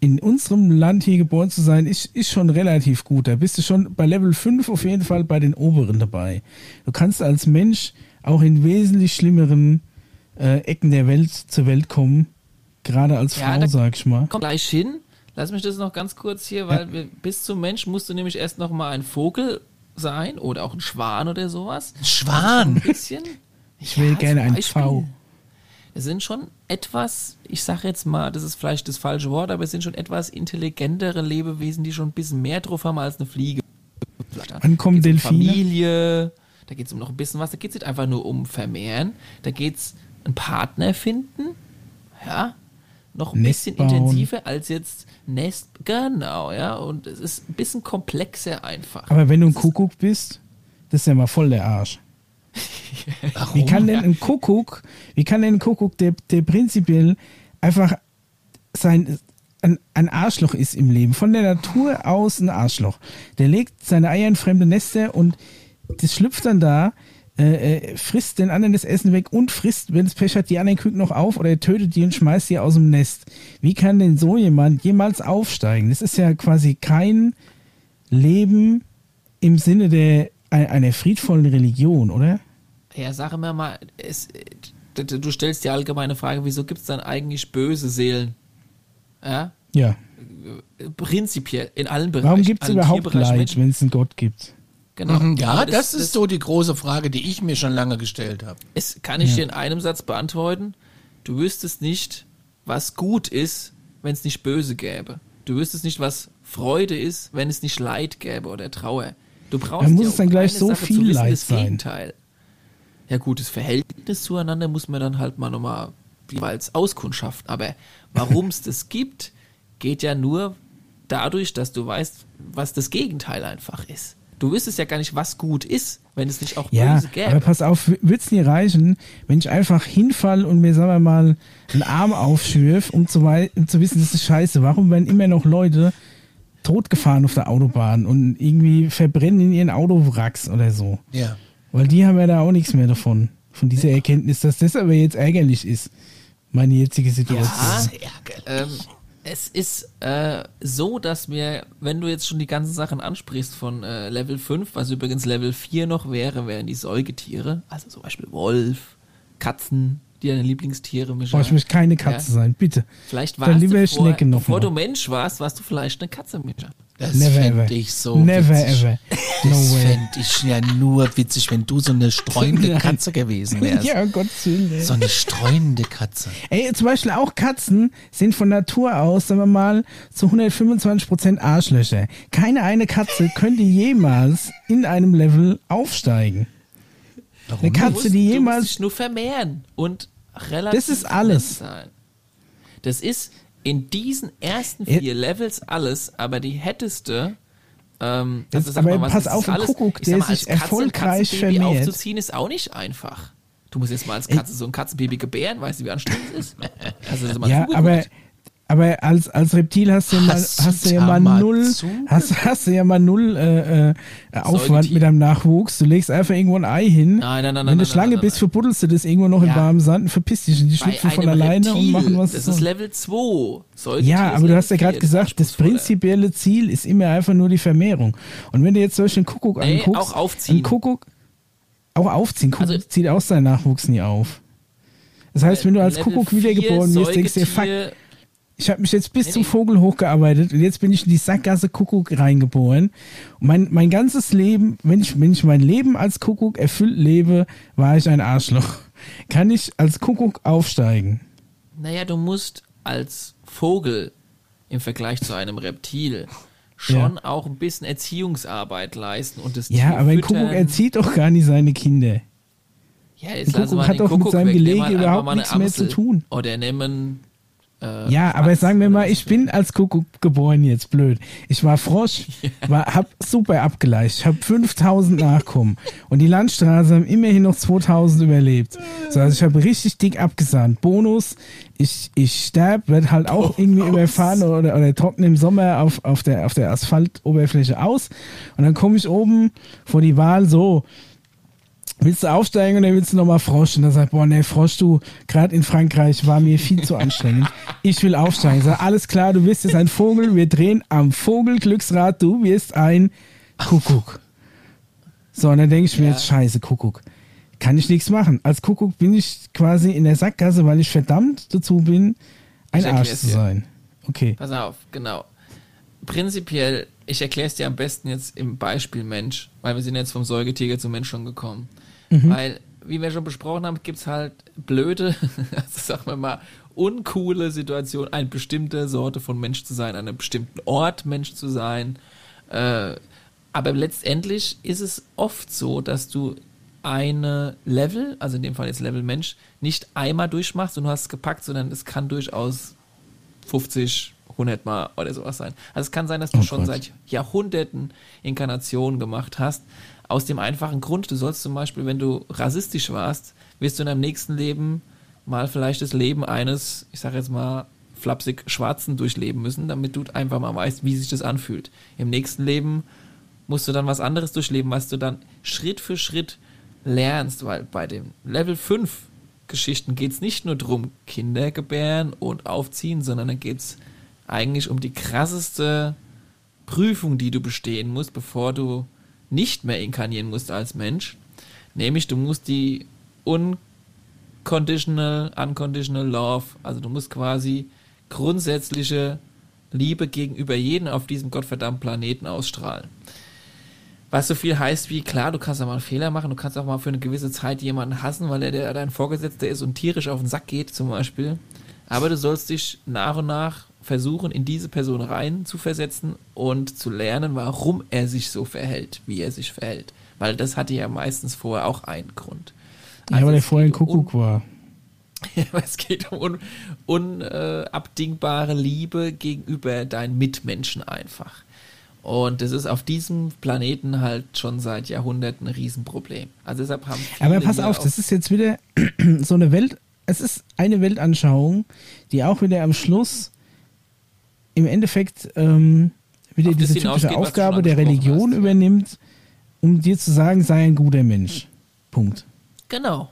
in unserem Land hier geboren zu sein, ist, ist schon relativ gut. Da bist du schon bei Level 5 auf jeden Fall bei den oberen dabei. Du kannst als Mensch auch in wesentlich schlimmeren äh, Ecken der Welt zur Welt kommen. Gerade als Ja, Frau, da- sag ich mal. Komm gleich hin. Lass mich das noch ganz kurz hier, weil wir, bis zum Mensch musst du nämlich erst noch mal ein Vogel sein oder auch ein Schwan oder sowas. Schwan. Ein bisschen. Ich will gerne ein Beispiel. V. Es sind schon etwas, ich sage jetzt mal, das ist vielleicht das falsche Wort, aber es sind schon etwas intelligentere Lebewesen, die schon ein bisschen mehr drauf haben als eine Fliege. Da geht's um Delfine? Familie, da geht es um noch ein bisschen was, da geht es nicht einfach nur um Vermehren, da geht es einen Partner finden, ja, noch ein Nest bisschen bauen. intensiver als jetzt Nest, genau, ja, und es ist ein bisschen komplexer einfach. Aber wenn du ein Kuckuck bist, das ist ja mal voll der Arsch. Warum? Wie kann denn ein Kuckuck, wie kann denn ein Kuckuck, der, der prinzipiell einfach sein, ein, ein Arschloch ist im Leben, von der Natur aus ein Arschloch. Der legt seine Eier in fremde Nester und das schlüpft dann da, äh, äh, frisst den anderen das Essen weg und frisst, wenn es Pech hat, die anderen Küken noch auf oder er tötet die und schmeißt die aus dem Nest. Wie kann denn so jemand jemals aufsteigen? Das ist ja quasi kein Leben im Sinne der ein, einer friedvollen Religion, oder? Ja, sag mir mal, es, du stellst die allgemeine Frage, wieso gibt es dann eigentlich böse Seelen? Ja? Ja. Prinzipiell, in allen Bereichen. Warum gibt es überhaupt Leid, wenn es einen Gott gibt? Genau. Mhm, Ja, Aber das, ist so die große Frage, die ich mir schon lange gestellt habe. Es kann ich dir in einem Satz beantworten. Du wüsstest nicht, was gut ist, wenn es nicht böse gäbe. Du wüsstest nicht, was Freude ist, wenn es nicht Leid gäbe oder Trauer. Du brauchst Dann muss ja, es dann gleich so Sache viel zu wissen, Leid das sein. Gegenteil. Ja gut, das Verhältnis zueinander muss man dann halt mal nochmal jeweils auskundschaften. Aber warum es das gibt, geht ja nur dadurch, dass du weißt, was das Gegenteil einfach ist. Du wüsstest ja gar nicht, was gut ist, wenn es nicht auch Ja, böse gäbe. aber pass auf, wird es nie reichen, wenn ich einfach hinfall und mir, sagen wir mal, einen Arm aufschürf, um zu, um zu wissen, das ist scheiße. Warum werden immer noch Leute totgefahren auf der Autobahn und irgendwie verbrennen in ihren Autowracks oder so? Ja. Weil die haben ja da auch nichts mehr davon. Von dieser Erkenntnis, dass das aber jetzt ärgerlich ist. Meine jetzige Situation. Ja, ähm, es ist äh, so, dass wir, wenn du jetzt schon die ganzen Sachen ansprichst von äh, Level 5, was übrigens Level 4 noch wäre, wären die Säugetiere, also zum Beispiel Wolf, Katzen, die deine Lieblingstiere, Micha. Boah, ich möchte keine Katze Ja. sein, bitte. Vielleicht Dann warst lieber du vor, Schnecke noch bevor mal. du Mensch warst, warst du vielleicht eine Katze, Micha. Das Never fände ever. ich so Never witzig. ever. No Das fände ich ja nur witzig, wenn du so eine streunende Katze gewesen wärst. Ja, um Gottes Willen. So eine streunende Katze. Ey, zum Beispiel auch Katzen sind von Natur aus, sagen wir mal, zu 125% Arschlöcher. Keine eine Katze könnte jemals in einem Level aufsteigen. Warum? Eine Katze, die du musst jemals. dich nur vermehren und relativ Das ist alles. Sein. Das ist in diesen ersten vier Levels alles, aber die hätteste. Ähm, Das- also sag aber mal, was pass ist auf, alles, Kuckuck, der mal, sich Katze erfolgreich Katzenbaby vermehrt. aufzuziehen ist auch nicht einfach. Du musst jetzt mal als Katze so ein Katzenbaby gebären, weißt du, wie anstrengend es ist? Du das mal Ja, aber, aber als, als Reptil hast du ja mal, Hast du ja mal null, hast, hast du ja mal null äh, äh, Aufwand mit deinem Nachwuchs. Du legst einfach irgendwo ein Ei hin. Nein, nein, nein, Wenn du Schlange bist, verbuddelst du das irgendwo noch in Ja. warmem Sand und verpisst dich. Und die schlüpfen von alleine Reptil, und machen, was Das ist. Level 2. Säugetier Ja, aber du hast ja gerade 4, gesagt, das prinzipielle Ziel ist immer einfach nur die Vermehrung. Und wenn du jetzt einen Kuckuck Nee, anguckst, auch aufziehen. Kuckuck, auch aufziehen, Kuckuck Also- zieht auch seinen Nachwuchs nie auf. Das heißt, wenn du als Level Kuckuck 4 wiedergeboren wirst, denkst du dir, fuck, ich habe mich jetzt bis Nee, zum. Vogel hochgearbeitet und jetzt bin ich in die Sackgasse Kuckuck reingeboren. Und mein, mein ganzes Leben, wenn ich, wenn ich mein Leben als Kuckuck erfüllt lebe, war ich ein Arschloch. Kann ich als Kuckuck aufsteigen? Naja, du musst als Vogel im Vergleich zu einem Reptil schon auch ein bisschen Erziehungsarbeit leisten und das Ja, Tier aber ein. Kuckuck erzieht doch gar nicht seine Kinder. Ja, jetzt lassen wir Kuckuck hat doch mit seinem Gelege überhaupt nichts mehr zu Amsel. tun. Oder nehmen äh, Ja, aber sagen wir mal, ich bin als Kuckuck geboren jetzt, blöd. Ich war Frosch, war, hab super abgeleicht, ich hab 5000 Nachkommen und die Landstraße haben immerhin noch 2000 überlebt. So, also ich habe richtig dick abgesahnt. Bonus, ich, ich sterb, werd halt auch irgendwie überfahren oder, oder trockne im Sommer auf, auf der, auf der Asphaltoberfläche aus und dann komme ich oben vor die Wahl so, willst du aufsteigen oder willst du nochmal Frosch? Und dann sagt, boah, nee, Frosch, du, gerade in Frankreich war mir viel zu anstrengend. Ich will aufsteigen. Ich sag, alles klar, du bist jetzt ein Vogel, wir drehen am Vogelglücksrad, du wirst ein Kuckuck. So, und dann denke ich mir Ja. jetzt, scheiße, Kuckuck. Kann ich nichts machen. Als Kuckuck bin ich quasi in der Sackgasse, weil ich verdammt dazu bin, ein Arsch zu sein. Okay. Pass auf, genau. Prinzipiell, ich erkläre es dir am besten jetzt im Beispiel Mensch, weil wir sind jetzt vom Säugetiger zum Mensch schon gekommen. Weil, wie wir schon besprochen haben, gibt es halt blöde, also sagen wir mal, uncoole Situationen, eine bestimmte Sorte von Mensch zu sein, an einem bestimmten Ort Mensch zu sein. Äh, aber letztendlich ist es oft so, dass du eine Level, also in dem Fall jetzt Level Mensch, nicht einmal durchmachst und du hast es gepackt, sondern es kann durchaus 50, 100 Mal oder sowas sein. Also es kann sein, dass du Oh schon Gott. seit Jahrhunderten Inkarnationen gemacht hast. Aus dem einfachen Grund, du sollst zum Beispiel, wenn du rassistisch warst, wirst du in deinem nächsten Leben mal vielleicht das Leben eines, ich sage jetzt mal, flapsig Schwarzen durchleben müssen, damit du einfach mal weißt, wie sich das anfühlt. Im nächsten Leben musst du dann was anderes durchleben, was du dann Schritt für Schritt lernst, weil bei den Level 5 Geschichten geht es nicht nur darum, Kinder gebären und aufziehen, sondern dann geht es eigentlich um die krasseste Prüfung, die du bestehen musst, bevor du nicht mehr inkarnieren musst als Mensch. Nämlich, du musst die unconditional, unconditional love, also du musst quasi grundsätzliche Liebe gegenüber jedem auf diesem gottverdammten Planeten ausstrahlen. Was so viel heißt wie, klar, du kannst auch mal einen Fehler machen, du kannst auch mal für eine gewisse Zeit jemanden hassen, weil er dein Vorgesetzter ist und tierisch auf den Sack geht, zum Beispiel. Aber du sollst dich nach und nach versuchen, in diese Person rein zu versetzen und zu lernen, warum er sich so verhält, wie er sich verhält. Weil das hatte ja meistens vorher auch einen Grund. ja, weil er vorher ein Kuckuck um, war. Es geht um unabdingbare un, äh, Liebe gegenüber deinen Mitmenschen einfach. Und das ist auf diesem Planeten halt schon seit Jahrhunderten ein Riesenproblem. Also deshalb haben Aber pass auf, das ist jetzt wieder so eine Welt, es ist eine Weltanschauung, die auch wieder am Schluss im Endeffekt ähm, wieder diese typische Aufgabe der Religion hast, übernimmt, um dir zu sagen, sei ein guter Mensch. Punkt. Genau.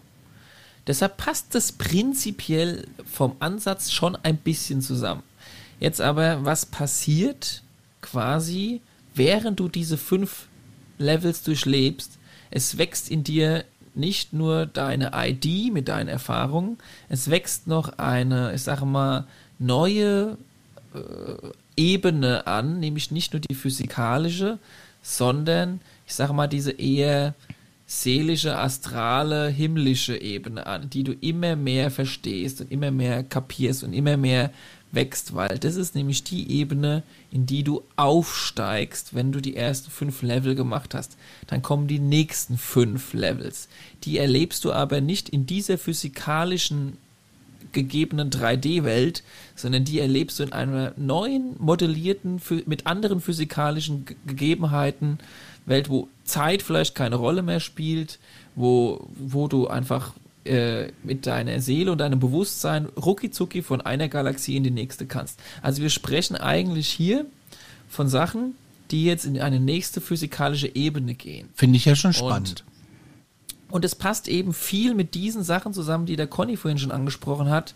Deshalb passt das prinzipiell vom Ansatz schon ein bisschen zusammen. Jetzt aber, was passiert quasi, während du diese fünf Levels durchlebst? Es wächst in dir nicht nur deine ID mit deinen Erfahrungen, es wächst noch eine, ich sage mal, neue äh, Ebene an, nämlich nicht nur die physikalische, sondern ich sage mal diese eher seelische, astrale, himmlische Ebene an, die du immer mehr verstehst und immer mehr kapierst und immer mehr wächst, weil das ist nämlich die Ebene, in die du aufsteigst, wenn du die ersten fünf Level gemacht hast. Dann kommen die nächsten fünf Levels. Die erlebst du aber nicht in dieser physikalischen gegebenen 3D-Welt, sondern die erlebst du in einer neuen, modellierten, mit anderen physikalischen Gegebenheiten Welt, wo Zeit vielleicht keine Rolle mehr spielt, wo, wo du einfach mit deiner Seele und deinem Bewusstsein rucki von einer Galaxie in die nächste kannst. Also wir sprechen eigentlich hier von Sachen, die jetzt in eine nächste physikalische Ebene gehen. Finde ich ja schon spannend. Und und es passt eben viel mit diesen Sachen zusammen, die der Conny vorhin schon angesprochen hat.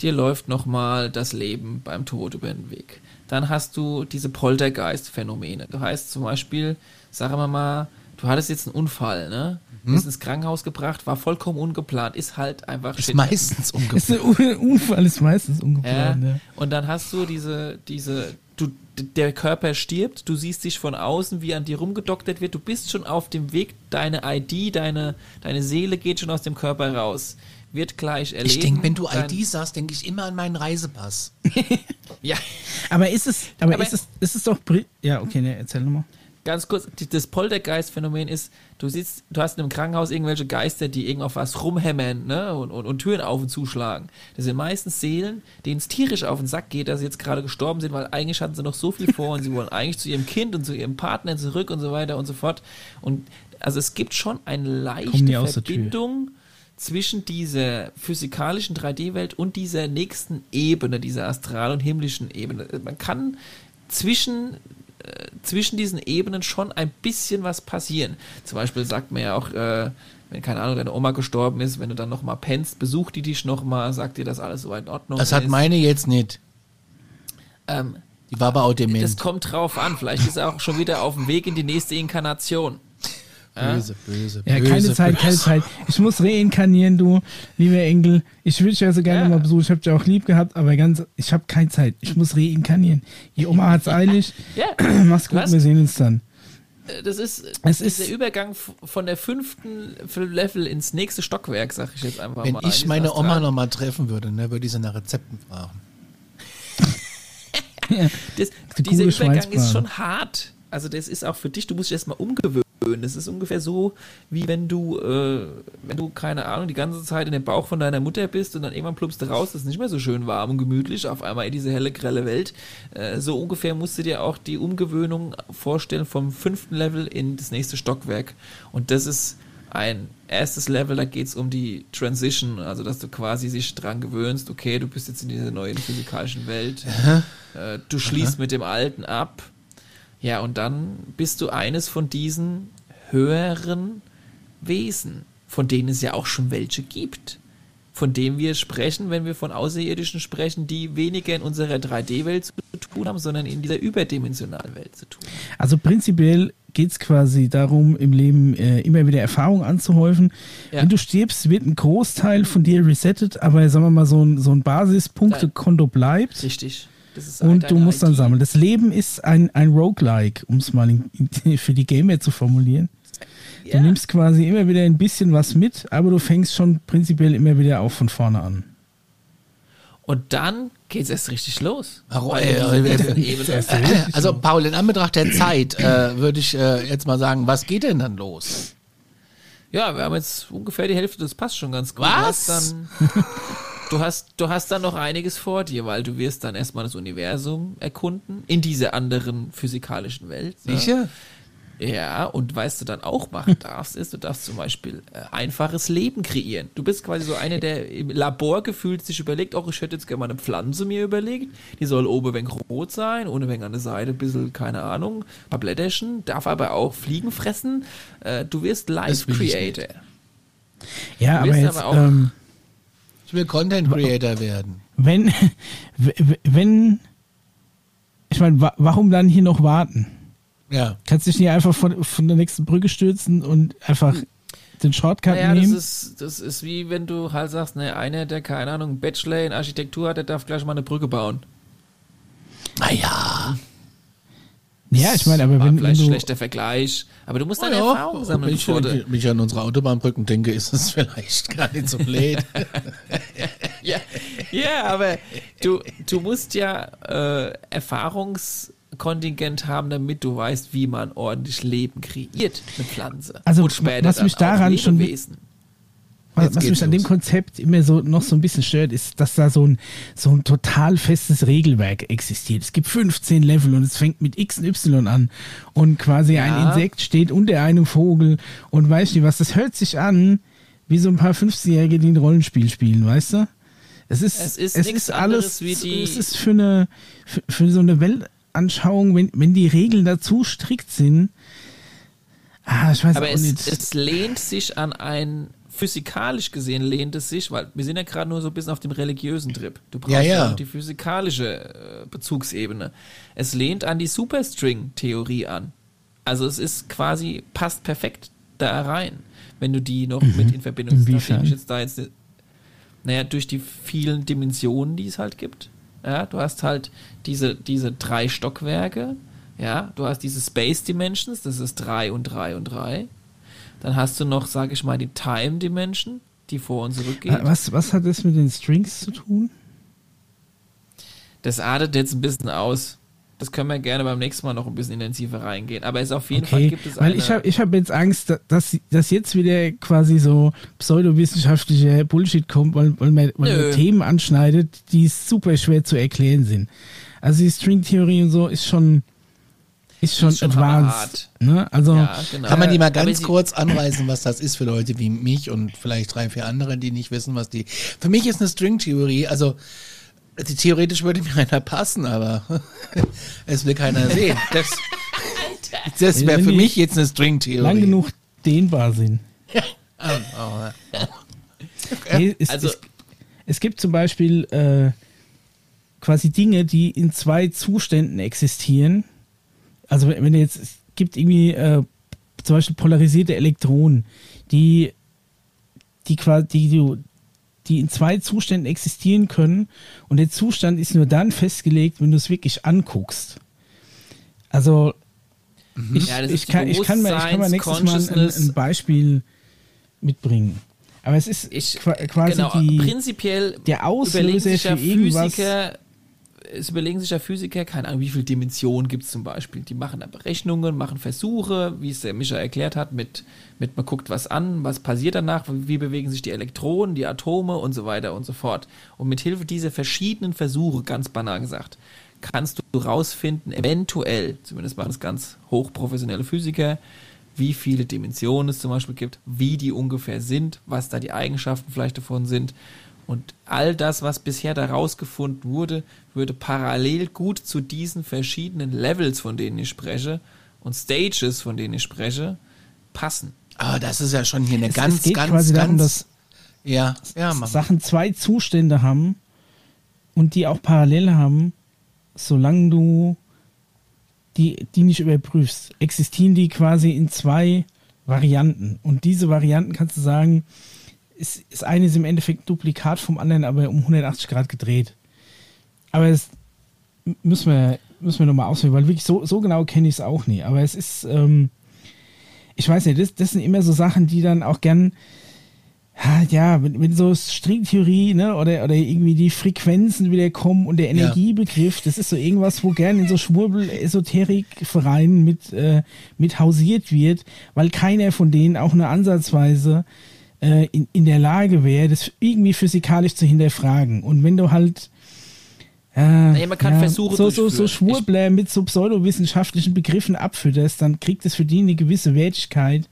Dir läuft nochmal das Leben beim Tod über den Weg. Dann hast du diese Poltergeist-Phänomene. Du heißt zum Beispiel, sagen wir mal, du hattest jetzt einen Unfall, ne? Mhm. Bist ins Krankenhaus gebracht, war vollkommen ungeplant, ist halt einfach Ist meistens ungeplant. Ist, Unfall ist meistens ungeplant, ja. ja. Und dann hast du diese, diese, du, der Körper stirbt, du siehst dich von außen, wie an dir rumgedoktert wird, du bist schon auf dem Weg, deine ID, deine, deine Seele geht schon aus dem Körper raus. Wird gleich erleben. Ich denke, wenn du ID sagst, denke ich immer an meinen Reisepass. ja. Aber ist es, aber, aber ist es, ist es doch, ja, okay, ne, erzähl nochmal ganz kurz, das Poltergeist-Phänomen ist, du sitzt, du hast in einem Krankenhaus irgendwelche Geister, die irgend auf was rumhämmern, ne, und, und, und Türen auf und zuschlagen. Das sind meistens Seelen, denen es tierisch auf den Sack geht, dass sie jetzt gerade gestorben sind, weil eigentlich hatten sie noch so viel vor und sie wollen eigentlich zu ihrem Kind und zu ihrem Partner zurück und so weiter und so fort. Und also es gibt schon eine leichte Verbindung zwischen dieser physikalischen 3D-Welt und dieser nächsten Ebene, dieser astral- und himmlischen Ebene. Man kann zwischen zwischen diesen Ebenen schon ein bisschen was passieren. Zum Beispiel sagt man ja auch, äh, wenn, keine Ahnung, deine Oma gestorben ist, wenn du dann nochmal pennst, besucht die dich nochmal, sagt dir, dass alles soweit in Ordnung das ist. Das hat meine jetzt nicht. Ähm, die war aber auch dement. Das kommt drauf an. Vielleicht ist er auch schon wieder auf dem Weg in die nächste Inkarnation. Böse, böse, Ja, keine böse, Zeit, keine Zeit. Ich muss reinkarnieren, du, lieber Enkel. Ich würde dich ja so gerne ja. mal besuchen. Ich habe dich auch lieb gehabt, aber ganz, ich habe keine Zeit. Ich muss reinkarnieren. Die Oma hat's eilig. ja. Mach's gut, wir sehen uns dann. Äh, das ist, es ist der Übergang von der fünften Level ins nächste Stockwerk, sag ich jetzt einfach Wenn mal. Wenn ich meine Astral. Oma nochmal treffen würde, ne, würde ich sie nach Rezepten fragen. ja, das, dieser Übergang ist schon hart. Also das ist auch für dich, du musst dich erstmal umgewöhnen. Das ist ungefähr so, wie wenn du, äh, wenn du, keine Ahnung, die ganze Zeit in dem Bauch von deiner Mutter bist und dann irgendwann plumpst du raus, das ist nicht mehr so schön warm und gemütlich, auf einmal in diese helle, grelle Welt. Äh, so ungefähr musst du dir auch die Umgewöhnung vorstellen vom fünften Level in das nächste Stockwerk. Und das ist ein erstes Level, da geht es um die Transition, also dass du quasi sich dran gewöhnst, okay, du bist jetzt in dieser neuen physikalischen Welt, äh, du schließt Aha. mit dem Alten ab ja, und dann bist du eines von diesen höheren Wesen, von denen es ja auch schon welche gibt. Von denen wir sprechen, wenn wir von Außerirdischen sprechen, die weniger in unserer 3D-Welt zu tun haben, sondern in dieser überdimensionalen Welt zu tun haben. Also prinzipiell geht es quasi darum, im Leben äh, immer wieder Erfahrung anzuhäufen. Ja. Wenn du stirbst, wird ein Großteil von dir resettet, aber sagen wir mal, so ein, so ein Basispunktekonto bleibt. Richtig. Und du musst dann sammeln. Das Leben ist ein, ein Roguelike, um es mal in, für die Gamer zu formulieren. Du nimmst quasi immer wieder ein bisschen was mit, aber du fängst schon prinzipiell immer wieder auch von vorne an. Und dann geht's erst richtig los. Äh, äh, Äh, Also Paul, in Anbetracht der Zeit äh, würde ich äh, jetzt mal sagen, was geht denn dann los? Ja, wir haben jetzt ungefähr die Hälfte, das passt schon ganz gut. Was? Du hast, dann, du, hast, du hast dann noch einiges vor dir, weil du wirst dann erstmal das Universum erkunden, in dieser anderen physikalischen Welt. ne? Sicher? Ja, und was du dann auch machen darfst, ist, du darfst zum Beispiel äh, einfaches Leben kreieren. Du bist quasi so einer, der im Labor gefühlt sich überlegt, auch ich hätte jetzt gerne mal eine Pflanze mir überlegt, die soll oben ein wenig rot sein, ohne wenig an der Seite ein bisschen, keine Ahnung, ein paar Blätterchen, darf aber auch Fliegen fressen. Äh, du wirst Life Creator. Ja, Du aber jetzt, aber auch- ähm, Ich will Content Creator werden. wenn, wenn, ich meine, wa warum dann hier noch warten? Ja. Kannst dich nicht einfach von, von der nächsten Brücke stürzen und einfach den Shortcut Naja, das nehmen? ist, das ist wie wenn du halt sagst, ne, einer, der keine Ahnung, einen Bachelor in Architektur hat, der darf gleich mal eine Brücke bauen. Naja. ja, ich meine, aber War wenn, wenn vielleicht du, schlechter Vergleich. Aber du musst deine Ja, Erfahrung sammeln, wenn ich, wenn ich an unsere Autobahnbrücken denke, ist es vielleicht gar nicht so blöd. ja, ja, aber du, du musst ja äh, Erfahrungskontingent haben, damit du weißt, wie man ordentlich Leben kreiert, eine Pflanze. Also, was mich daran schon- Lebewesen. was, was mich an dem los. Konzept immer so noch so ein bisschen stört, ist, dass da so ein, so ein total festes Regelwerk existiert. Es gibt 15 Level und es fängt mit X und Y an und quasi ein Ja. Insekt steht unter einem Vogel und weißt du was, das hört sich an wie so ein paar 15-Jährige, die ein Rollenspiel spielen, weißt du? Es ist, Es ist es ist alles, wie die- es ist für eine, für, für so eine Weltanschauung, wenn, wenn die Regeln dazu strikt sind, ah, ich weiß Aber auch es, nicht. es lehnt sich an ein, physikalisch gesehen lehnt es sich, weil wir sind ja gerade nur so ein bisschen auf dem religiösen Trip. Du brauchst Ja, ja, die physikalische äh, Bezugsebene. Es lehnt an die Superstring-Theorie an. Also es ist quasi, passt perfekt da rein, wenn du die noch mit in Verbindung setzt. Inwiefern? Nachdem ich jetzt da jetzt, naja, durch die vielen Dimensionen, die es halt gibt. Ja, du hast halt diese, diese drei Stockwerke. Ja, du hast diese Space Dimensions, das ist drei und drei und drei. Dann hast du noch, sag ich mal, die Time Dimension, die vor und zurück geht. Was, was hat das mit den Strings zu tun? Das artet jetzt ein bisschen aus. Das können wir gerne beim nächsten Mal noch ein bisschen intensiver reingehen. Aber es auf jeden Fall Okay, gibt es weil ich habe ich hab jetzt Angst, da- dass, dass jetzt wieder quasi so pseudowissenschaftlicher Bullshit kommt, weil, weil, man, weil man Themen anschneidet, die super schwer zu erklären sind. Also die Stringtheorie und so ist schon ist schon, Ist schon advanced. Ne? Also ja, genau. Kann man die mal ganz kurz anreißen, was das ist für Leute wie mich und vielleicht drei, vier andere, die nicht wissen, was die. Für mich ist eine Stringtheorie, also theoretisch würde mir einer passen, aber es will keiner sehen. Das, das wäre für mich jetzt eine Stringtheorie. lang genug dehnbar sind. Nee, es, Also- es, es gibt zum Beispiel äh, quasi Dinge, die in zwei Zuständen existieren. Also wenn, wenn jetzt, es gibt irgendwie äh, zum Beispiel polarisierte Elektronen, die, die quasi, die, die, die in zwei Zuständen existieren können und der Zustand ist nur dann festgelegt, wenn du es wirklich anguckst. Also ich, Ja, ich, kann, ich, kann mal, ich kann mal nächstes Mal ein, ein Beispiel mitbringen. Aber es ist Ich, qua- quasi genau, die, prinzipiell der Auslöser sich für irgendwas. Physiker, es überlegen sich ja Physiker, keine Ahnung, wie viele Dimensionen gibt es zum Beispiel. Die machen da Berechnungen, machen Versuche, wie es der Mischa erklärt hat, mit, mit man guckt was an, was passiert danach, wie bewegen sich die Elektronen, die Atome und so weiter und so fort. Und mit Hilfe dieser verschiedenen Versuche, ganz banal gesagt, kannst du rausfinden, eventuell, zumindest waren es ganz hochprofessionelle Physiker, wie viele Dimensionen es zum Beispiel gibt, wie die ungefähr sind, was da die Eigenschaften vielleicht davon sind. Und all das, was bisher da rausgefunden wurde, würde parallel gut zu diesen verschiedenen Levels, von denen ich spreche, und Stages, von denen ich spreche, passen. Aber das ist ja schon hier eine es, ganz, es geht ganz, quasi ganz. darum, dass ja, ja, mach mal. Sachen zwei Zustände haben und die auch parallel haben, solange du die, die nicht überprüfst, existieren die quasi in zwei Varianten. Und diese Varianten kannst du sagen, ist, ist eine ist im Endeffekt Duplikat vom anderen, aber um 180 Grad gedreht. Aber das müssen wir, müssen wir nochmal auswählen, weil wirklich so, so genau kenne ich es auch nie. Aber es ist, ähm, ich weiß nicht, das, das sind immer so Sachen, die dann auch gern ja, wenn, wenn so Stringtheorie, ne, oder, oder irgendwie die Frequenzen wieder kommen und der Energiebegriff, das ist so irgendwas, wo gern in so Schwurbel-Esoterik-Vereinen mit, äh, mit hausiert wird, weil keiner von denen auch nur ansatzweise äh, in, in der Lage wäre, das irgendwie physikalisch zu hinterfragen. Und wenn du halt äh, naja, man kann ja, Versuche so, so, so Schwurbler mit so pseudowissenschaftlichen Begriffen abfütterst, dann kriegt es für die eine gewisse Wertigkeit,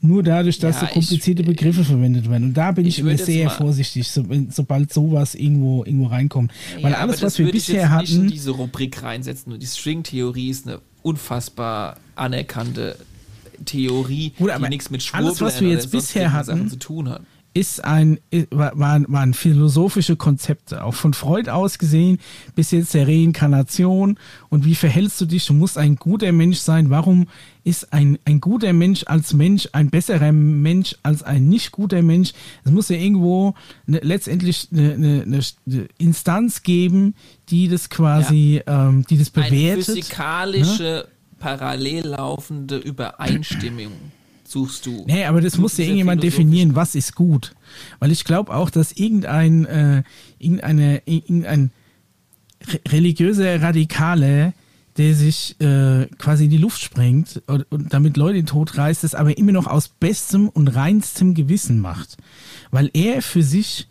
nur dadurch, dass ja, so komplizierte ich, Begriffe verwendet werden. Und da bin ich, ich immer sehr vorsichtig, so, sobald sowas irgendwo, irgendwo reinkommt. Ja, Weil alles, was wir bisher hatten. Nicht in diese Rubrik reinsetzen. Und die String-Theorie ist eine unfassbar anerkannte Theorie, Gut, die nichts mit Schwurbeln alles, was wir jetzt bisher hatten, zu tun hat ist ein, waren, waren philosophische Konzepte, auch von Freud aus gesehen, bis jetzt der Reinkarnation und wie verhältst du dich? Du musst ein guter Mensch sein. Warum ist ein, ein guter Mensch als Mensch ein besserer Mensch als ein nicht guter Mensch? Es muss ja irgendwo ne, letztendlich eine, eine, eine, Instanz geben, die das quasi, ja. ähm, die das bewertet. Eine physikalische, ne? Parallel laufende Übereinstimmung suchst du. Nee, aber das muss ja irgendjemand definieren, was ist gut. Weil ich glaube auch, dass irgendein, äh, irgendeine, irgendein religiöser Radikale, der sich äh, quasi in die Luft sprengt und, und damit Leute in den Tod reißt, das aber immer noch aus bestem und reinstem Gewissen macht. Weil er für sich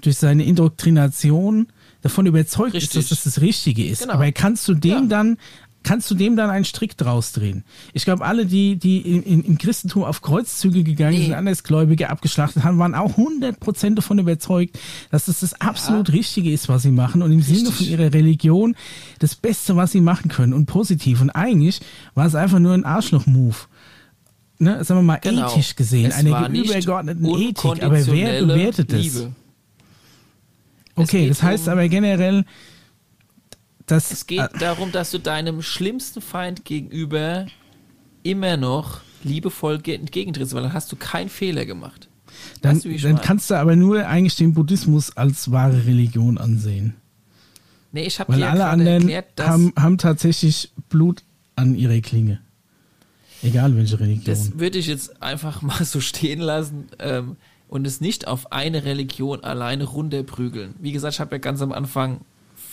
durch seine Indoktrination davon überzeugt Richtig. ist, dass das das Richtige ist. Genau. Aber kannst du dem ja. dann kannst du dem dann einen Strick draus drehen. Ich glaube, alle, die, die in, in, im Christentum auf Kreuzzüge gegangen nee. sind, Andersgläubige abgeschlachtet haben, waren auch 100% davon überzeugt, dass das das absolut ja. Richtige ist, was sie machen und im Richtig. Sinne von ihrer Religion das Beste, was sie machen können und positiv. Und eigentlich war es einfach nur ein Arschloch-Move. Ne, sagen wir mal genau. ethisch gesehen, es eine übergeordneten Ethik, aber wer bewertet es? Okay, das heißt aber generell, das, es geht äh, darum, dass du deinem schlimmsten Feind gegenüber immer noch liebevoll entgegentrittst, weil dann hast du keinen Fehler gemacht. Dann, weißt du, dann kannst du aber nur eigentlich den Buddhismus als wahre Religion ansehen. Nee, ich habe Weil alle anderen erklärt, haben, haben tatsächlich Blut an ihrer Klinge. Egal welche Religion. Das würde ich jetzt einfach mal so stehen lassen ähm, und es nicht auf eine Religion alleine runterprügeln. Wie gesagt, ich habe ja ganz am Anfang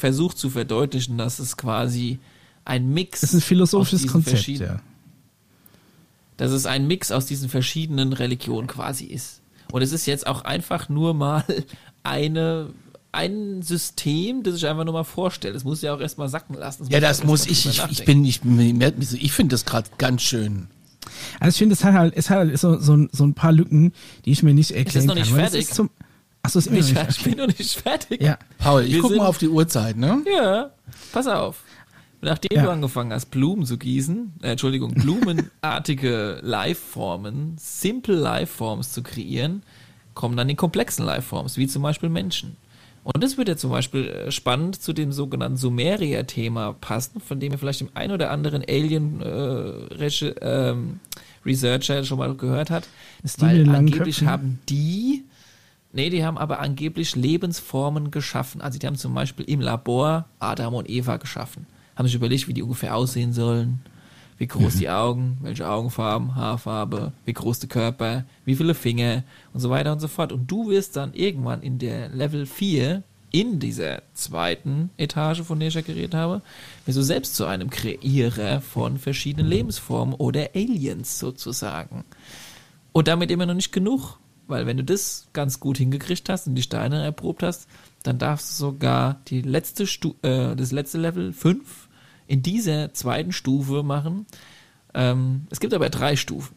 versucht zu verdeutlichen, dass es quasi ein Mix ist. Das ist ein philosophisches Konzept, ja. Dass es ein Mix aus diesen verschiedenen Religionen quasi ist. Und es ist jetzt auch einfach nur mal eine ein System, das ich einfach nur mal vorstelle. Das muss ja auch erstmal sacken lassen. Das ja, das muss ich. Ich, ich bin, ich, ich finde das gerade ganz schön. Also ich finde, es hat halt, es hat halt so, so, so ein paar Lücken, die ich mir nicht erklären kann. Ist noch nicht fertig? Achso, ist immer ich, noch nicht ich bin noch nicht fertig. Ja. Paul, ich guck mal auf die Uhrzeit, ne? Ja, pass auf. Nachdem ja. du angefangen hast, Blumen zu gießen, äh, Entschuldigung, blumenartige Lifeformen, simple Lifeforms zu kreieren, kommen dann die komplexen Lifeforms, wie zum Beispiel Menschen. Und das wird ja zum Beispiel äh, spannend zu dem sogenannten Sumeria-Thema passen, von dem ihr vielleicht dem ein oder anderen Alien äh, ähm, Researcher schon mal gehört hat. Weil angeblich haben die Nee, die haben aber angeblich Lebensformen geschaffen. Also die haben zum Beispiel im Labor Adam und Eva geschaffen. Haben sich überlegt, wie die ungefähr aussehen sollen, wie groß mhm. die Augen, welche Augenfarben, Haarfarbe, wie groß der Körper, wie viele Finger und so weiter und so fort. Und du wirst dann irgendwann in der Level 4 in dieser zweiten Etage, von der ich ja geredet habe, wirst du selbst zu einem Kreierer von verschiedenen Lebensformen oder Aliens sozusagen. Und damit immer noch nicht genug. Weil wenn du das ganz gut hingekriegt hast und die Steine erprobt hast, dann darfst du sogar die letzte Stu äh, das letzte Level 5 in dieser zweiten Stufe machen. Ähm, es gibt aber drei Stufen.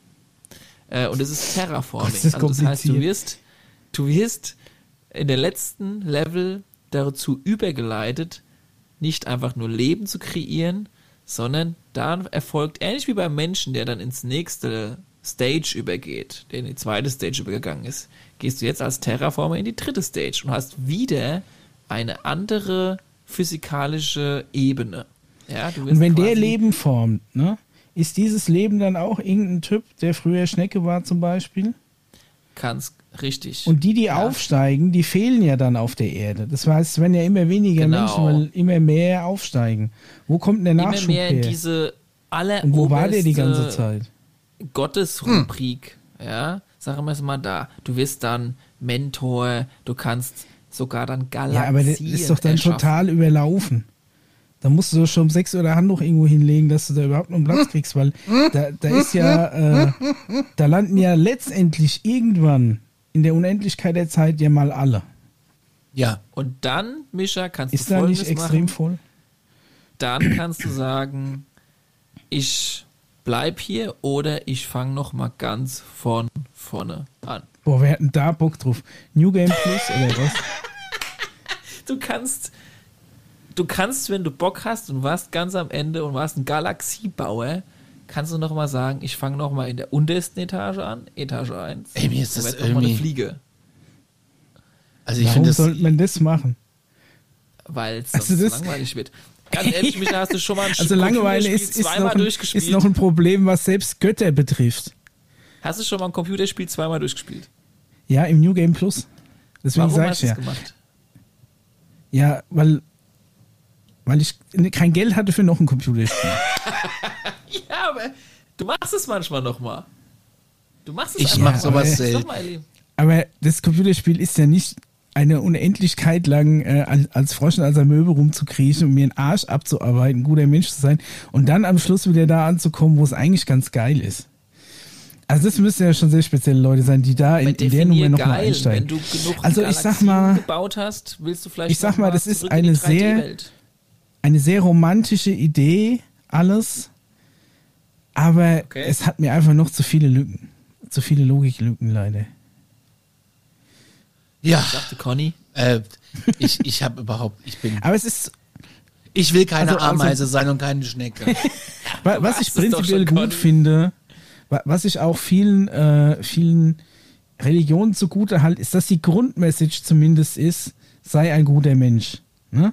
Äh, und es ist Terraforming. Das, ist also das heißt, du wirst, du wirst in der letzten Level dazu übergeleitet, nicht einfach nur Leben zu kreieren, sondern dann erfolgt, ähnlich wie beim Menschen, der dann ins nächste Stage übergeht, der in die zweite Stage übergegangen ist, gehst du jetzt als Terraformer in die dritte Stage und hast wieder eine andere physikalische Ebene. Ja, du Und wenn der Leben formt, ne, ist dieses Leben dann auch irgendein Typ, der früher Schnecke war zum Beispiel? kannst richtig. Und die, die Ja. aufsteigen, die fehlen ja dann auf der Erde. Das heißt, werden ja immer weniger Genau. Menschen, weil immer mehr aufsteigen. Wo kommt denn der immer Nachschub mehr in her? diese aller Und wo war der die ganze Zeit? Gottesrubrik, ja, sagen wir es mal da. Du wirst dann Mentor, du kannst sogar dann Galaxien Ja, aber das ist doch dann erschaffen. total überlaufen. Da musst du schon um 6 Uhr der Handtuch irgendwo hinlegen, dass du da überhaupt noch einen Platz kriegst, weil da, da ist ja, äh, da landen ja letztendlich irgendwann in der Unendlichkeit der Zeit ja mal alle. Ja. Und dann, Mischa, kannst Ist du da folgendes nicht extrem machen. voll? Dann kannst du sagen, ich bleib hier oder ich fange noch mal ganz von vorne an. Boah, wir hatten da Bock drauf. New Game Plus oder was? Du kannst, du kannst, wenn du Bock hast und warst ganz am Ende und warst ein Galaxiebauer, kannst du noch mal sagen, ich fange noch mal in der untersten Etage an, Etage 1. Ey, mir ist das mal eine irgendwie- Fliege, Also ich Warum finde das. sollte man das machen? weil es sonst Also langweilig wird. Ganz ehrlich, Micha, hast du schon mal ein Also Langeweile ist, ist, zweimal noch ein, durchgespielt? ist noch ein Problem, was selbst Götter betrifft. hast du schon mal ein Computerspiel zweimal durchgespielt? Ja, im New Game Plus. Deswegen Warum sag hast ich du ja. gemacht? Ja, weil, weil ich kein Geld hatte für noch ein Computerspiel. Ja, aber du machst es manchmal noch mal. Du machst es Ich mach sowas selten. Aber das Computerspiel ist ja nicht eine Unendlichkeit lang äh, als, Frosch als Möbel rumzukriechen und mir einen Arsch abzuarbeiten, ein guter Mensch zu sein und dann am Schluss wieder da anzukommen, wo es eigentlich ganz geil ist. Also das müssen ja schon sehr spezielle Leute sein, die da in, in der Nummer nochmal einsteigen. Wenn du genug Also ich sag mal- gebaut hast, willst du vielleicht Ich sag mal, das ist eine sehr- 3D-Welt. eine sehr romantische Idee, alles. Aber Okay. es hat mir einfach noch zu viele Lücken. Zu viele Logiklücken leider. Ja. Sagte Conny. Äh, ich ich habe überhaupt. Ich bin. Aber es ist, Ich will keine Also- also- Ameise sein und keine Schnecke. wa- was warst ich prinzipiell gut Conny. finde, wa- was ich auch vielen, äh, vielen Religionen zugute halte, ist, dass die Grundmessage zumindest ist, sei ein guter Mensch. Ne?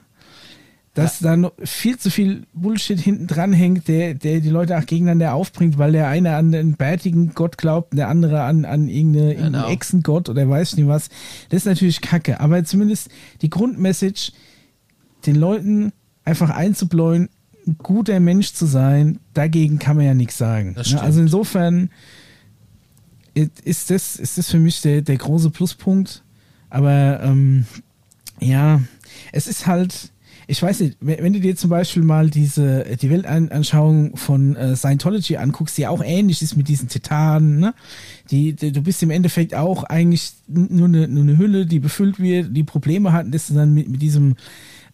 Dass da noch viel zu viel Bullshit hinten dran hängt, der, der die Leute auch gegeneinander aufbringt, weil der eine an den bärtigen Gott glaubt und der andere an, an irgendeine, irgendeinen Genau. Echsengott oder weiß nicht was. Das ist natürlich kacke. Aber zumindest die Grundmessage, den Leuten einfach einzubläuen, ein guter Mensch zu sein, dagegen kann man ja nichts sagen. Ne? Also insofern ist das, ist das für mich der, der große Pluspunkt. Aber ähm, ja, es ist halt, ich weiß nicht, wenn du dir zum Beispiel mal diese, die Weltanschauung von äh, Scientology anguckst, die auch ähnlich ist mit diesen Titanen, ne? Die, die, du bist im Endeffekt auch eigentlich nur eine, nur eine Hülle, die befüllt wird, die Probleme hatten, dass du dann mit, mit diesem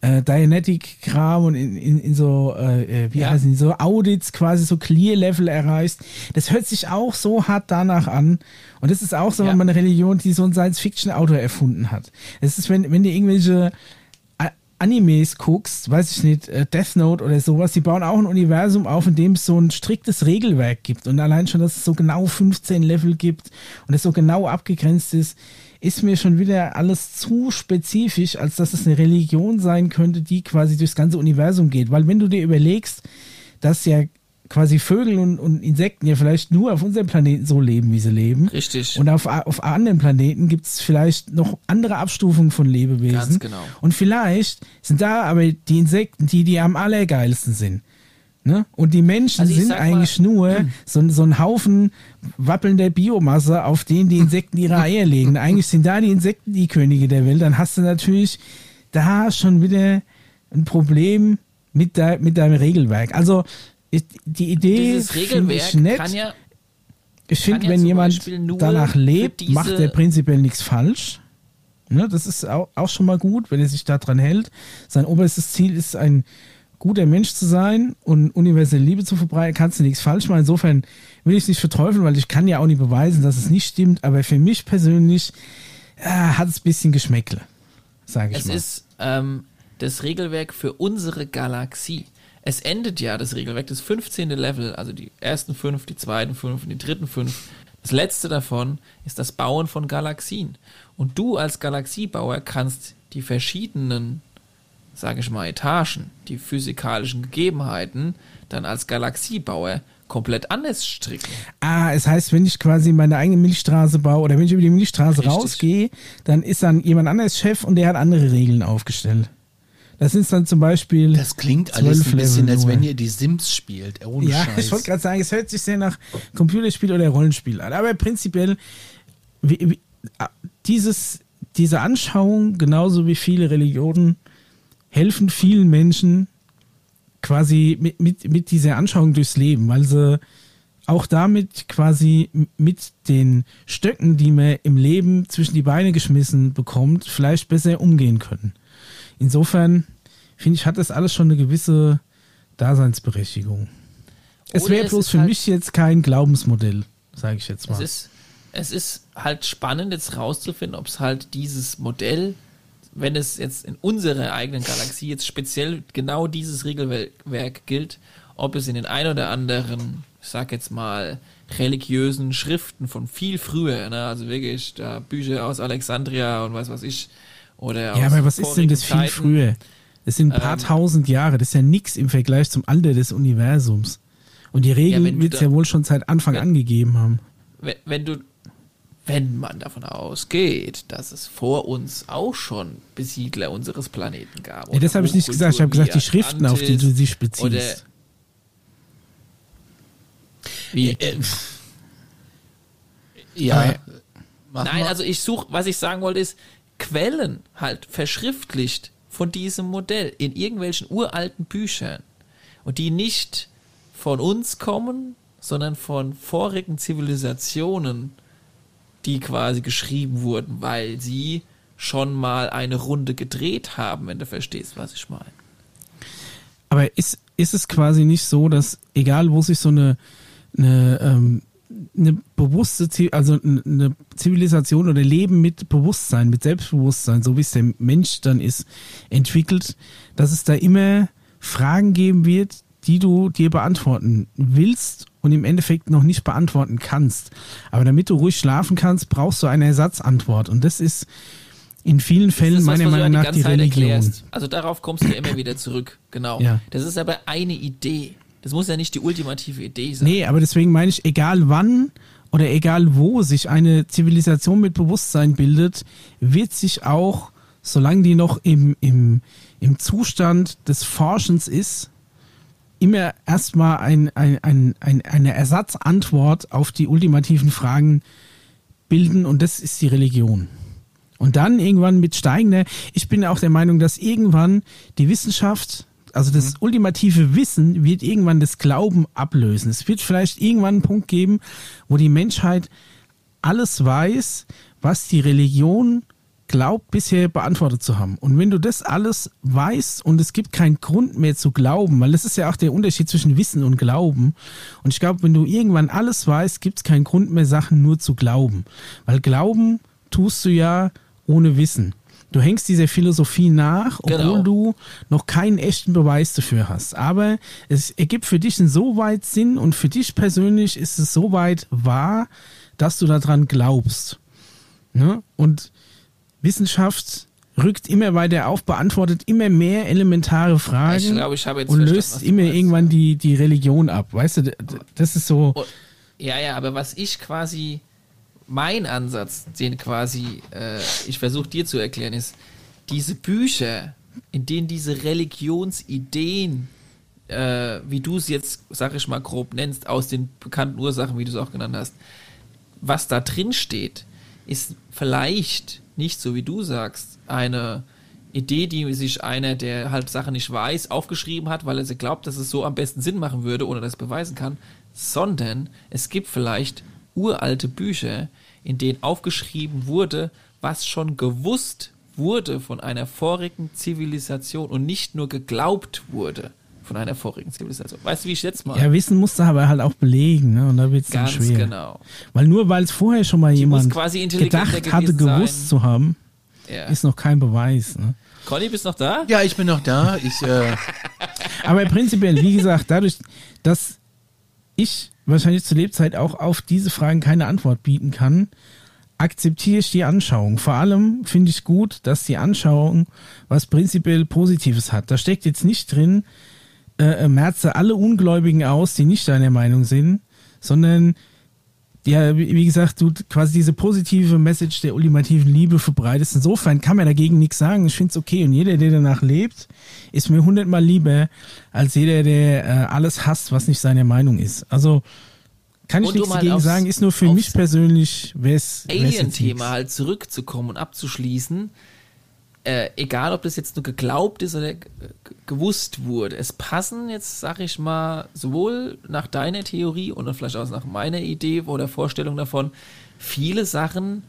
äh, Dianetic-Kram und in, in, in so, äh, äh, wie Ja. heißen die, so Audits quasi so Clear-Level erreichst. Das hört sich auch so hart danach an. Und das ist auch so Ja. eine Religion, die so ein Science-Fiction-Autor erfunden hat. Es ist, wenn, wenn dir irgendwelche Animes guckst, weiß ich nicht, äh, Death Note oder sowas, die bauen auch ein Universum auf, in dem es so ein striktes Regelwerk gibt. Und allein schon, dass es so genau 15 Level gibt und es so genau abgegrenzt ist, ist mir schon wieder alles zu spezifisch, als dass es eine Religion sein könnte, die quasi durchs ganze Universum geht. Weil wenn du dir überlegst, dass ja quasi Vögel und, und Insekten ja vielleicht nur auf unserem Planeten so leben, wie sie leben. Richtig. Und auf, auf anderen Planeten gibt es vielleicht noch andere Abstufungen von Lebewesen. Ganz genau. Und vielleicht sind da aber die Insekten, die, die am allergeilsten sind. Ne? Und die Menschen Also sind eigentlich mal- nur so, ein- so ein Haufen wappelnder Biomasse, auf denen die Insekten ihre Eier legen. Eigentlich sind da die Insekten die Könige der Welt. Dann hast du natürlich da schon wieder ein Problem mit, de, mit deinem Regelwerk. Also die Idee finde ich nett. ja Ich finde, wenn jemand danach lebt, macht er prinzipiell nichts falsch. Ne, das ist auch, auch schon mal gut, wenn er sich daran hält. Sein oberstes Ziel ist, ein guter Mensch zu sein und universelle Liebe zu verbreiten, kannst du nichts falsch machen. Insofern will ich es nicht verteufeln, weil ich kann ja auch nicht beweisen, dass es nicht stimmt. Aber für mich persönlich ah, hat es ein bisschen Geschmäckle, sage ich Es mal. ist ähm, das Regelwerk für unsere Galaxie. Es endet ja das Regelwerk, das 15. Level, also die ersten fünf, die zweiten fünf und die dritten fünf. Das letzte davon ist das Bauen von Galaxien. Und du als Galaxiebauer kannst die verschiedenen sage ich mal, Etagen, die physikalischen Gegebenheiten, dann als Galaxiebauer komplett anders stricken. Ah, es heißt, wenn ich quasi meine eigene Milchstraße baue oder wenn ich über die Milchstraße Richtig. rausgehe, dann ist dann jemand anderes Chef und der hat andere Regeln aufgestellt. Das ist dann zum Beispiel. Das klingt alles ein bisschen, Level als wenn ihr die Sims spielt. Ohne Ja, Scheiß. ich wollte gerade sagen, es hört sich sehr nach Computerspiel oder Rollenspiel an. Aber prinzipiell, wie, wie, ah, dieses, diese Anschauung, genauso wie viele Religionen, helfen vielen Menschen quasi mit, mit, mit dieser Anschauung durchs Leben, weil sie auch damit quasi mit den Stöcken, die man im Leben zwischen die Beine geschmissen bekommt, vielleicht besser umgehen können. Insofern finde ich, hat das alles schon eine gewisse Daseinsberechtigung. Es wäre es bloß für halt- mich jetzt kein Glaubensmodell, sage ich jetzt Es mal. ist, es ist halt spannend, jetzt rauszufinden, ob es halt dieses Modell, wenn es jetzt in unserer eigenen Galaxie jetzt speziell genau dieses Regelwerk gilt, ob es in den ein oder anderen, ich sag jetzt mal, religiösen Schriften von viel früher, ne, also wirklich da Bücher aus Alexandria und weiß was ich, oder ja, aber was ist denn das viel Zeiten, früher? Das sind ein paar Ähm, tausend Jahre, das ist ja nix im Vergleich zum Alter des Universums. Und die Ja, Regeln wenn du wird es ja wohl schon seit Anfang Ja. an gegeben haben. wenn, wenn du, wenn man davon ausgeht, dass es vor uns auch schon Besiedler unseres Planeten gab. Ja, das habe ich nicht gesagt. Ich habe gesagt, die Schriften, auf die du dich beziehst. Oder wie? Äh, ja. Aber- Mach Nein, also ich suche, was ich sagen wollte, ist Quellen halt verschriftlicht von diesem Modell in irgendwelchen uralten Büchern und die nicht von uns kommen, sondern von vorigen Zivilisationen, die quasi geschrieben wurden, weil sie schon mal eine Runde gedreht haben, wenn du verstehst, was ich meine. Aber ist, ist es quasi nicht so, dass egal wo sich so eine, eine, ähm, eine bewusste, also eine Zivilisation oder Leben mit Bewusstsein, mit Selbstbewusstsein, so wie es der Mensch dann ist, entwickelt, dass es da immer Fragen geben wird, die du dir beantworten willst und im Endeffekt noch nicht beantworten kannst. Aber damit du ruhig schlafen kannst, brauchst du eine Ersatzantwort. Und das ist in vielen Fällen meiner was Meinung nach die Zeit Religion. erklärst. Also darauf kommst du immer wieder zurück. Genau. Ja. Das ist aber eine Idee. Das muss ja nicht die ultimative Idee sein. Nee, aber deswegen meine ich, egal wann oder egal wo sich eine Zivilisation mit Bewusstsein bildet, wird sich auch, solange die noch im, im, im Zustand des Forschens ist, immer erstmal ein, ein, ein, ein, eine Ersatzantwort auf die ultimativen Fragen bilden und das ist die Religion. Und dann irgendwann mit steigender, ich bin auch der Meinung, dass irgendwann die Wissenschaft, also das ultimative Wissen, wird irgendwann das Glauben ablösen. Es wird vielleicht irgendwann einen Punkt geben, wo die Menschheit alles weiß, was die Religion glaubt, bisher beantwortet zu haben. Und wenn du das alles weißt und es gibt keinen Grund mehr zu glauben, weil das ist ja auch der Unterschied zwischen Wissen und Glauben. Und ich glaube, wenn du irgendwann alles weißt, gibt es keinen Grund mehr, Sachen nur zu glauben. Weil Glauben tust du ja ohne Wissen. Du hängst dieser Philosophie nach, obwohl Genau. du noch keinen echten Beweis dafür hast. Aber es ergibt für dich insoweit Sinn und für dich persönlich ist es soweit wahr, dass du daran glaubst. Ne? Und Wissenschaft rückt immer weiter auf, beantwortet immer mehr elementare Fragen Ich glaube, ich und löst immer meinst. irgendwann die, die Religion ab. Weißt du, das ist so. Ja, ja, aber was ich quasi, mein Ansatz, den quasi äh, ich versuche dir zu erklären, ist, diese Bücher, in denen diese Religionsideen, äh, wie du es jetzt, sag ich mal, grob nennst, aus den bekannten Ursachen, wie du es auch genannt hast, was da drin steht, ist vielleicht nicht so wie du sagst, eine Idee, die sich einer, der halt Sachen nicht weiß, aufgeschrieben hat, weil er sie glaubt, dass es so am besten Sinn machen würde oder das beweisen kann, sondern es gibt vielleicht uralte Bücher, in denen aufgeschrieben wurde, was schon gewusst wurde von einer vorigen Zivilisation und nicht nur geglaubt wurde von einer vorigen Zivilisation. Weißt du, wie ich jetzt mal? Ja, Wissen musst du aber halt auch belegen, ne? Und da wird es dann Ganz schwer. genau. Weil nur weil es vorher schon mal jemand quasi intelligenter gedacht hatte, gewusst sein. zu haben, Ja. ist noch kein Beweis. Ne? Conny, bist du noch da? Ja, ich bin noch da. Ich, äh, Aber prinzipiell, wie gesagt, dadurch, dass ich wahrscheinlich zur Lebzeit auch auf diese Fragen keine Antwort bieten kann, akzeptiere ich die Anschauung. Vor allem finde ich gut, dass die Anschauung was prinzipiell Positives hat. Da steckt jetzt nicht drin, äh, merze alle Ungläubigen aus, die nicht deiner Meinung sind, sondern ja, wie gesagt, du quasi diese positive Message der ultimativen Liebe verbreitest. Insofern kann man dagegen nichts sagen. Ich finde es okay. Und jeder, der danach lebt, ist mir hundertmal lieber als jeder, der äh, alles hasst, was nicht seine Meinung ist. Also kann ich Und um nichts dagegen aufs- sagen, ist nur für mich persönlich, wer es Alien-Thema halt zurückzukommen und abzuschließen, äh, egal ob das jetzt nur geglaubt ist oder gewusst wurde, es passen jetzt, sag ich mal, sowohl nach deiner Theorie dann vielleicht auch nach meiner Idee oder Vorstellung davon, viele Sachen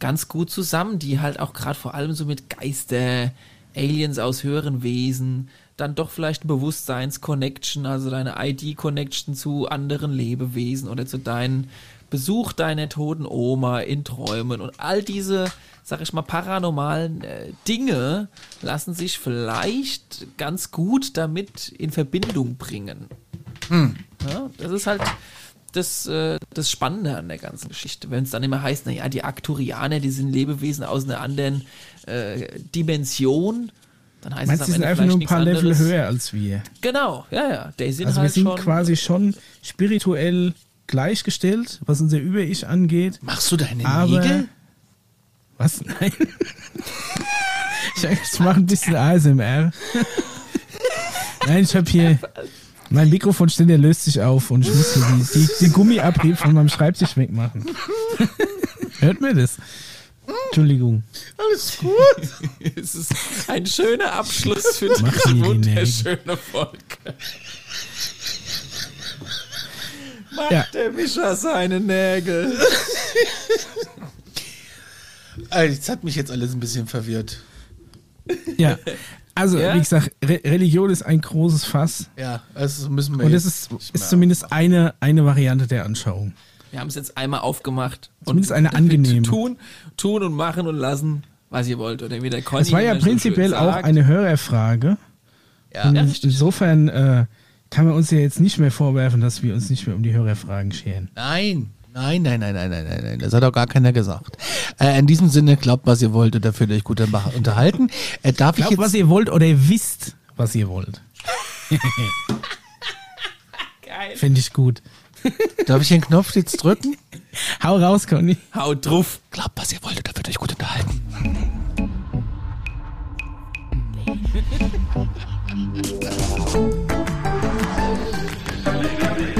ganz gut zusammen, die halt auch gerade vor allem so mit Geister, Aliens aus höheren Wesen, dann doch vielleicht ein Bewusstseins-Connection, also deine ID-Connection zu anderen Lebewesen oder zu deinen Besuch deiner toten Oma in Träumen und all diese, sag ich mal, paranormalen äh, Dinge lassen sich vielleicht ganz gut damit in Verbindung bringen. Ja, das ist halt das, äh, das Spannende an der ganzen Geschichte. Wenn es dann immer heißt, naja, die Arcturianer, die sind Lebewesen aus einer anderen äh, Dimension, dann heißt Meinst es du, am die sind Ende einfach nur ein paar Level anderes. höher als wir? Genau, ja, ja. Die sind Also wir halt sind schon quasi schon spirituell gleichgestellt, was unser Über-Ich angeht. Machst du deine Aber- Nägel? Was? Nein. Ich, ich mache ein bisschen ASMR. Nein, ich habe hier. Mein Mikrofonständer löst sich auf und ich muss hier die, die, den Gummiabrieb von meinem Schreibtisch wegmachen. Hört mir das? Entschuldigung. Alles gut. Es ist ein schöner Abschluss für diese wunderschöne Folge. Macht Ja. der Mischer seine Nägel. Das hat mich jetzt alles ein bisschen verwirrt. Ja. Also, Ja? wie gesagt, Re Religion ist ein großes Fass. Ja, also müssen wir Und das jetzt ist, ist zumindest eine, eine Variante der Anschauung. Wir haben es jetzt einmal aufgemacht. Zumindest eine angenehme. Tun, tun und machen und lassen, was ihr wollt. Oder wie der Conny Das war ja immer so prinzipiell auch sagt. eine Hörerfrage. Ja. Und Ja, insofern äh, kann man uns ja jetzt nicht mehr vorwerfen, dass wir uns nicht mehr um die Hörerfragen scheren. Nein, Nein, nein, nein, nein, nein, nein, nein. Das hat auch gar keiner gesagt. Äh, in diesem Sinne, glaubt, was ihr wollt, oder fühlt euch gut unterhalten. Äh, darf glaubt, ich jetzt was ihr wollt, oder ihr wisst, was ihr wollt. Geil. Finde ich gut. Darf ich den Knopf jetzt drücken? Hau raus, Conny. Hau drauf. Glaubt, was ihr wollt, oder fühlt euch gut unterhalten. Yeah.